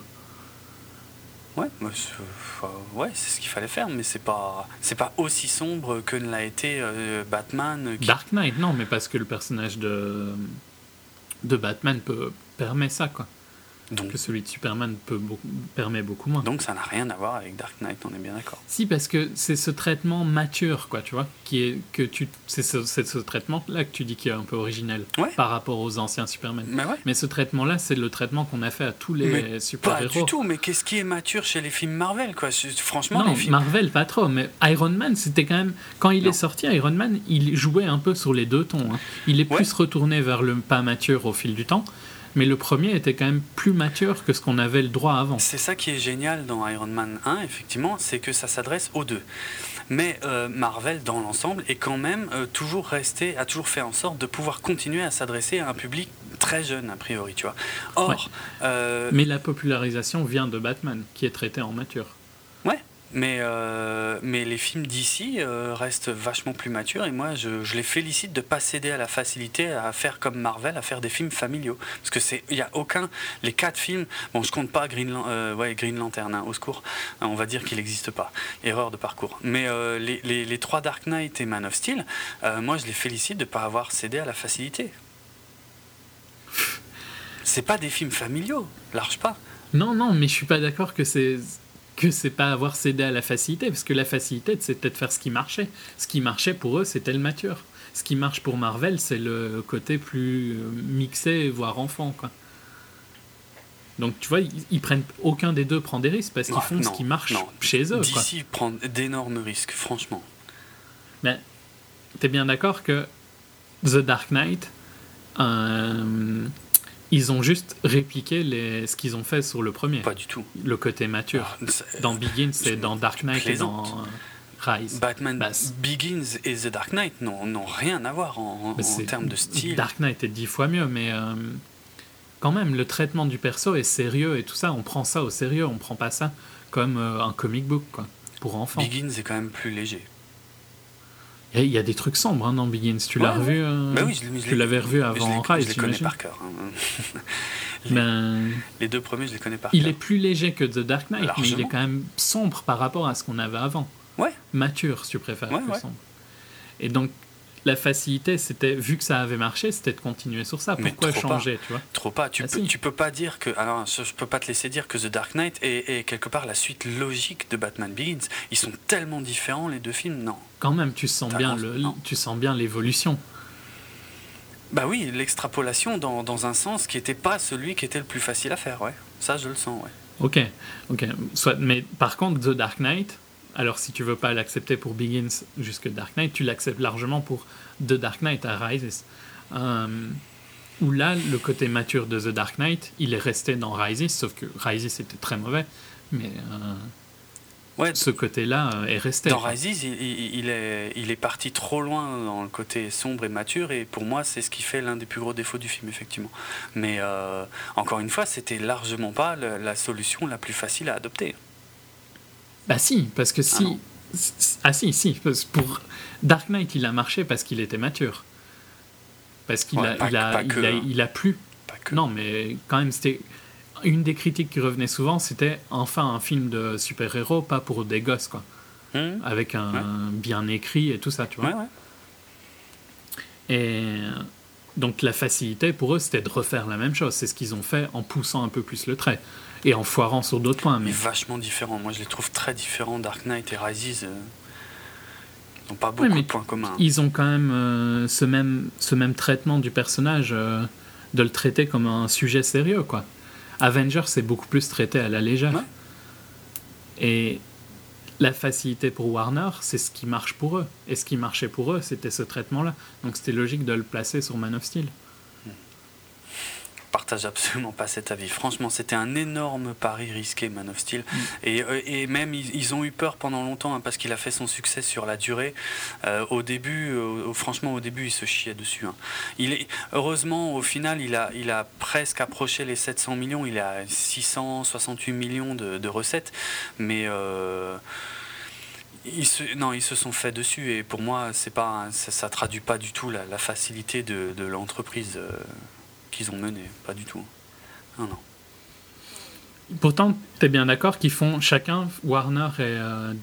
Ouais, ouais c'est ce qu'il fallait faire, mais c'est pas, c'est pas aussi sombre que ne l'a été euh, Batman. Dark Knight, non, mais parce que le personnage de, de Batman peut, permet ça, quoi. Donc, que celui de Superman peut beaucoup, permet beaucoup moins. Donc ça n'a rien à voir avec Dark Knight, on est bien d'accord. Si, parce que c'est ce traitement mature, quoi, tu vois, qui est que tu, c'est ce, ce traitement-là que tu dis qui est un peu originel par rapport aux anciens Superman. Mais, ouais. mais ce traitement-là, c'est le traitement qu'on a fait à tous les super-héros. Pas du tout, mais qu'est-ce qui est mature chez les films Marvel, quoi? Franchement, non, les films... Marvel pas trop, mais Iron Man, c'était quand même quand il est sorti, Iron Man, il jouait un peu sur les deux tons. Hein. Il est plus retourné vers le pas mature au fil du temps mais le premier était quand même plus mature que ce qu'on avait le droit avant. C'est ça qui est génial dans Iron Man 1, effectivement, c'est que ça s'adresse aux deux. Mais euh, Marvel, dans l'ensemble, est quand même euh, toujours resté, a toujours fait en sorte de pouvoir continuer à s'adresser à un public très jeune, a priori, tu vois. Or. Euh, mais la popularisation vient de Batman, qui est traité en mature. Ouais, mais, euh, mais les films d'ici euh, restent vachement plus matures et moi je, je les félicite de ne pas céder à la facilité à faire comme Marvel, à faire des films familiaux. Parce que c'est, il n'y a aucun, les quatre films, bon je compte pas Green, euh, Green Lantern, hein, au secours, on va dire qu'il n'existe pas, erreur de parcours. Mais les, les, les, trois Dark Knight et Man of Steel, moi je les félicite de ne pas avoir cédé à la facilité. C'est pas des films familiaux, large pas. Non, non, mais je suis pas d'accord que c'est que c'est pas avoir cédé à la facilité, parce que la facilité, c'était de faire ce qui marchait. Ce qui marchait pour eux, c'était le mature. Ce qui marche pour Marvel, c'est le côté plus euh, mixé, voire enfant, quoi. Donc tu vois, ils, prennent aucun des deux prend des risques parce qu'ils font ce qui marche chez eux. D'ici prend d'énormes risques, franchement. Mais t'es bien d'accord que The Dark Knight, euh, ils ont juste répliqué les, ce qu'ils ont fait sur le premier. Pas du tout. Le côté mature. Ah, dans Begins et dans Dark Knight et dans Rise. Batman bah, Begins et The Dark Knight n'ont rien à voir en, en termes de style. Dark Knight est dix fois mieux, mais euh, quand même, le traitement du perso est sérieux et tout ça. On prend ça au sérieux, on prend pas ça comme euh, un comic book quoi, pour enfants. Begins est quand même plus léger. Il y a des trucs sombres hein, dans Begins. Tu l'as revu euh, bah oui, Tu l'avais revu avant Rise, Je les connais par cœur. Hein. les, ben, les, deux premiers, je les connais par il cœur. Il est plus léger que The Dark Knight, mais il est quand même sombre par rapport à ce qu'on avait avant. Ouais. Mature, si tu préfères, sombre. Et donc, la facilité, c'était, vu que ça avait marché, c'était de continuer sur ça. Pourquoi changer, tu vois? Trop pas. Tu, ah, peux, tu peux pas dire que. Alors, je peux pas te laisser dire que The Dark Knight est, quelque part la suite logique de Batman Begins. Ils sont tellement différents, les deux films, non. Quand même, tu sens, bien, le, tu sens bien l'évolution. Bah oui, l'extrapolation dans, dans, un sens qui n'était pas celui qui était le plus facile à faire, ouais. Ça, je le sens, ouais. Ok, ok. Soit, mais par contre, The Dark Knight, alors si tu veux pas l'accepter pour Begins jusque Dark Knight, tu l'acceptes largement pour The Dark Knight à Rises. Euh, où là, le côté mature de The Dark Knight, il est resté dans Rises, sauf que Rises était très mauvais, mais euh, ouais, ce côté-là euh, est resté. Dans Rises, il, est, il est parti trop loin dans le côté sombre et mature, et pour moi, c'est ce qui fait l'un des plus gros défauts du film, effectivement. Mais encore une fois, c'était largement pas la solution la plus facile à adopter. Bah si, parce que si... Ah, ah si, si, pour Dark Knight, il a marché parce qu'il était mature. Parce qu'il a, il a, il a, il a, plu. Non, mais quand même, c'était une des critiques qui revenait souvent, c'était enfin un film de super-héros, pas pour des gosses, quoi. Hmm. Avec un bien écrit et tout ça, tu vois. Et donc la facilité pour eux, c'était de refaire la même chose. C'est ce qu'ils ont fait en poussant un peu plus le trait et en foirant sur d'autres points. Mais... vachement différent. Moi, je les trouve très différents. Dark Knight et Rises euh, n'ont pas beaucoup de points communs. Ils ont quand même euh, ce, même, ce même traitement du personnage, euh, de le traiter comme un sujet sérieux, quoi. Avengers, c'est beaucoup plus traité à la légère. Et la facilité pour Warner, c'est ce qui marche pour eux. Et ce qui marchait pour eux, c'était ce traitement-là. Donc c'était logique de le placer sur Man of Steel partage absolument pas cet avis. Franchement, c'était un énorme pari risqué, Man of Steel. Mm. Et, euh, et, même, ils, ont eu peur pendant longtemps hein, parce qu'il a fait son succès sur la durée. Euh, au début, franchement, au début, il se chiait dessus. Hein. Il est, heureusement, au final, il a, il a presque approché les 700 millions. Il a 668 millions de, recettes. Mais. Euh, ils se, non, ils se sont fait dessus et pour moi, c'est pas, ça, ne traduit pas du tout la, facilité de, de l'entreprise qu'ils ont mené, pas du tout. Non, non. Pourtant, tu es bien d'accord qu'ils font chacun, Warner et, euh,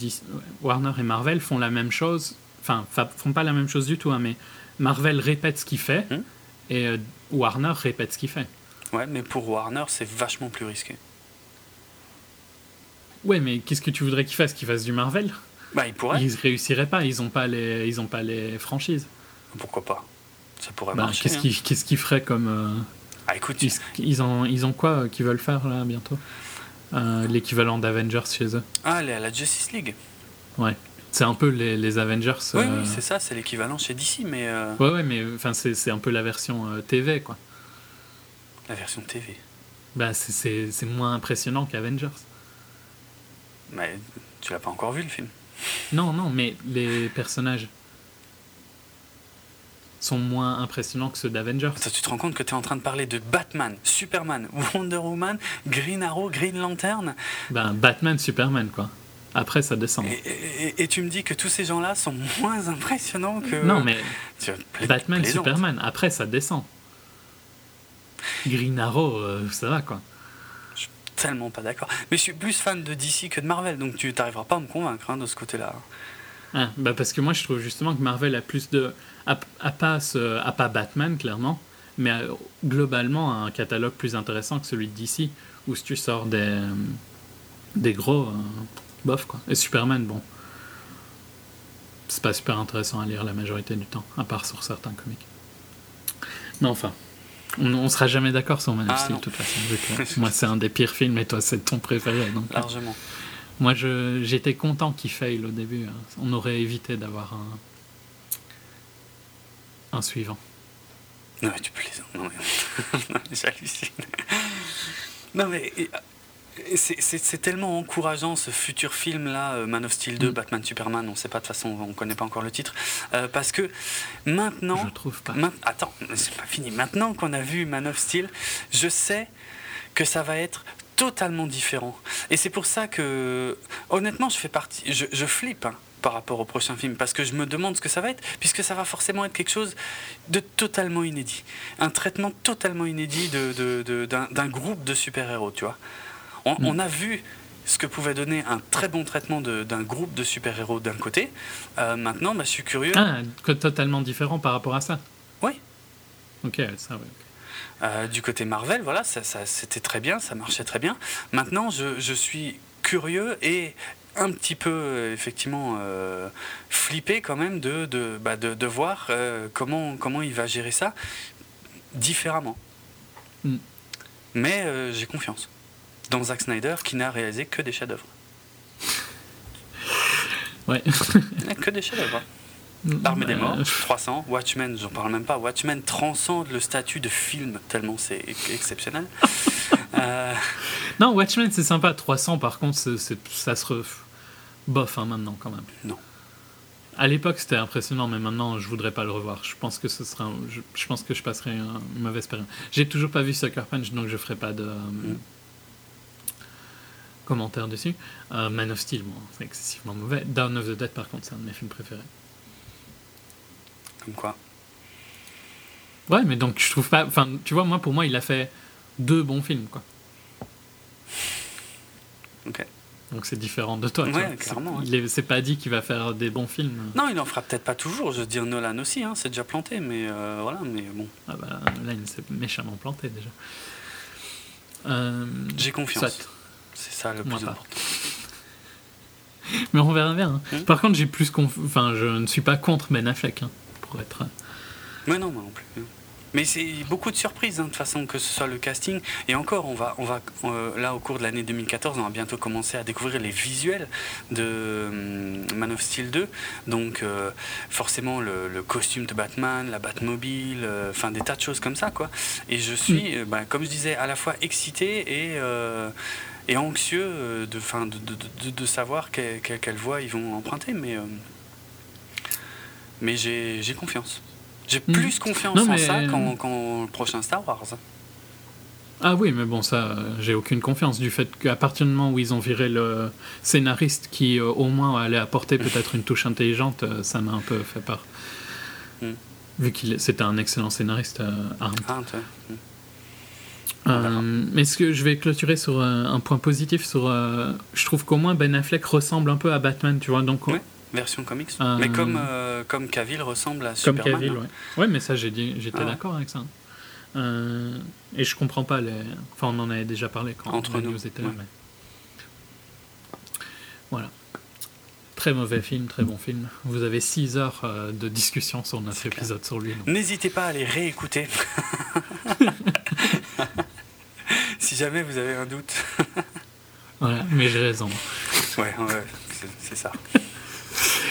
Warner et Marvel font la même chose, enfin, font pas la même chose du tout, hein, mais Marvel répète ce qu'il fait hmm? et euh, Warner répète ce qu'il fait. Ouais, mais pour Warner, c'est vachement plus risqué. Ouais, mais qu'est-ce que tu voudrais qu'ils fassent Qu'ils fassent du Marvel? Bah, ils pourraient. Ils réussiraient pas, ils ont pas les, ils ont pas les franchises. Pourquoi pas? Ça pourrait bah, marcher. Qu'est-ce qu'ils qu'est-ce qu'ils feraient comme. Euh, ah, écoute. Ils, ont, ils ont quoi euh, qu'ils veulent faire là bientôt? Euh, L'équivalent d'Avengers chez eux. Ah, la Justice League Ouais. C'est un peu les, les Avengers. Oui, oui c'est ça, c'est l'équivalent chez DC, mais. Ouais, ouais, mais enfin, c'est un peu la version TV, quoi. La version TV Bah, c'est moins impressionnant qu'Avengers. Mais tu l'as pas encore vu le film? Non, non, mais les personnages sont moins impressionnants que ceux d'Avengers. Tu te rends compte que tu es en train de parler de Batman, Superman, Wonder Woman, Green Arrow, Green Lantern? Ben, Batman, Superman, quoi. Après, ça descend. Et, tu me dis que tous ces gens-là sont moins impressionnants que. Non, mais. Batman, Superman, après, ça descend. Green Arrow, euh, ça va, quoi. Je suis tellement pas d'accord. Mais je suis plus fan de DC que de Marvel, donc tu n'arriveras pas à me convaincre hein, de ce côté-là. Ah, bah parce que moi, je trouve justement que Marvel a plus de à, pas, à pas Batman, clairement, mais globalement un catalogue plus intéressant que celui DC, où si tu sors des, des gros, euh, bof quoi. Et Superman, bon, c'est pas super intéressant à lire la majorité du temps, à part sur certains comics. Mais enfin, on, on sera jamais d'accord sur Man of ah, Steel, de toute façon. moi, c'est un des pires films, et toi, c'est ton préféré. Donc, Largement. Moi, j'étais content qu'il faille au début. Hein. On aurait évité d'avoir un, un suivant. Non, mais tu plaisantes. Non, mais j'hallucine. Non, mais c'est tellement encourageant ce futur film là, euh, Man of Steel 2, mm. Batman Superman, on sait pas de toute façon, on connaît pas encore le titre, euh, parce que maintenant, je trouve pas. attends, c'est pas fini. Maintenant qu'on a vu Man of Steel, je sais que ça va être totalement différent. Et c'est pour ça que, honnêtement, je fais partie, je, je flippe. Hein par rapport au prochain film parce que je me demande ce que ça va être puisque ça va forcément être quelque chose de totalement inédit un traitement totalement inédit d'un de, de, groupe de super-héros tu vois on, mm. on, a vu ce que pouvait donner un très bon traitement d'un groupe de super-héros d'un côté euh, maintenant bah, je suis curieux ah, totalement différent par rapport à ça oui ok ça oui euh, du côté Marvel, voilà, ça, ça c'était très bien, ça marchait très bien. Maintenant, je, je suis curieux et un petit peu euh, effectivement euh, flippé quand même de, de, bah, de, voir euh, comment, comment il va gérer ça différemment. Mm. Mais j'ai confiance dans Zack Snyder qui n'a réalisé que des chefs-d'œuvre. Ouais. que des chefs-d'œuvre. L'armée des morts, 300, Watchmen, j'en parle même pas. Watchmen transcende le statut de film tellement c'est exceptionnel. Non, Watchmen c'est sympa. 300 par contre, ça se bof hein, maintenant quand même. Non. À l'époque, c'était impressionnant, mais maintenant, je voudrais pas le revoir. Je pense que ce sera, je, pense que je passerai une mauvaise période. J'ai toujours pas vu Sucker Punch, donc je ferai pas de mm. commentaires dessus. Euh, Man of Steel, bon, c'est excessivement mauvais. Down of the Dead, par contre, c'est un de mes films préférés. Comme quoi Ouais, mais donc je trouve pas. Enfin, tu vois, moi, pour moi, il a fait deux bons films, quoi. ok. Donc c'est différent de toi. Ouais, clairement. C'est pas dit qu'il va faire des bons films. Non, il en fera peut-être pas toujours. Je veux dire, Nolan aussi, hein, c'est déjà planté, mais euh, voilà, mais bon. Ah bah Nolan, c'est méchamment planté déjà. Euh, J'ai confiance. C'est ça le plus important. mais on verra bien. Hein. Hmm. Par contre, j'ai plus Enfin, je ne suis pas contre Ben Affleck, hein, pour être. Mais non, moi non plus. Mais c'est beaucoup de surprises, hein, de toute façon, que ce soit le casting. Et encore, on va, on va euh, là, au cours de l'année 2014, on va bientôt commencer à découvrir les visuels de euh, Man of Steel 2. Donc, euh, forcément, le, costume de Batman, la Batmobile, enfin, des tas de choses comme ça, quoi. Et je suis, mm. bah, comme je disais, à la fois excité et et anxieux de, fin, de, de, de, savoir quelle, voie ils vont emprunter. Mais, mais j'ai confiance. J'ai hmm. plus confiance en ça qu'en le prochain Star Wars. Ah oui, mais bon, ça, j'ai aucune confiance du fait qu'à partir du moment où ils ont viré le scénariste qui, euh, au moins, allait apporter peut-être une touche intelligente, euh, ça m'a un peu fait peur. Hmm. Vu qu'il c'était un excellent scénariste, euh, Arndt. mais ce que je vais clôturer sur un point positif sur, je trouve qu'au moins Ben Affleck ressemble un peu à Batman, tu vois. Donc, version comics. Euh, mais comme, euh, comme Cavill ressemble à Superman. Comme Cavill, hein. ouais. Ouais, mais ça, j'étais ah d'accord avec ça. Euh, et je comprends pas les. Enfin, on en avait déjà parlé quand Entre nous. étaient là. Voilà. Très mauvais film, très bon film. Vous avez 6 heures de discussion sur notre épisode sur lui. N'hésitez pas à les réécouter. si jamais vous avez un doute. voilà, mais j'ai raison. Ouais, ouais c'est ça.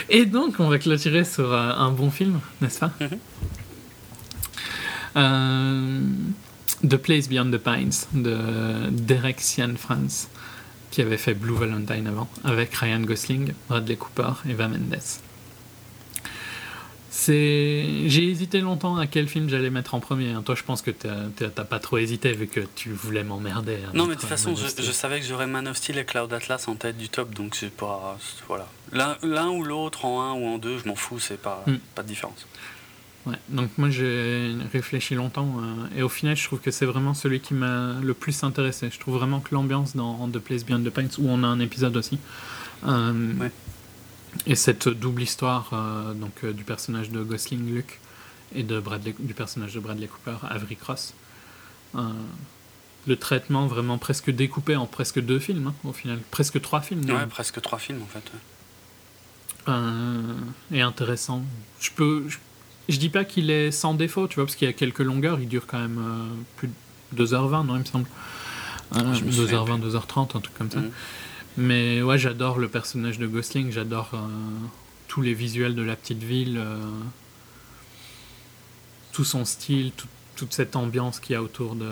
Et donc, on va clôturer sur euh, un bon film, n'est-ce pas? Mhm. euh, The Place Beyond the Pines de Derek Sian Franz, qui avait fait Blue Valentine avant, avec Ryan Gosling, Bradley Cooper et Eva Mendes. J'ai hésité longtemps à quel film j'allais mettre en premier. Hein. Toi, je pense que t'as pas trop hésité vu que tu voulais m'emmerder. Non, mais de toute façon, je, savais que j'aurais Man of Steel et Cloud Atlas en tête du top, donc c'est pas. Voilà. L'un ou l'autre, en un ou en deux, je m'en fous, c'est pas, hmm. pas de différence. Ouais, donc moi j'ai réfléchi longtemps euh, et au final je trouve que c'est vraiment celui qui m'a le plus intéressé. Je trouve vraiment que l'ambiance dans The Place Beyond the Pines, où on a un épisode aussi, euh, ouais et cette double histoire euh, donc, euh, du personnage de Gosling Luke et de Bradley, du personnage de Bradley Cooper, Avery Cross. Euh, le traitement vraiment presque découpé en presque deux films, hein, au final. Presque trois films. Ouais, presque trois films en fait. et intéressant. Je peux. Je, dis pas qu'il est sans défaut, tu vois, parce qu'il y a quelques longueurs, il dure quand même plus de 2h20, non, il me semble. 2h20, 2h30, un truc comme ça. Mhm. Mais ouais, j'adore le personnage de Gosling, j'adore euh, tous les visuels de la petite ville, euh, tout son style, toute cette ambiance qu'il y a autour de,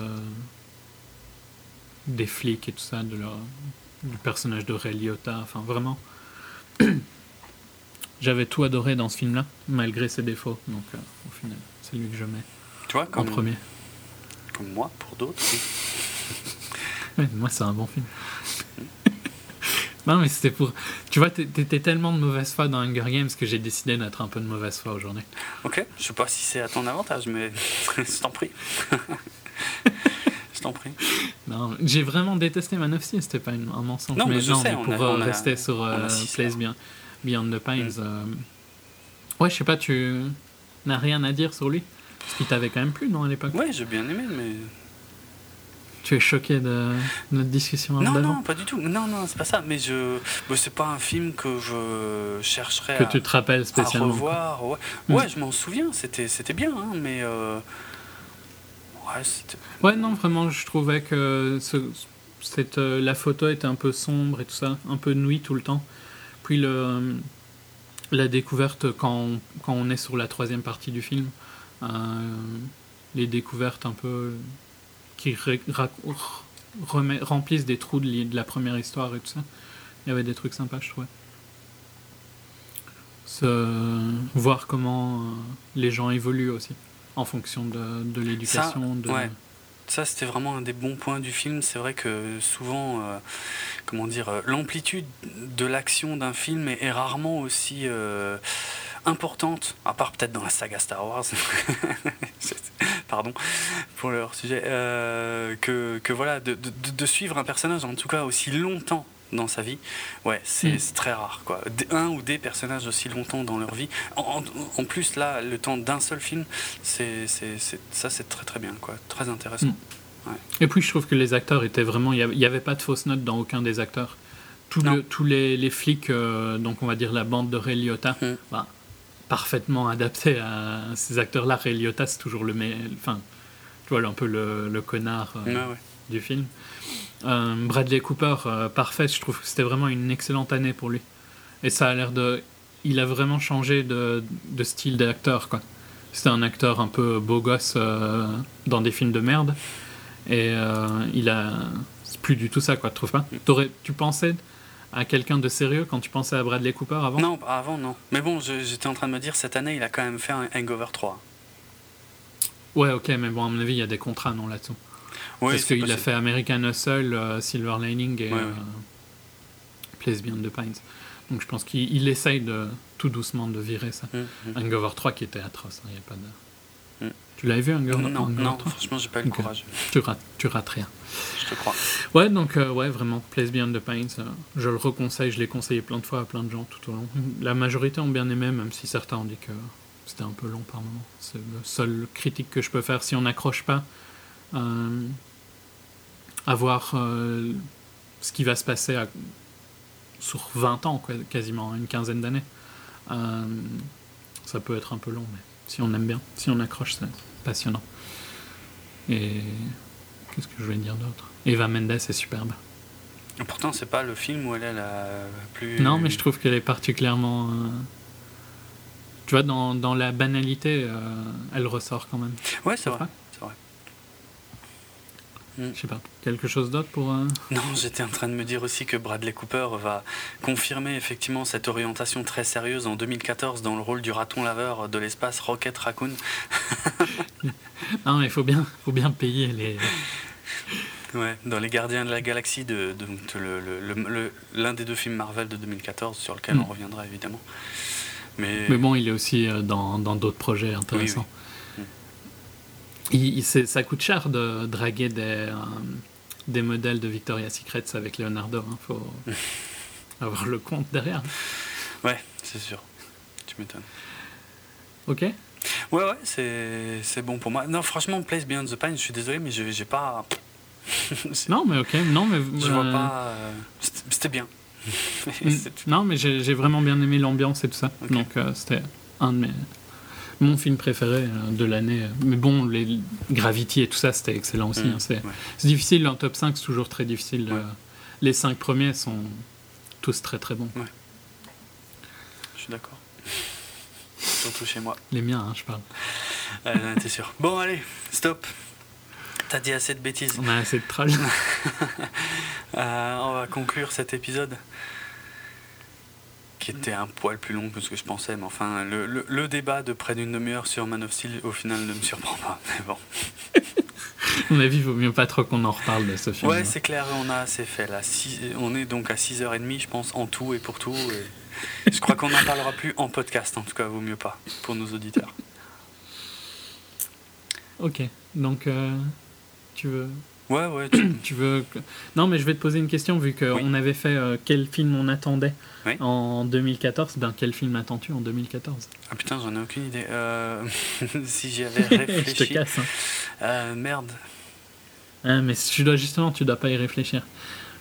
des flics et tout ça, de leur, du personnage de Ray Liotta, enfin vraiment. J'avais tout adoré dans ce film-là, malgré ses défauts, donc euh, au final, c'est lui que je mets comme, en premier. Comme moi, pour d'autres. moi, c'est un bon film. Non, mais c'était pour. Tu vois, t'étais tellement de mauvaise foi dans Hunger Games que j'ai décidé d'être un peu de mauvaise foi aujourd'hui. Ok, je sais pas si c'est à ton avantage, mais je t'en prie. je t'en prie. Non, j'ai vraiment détesté Man of Steel, c'était pas un mensonge. Non, mais, non, mais pour rester sur euh, Place Beyond, the Pines. Mm. Euh, ouais, je sais pas, tu n'as rien à dire sur lui? Parce qu'il t'avait quand même plu, non, à l'époque? Ouais, j'ai bien aimé, mais tu es choqué de notre discussion Non, non, pas du tout. Non, non, c'est pas ça. Mais je, c'est pas un film que je chercherais que tu te rappelles spécialement. À revoir. Ouais, je m'en souviens. C'était, c'était bien, hein, mais euh, ouais, Ouais, non, vraiment, je trouvais que ce, cette, euh, la photo était un peu sombre et tout ça, un peu nuit tout le temps. Puis le, la découverte quand, quand on est sur la troisième partie du film, euh, les découvertes un peu qui remplissent des trous de, la première histoire et tout ça. Il y avait des trucs sympas, je trouvais. voir comment euh, les gens évoluent aussi, en fonction de, l'éducation. Ça, ouais. ça c'était vraiment un des bons points du film. C'est vrai que souvent, euh, comment dire, euh, l'amplitude de l'action d'un film est, rarement aussi importante, à part peut-être dans la saga Star Wars, pardon pour leur sujet, euh, que, que, voilà, de, de, suivre un personnage en tout cas aussi longtemps dans sa vie, ouais, c'est mm. très rare. Quoi. Un ou des personnages aussi longtemps dans leur vie. En, plus, là, le temps d'un seul film, c'est ça, c'est très très bien, quoi. très intéressant. Mm. Et puis, je trouve que les acteurs étaient vraiment. Il n'y avait pas de fausses notes dans aucun des acteurs. tous les, les, flics, euh, donc on va dire la bande de Ray Liotta, mm. bah, parfaitement adapté à ces acteurs-là. Ray Liotta, c'est toujours le. Enfin, tu vois, un peu le, le connard euh, du film. Euh, Bradley Cooper, euh, parfait, je trouve que c'était vraiment une excellente année pour lui. Et ça a l'air de. Il a vraiment changé de, de style d'acteur, quoi. C'était un acteur un peu beau gosse dans des films de merde. Et il a. C'est plus du tout ça, quoi, tu trouves pas? Tu pensais à quelqu'un de sérieux quand tu pensais à Bradley Cooper avant? Non, avant, non. Mais bon, j'étais en train de me dire, cette année, il a quand même fait un Hangover 3. Ouais, ok, mais bon, à mon avis, il y a des contrats, non, là-dessous. Parce qu'il a fait American Hustle, euh, Silver Lining et euh, Place Beyond the Pines. Donc je pense qu'il essaye de, tout doucement de virer ça. Mm, mm. Hangover 3 qui était atroce, il hein, a pas de... Mm. Tu l'avais vu Hangover, non, non, franchement j'ai pas eu le courage. Tu rates, tu rates rien. Je te crois. Ouais, donc euh, ouais, vraiment, Place Beyond the Pines, je le reconseille, je l'ai conseillé plein de fois à plein de gens tout au long. La majorité ont bien aimé, même si certains ont dit que c'était un peu long par moment. C'est le seul critique que je peux faire si on n'accroche pas. Euh, à voir euh, ce qui va se passer sur 20 ans, quasiment, une quinzaine d'années. Euh, ça peut être un peu long, mais si on aime bien, si on accroche, c'est passionnant. Et qu'est-ce que je voulais dire d'autre? Eva Mendes est superbe. Pourtant, c'est pas le film où elle est la plus. Non, mais je trouve qu'elle est particulièrement. Euh, tu vois, dans, dans la banalité, elle ressort quand même. Ouais, c'est vrai. Je sais pas. Quelque chose d'autre pour. Euh, non, j'étais en train de me dire aussi que Bradley Cooper va confirmer effectivement cette orientation très sérieuse en 2014 dans le rôle du raton laveur de l'espace Rocket Raccoon. non, il faut bien, faut bien payer les. Ouais, dans Les Gardiens de la Galaxie, de, l'un des deux films Marvel de 2014, sur lequel on mm. reviendra évidemment. Mais, Mais bon, il est aussi euh, dans d'autres projets intéressants il, ça coûte cher de draguer des, euh, des modèles de Victoria's Secret avec Leonardo. Il hein. faut avoir le compte derrière. Ouais, c'est sûr. Tu m'étonnes. Ok. Ouais, ouais, c'est bon pour moi. Non, franchement, Place Beyond the Pine, je suis désolé, mais j'ai pas. non, mais ok, non, mais. Je vois euh, pas. Euh, c'était bien. non, mais j'ai vraiment bien aimé l'ambiance et tout ça. Donc, c'était un de mes mon film préféré euh, de l'année. Mais bon, les Gravity et tout ça, c'était excellent aussi. Hein. Mm. C'est difficile, en top 5, c'est toujours très difficile. Euh, les 5 premiers sont tous très très bons. Je suis d'accord. Surtout chez moi. Les miens, hein, je parle. Euh, T'es sûr. Bon, allez, stop. T'as dit assez de bêtises. On a assez de trash. Euh, on va conclure cet épisode qui était un poil plus long que ce que je pensais, mais enfin, le, le, débat de près d'une demi-heure sur Man of Steel, au final, ne me surprend pas. Mais bon. mon avis, il vaut mieux pas trop qu'on en reparle de ce film. Ouais, c'est clair, on a assez fait là. on est donc à 6h30, je pense, en tout et pour tout. je crois qu'on n'en parlera plus en podcast, en tout cas, vaut mieux pas, pour nos auditeurs. Ok, donc euh, tu veux Ouais, ouais. Tu... veux. Non, mais je vais te poser une question, vu qu'on avait fait euh, quel film on attendait en 2014. Ben, quel film attends-tu en 2014 Ah putain, j'en ai aucune idée. Euh, si j'y avais réfléchi. je te casse. Hein. Euh, merde. Ah, mais tu dois, justement, tu dois pas y réfléchir.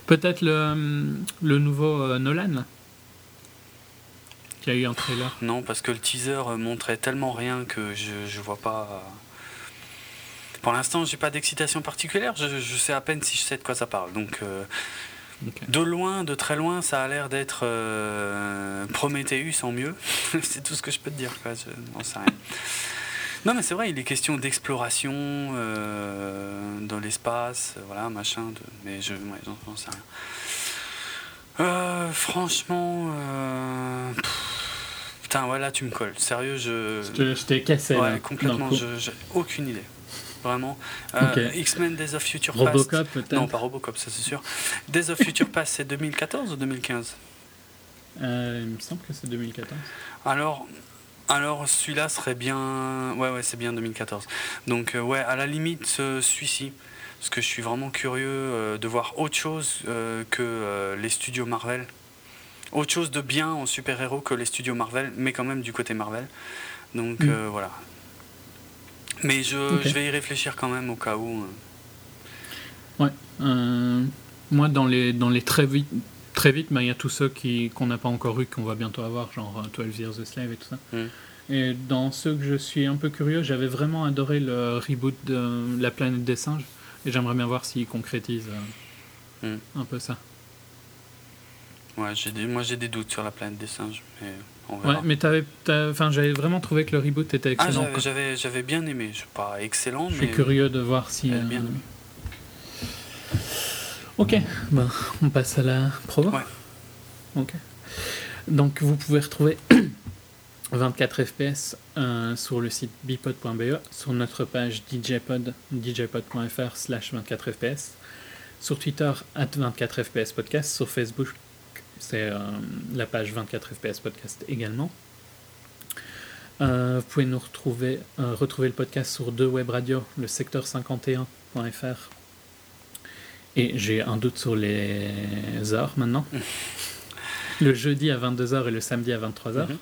Peut-être le, le nouveau Nolan Qui a eu un trailer Non, parce que le teaser montrait tellement rien que je, je vois pas. Pour l'instant, j'ai pas d'excitation particulière. Je, sais à peine si je sais de quoi ça parle. Donc, euh, de loin, de très loin, ça a l'air d'être euh, Prometheus en mieux. c'est tout ce que je peux te dire. Quoi. Je n'en sais rien. Non, mais c'est vrai, il est question d'exploration euh, dans l'espace, voilà, machin. De... Mais je n'en sais rien. franchement. Putain, voilà, tu me colles. Sérieux, je. Je t'ai cassé. Ouais, complètement. J'ai aucune idée vraiment. Euh, X-Men Days of Future Past. Robocop peut-être Non, pas Robocop, ça c'est sûr. Days of Future Past, c'est 2014 ou 2015 euh, Il me semble que c'est 2014. Alors, alors celui-là serait bien. Ouais, ouais, c'est bien 2014. Donc, euh, ouais, à la limite, celui-ci. Parce que je suis vraiment curieux de voir autre chose que les studios Marvel. Autre chose de bien en super-héros que les studios Marvel, mais quand même du côté Marvel. Donc mm. voilà. Mais je, je, vais y réfléchir quand même au cas où. Ouais. moi, dans les, dans les très vite, très vite, bah, il y a tous ceux qui, qu'on n'a pas encore eu, qu'on va bientôt avoir, genre 12 Years a Slave et tout ça. Mm. Et dans ceux que je suis un peu curieux, j'avais vraiment adoré le reboot de La planète des singes. Et j'aimerais bien voir s'ils concrétisent euh, mm. un peu ça. Ouais, j'ai des, moi j'ai des doutes sur La planète des singes. Mais Ouais, mais t'avais, enfin, j'avais vraiment trouvé que le reboot était ah, excellent. Ah, j'avais, j'avais, bien aimé. Je pas excellent, je mais. Je suis curieux de voir si. Euh, bien Ok, ben, on passe à la promo. Ouais. Ok. Donc vous pouvez retrouver 24 FPS euh, sur le site bipod.be, sur notre page djpod, djpod.fr slash 24 FPS, sur Twitter at 24 FPS podcast, sur Facebook c'est euh, la page 24 FPS podcast également. Euh, vous pouvez nous retrouver, retrouver le podcast sur deux web radios, le secteur 51.fr et j'ai un doute sur les heures maintenant. le jeudi à 22h et le samedi à 23h. Mhm.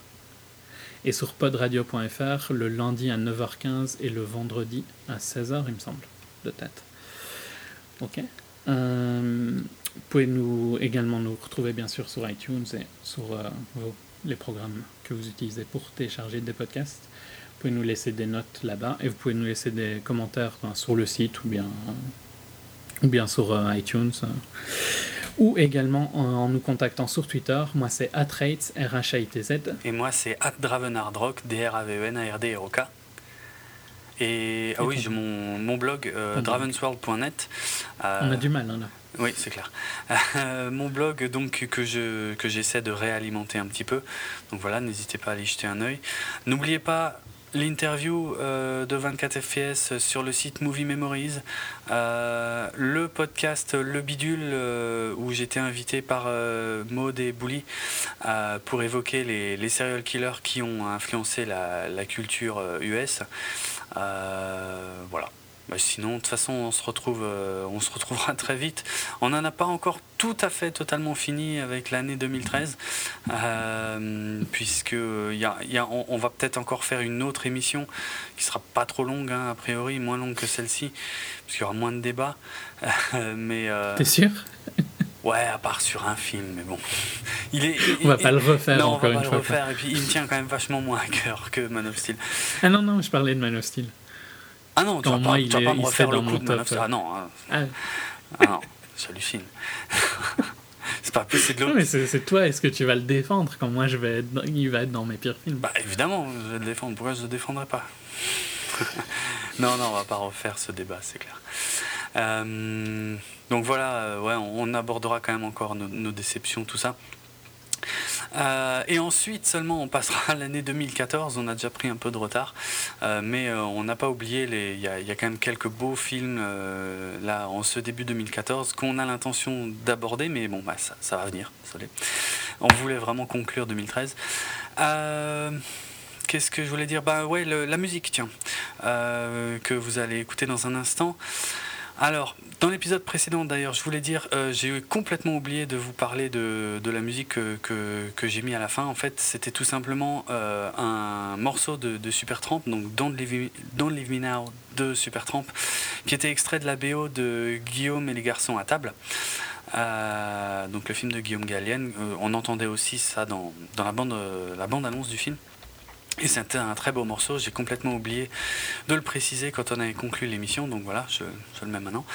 Et sur podradio.fr, le lundi à 9h15 et le vendredi à 16h, il me semble, de tête. Ok. Euh, vous pouvez nous, également nous retrouver bien sûr sur iTunes et sur euh, les programmes que vous utilisez pour télécharger des podcasts. Vous pouvez nous laisser des notes là-bas et vous pouvez nous laisser des commentaires sur le site ou bien ou bien sur euh, iTunes, euh, ou également en, nous contactant sur Twitter. Moi, c'est atrates, r h i t z Et moi, c'est dravenardrock, D-R-A-V-E-N-A-R-D-R-O-K. Et ah oui, j'ai mon, mon blog euh, dravensworld.net. On a du mal, hein, là. Oui, c'est clair. mon blog donc que je que j'essaie de réalimenter un petit peu. Donc voilà, n'hésitez pas à aller jeter un œil. N'oubliez pas l'interview euh, de 24 FPS sur le site Movie Memories, euh, le podcast Le Bidule euh, où j'étais invité par Maud et Bouli pour évoquer les, les, serial killers qui ont influencé la, la culture US. voilà. Bah, sinon, de toute façon, on se, retrouve, euh, on se retrouvera très vite. On n'en a pas encore tout à fait totalement fini avec l'année 2013, euh, puisque y a, y a, on, va peut-être encore faire une autre émission qui sera pas trop longue, hein, a priori, moins longue que celle-ci, parce qu'il y aura moins de débats. mais euh, T'es sûr? Ouais, à part sur un film, mais bon. Il est, on va pas le refaire non, encore on va pas le refaire, et puis il me tient quand même vachement moins à cœur que Man of Steel. Ah non, non, je parlais de Man of Steel. Ah non, tu vas pas, tu vas pas me refaire le coup de Ah non, hein. ah. ah non, j'hallucine. c'est pas plus, de Non, mais c'est toi, est-ce que tu vas le défendre quand moi je vais être il va être dans mes pires films? Bah évidemment, je vais le défendre. Pourquoi je le défendrai pas? Non, non, on va pas refaire ce débat, c'est clair. Euh, donc voilà, euh, ouais, on, abordera quand même encore nos déceptions, tout ça. Euh, et ensuite seulement on passera à l'année 2014, on a déjà pris un peu de retard, euh, mais euh, on n'a pas oublié, il y, a quand même quelques beaux films là en ce début 2014 qu'on a l'intention d'aborder, mais bon bah, ça, ça va venir, désolé. On voulait vraiment conclure 2013. Qu'est-ce que je voulais dire? Bah ouais, la musique, tiens, que vous allez écouter dans un instant. Alors, dans l'épisode précédent d'ailleurs, je voulais dire, euh, j'ai complètement oublié de vous parler de, la musique que, j'ai mis à la fin. En fait, c'était tout simplement euh, un morceau de, Supertramp, donc Don't Leave, Don't Me Now de Supertramp, qui était extrait de la BO de Guillaume et les garçons à table. Euh, donc le film de Guillaume Gallienne, on entendait aussi ça dans, la bande, la bande annonce du film. Et c'était un très beau morceau, j'ai complètement oublié de le préciser quand on avait conclu l'émission, donc voilà, je, le mets maintenant.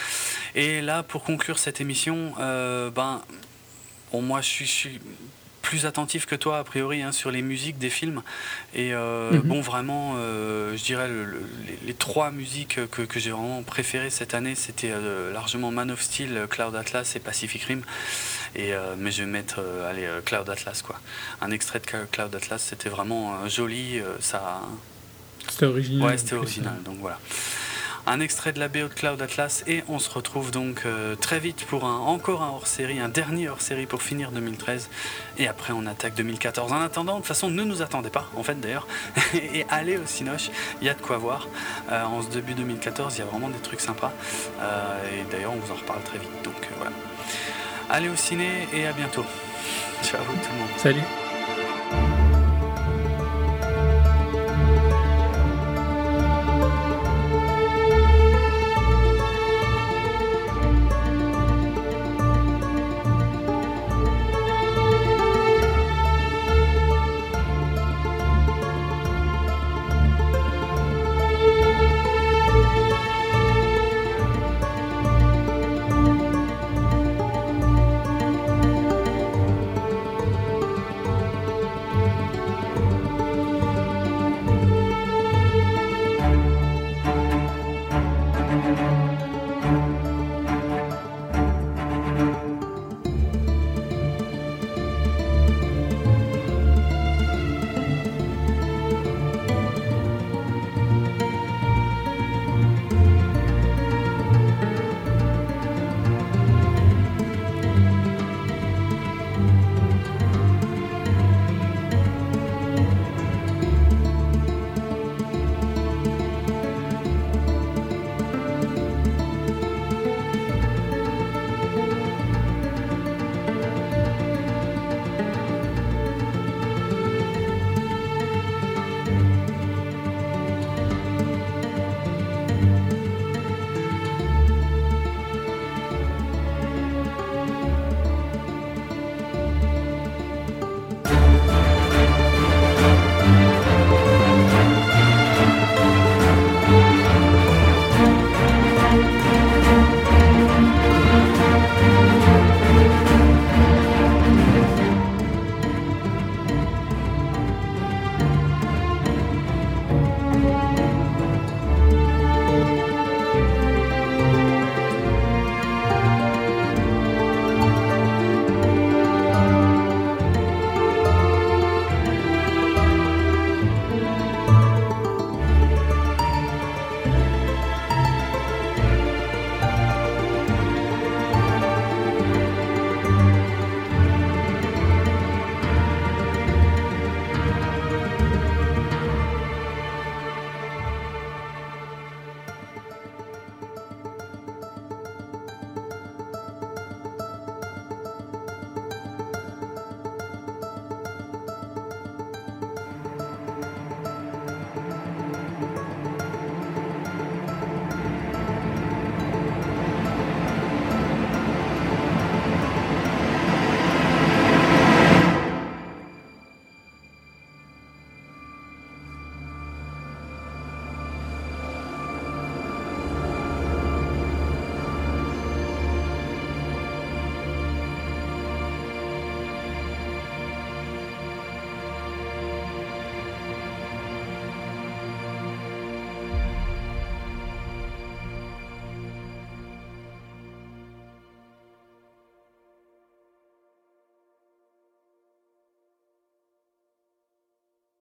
Et là, pour conclure cette émission, euh, ben, bon, moi je suis, plus attentif que toi, a priori, hein, sur les musiques des films. Et euh, mhm. bon, vraiment, euh, je dirais, les, trois musiques que, que j'ai vraiment préférées cette année, c'était largement Man of Steel, Cloud Atlas et Pacific Rim. Et, mais je vais mettre allez, Cloud Atlas, quoi. Un extrait de Cloud Atlas, c'était vraiment joli. ça... C'était original. Ouais, c'était original, donc voilà. un extrait de la BO de Cloud Atlas et on se retrouve donc très vite pour un, encore un hors-série, un dernier hors-série pour finir 2013 et après on attaque 2014. En attendant, de toute façon, ne nous attendez pas en fait d'ailleurs et allez au Cinoche, il y a de quoi voir. en ce début 2014, il y a vraiment des trucs sympas et d'ailleurs on vous en reparle très vite. Donc voilà. Allez au ciné et à bientôt. Ciao tout le monde. Salut.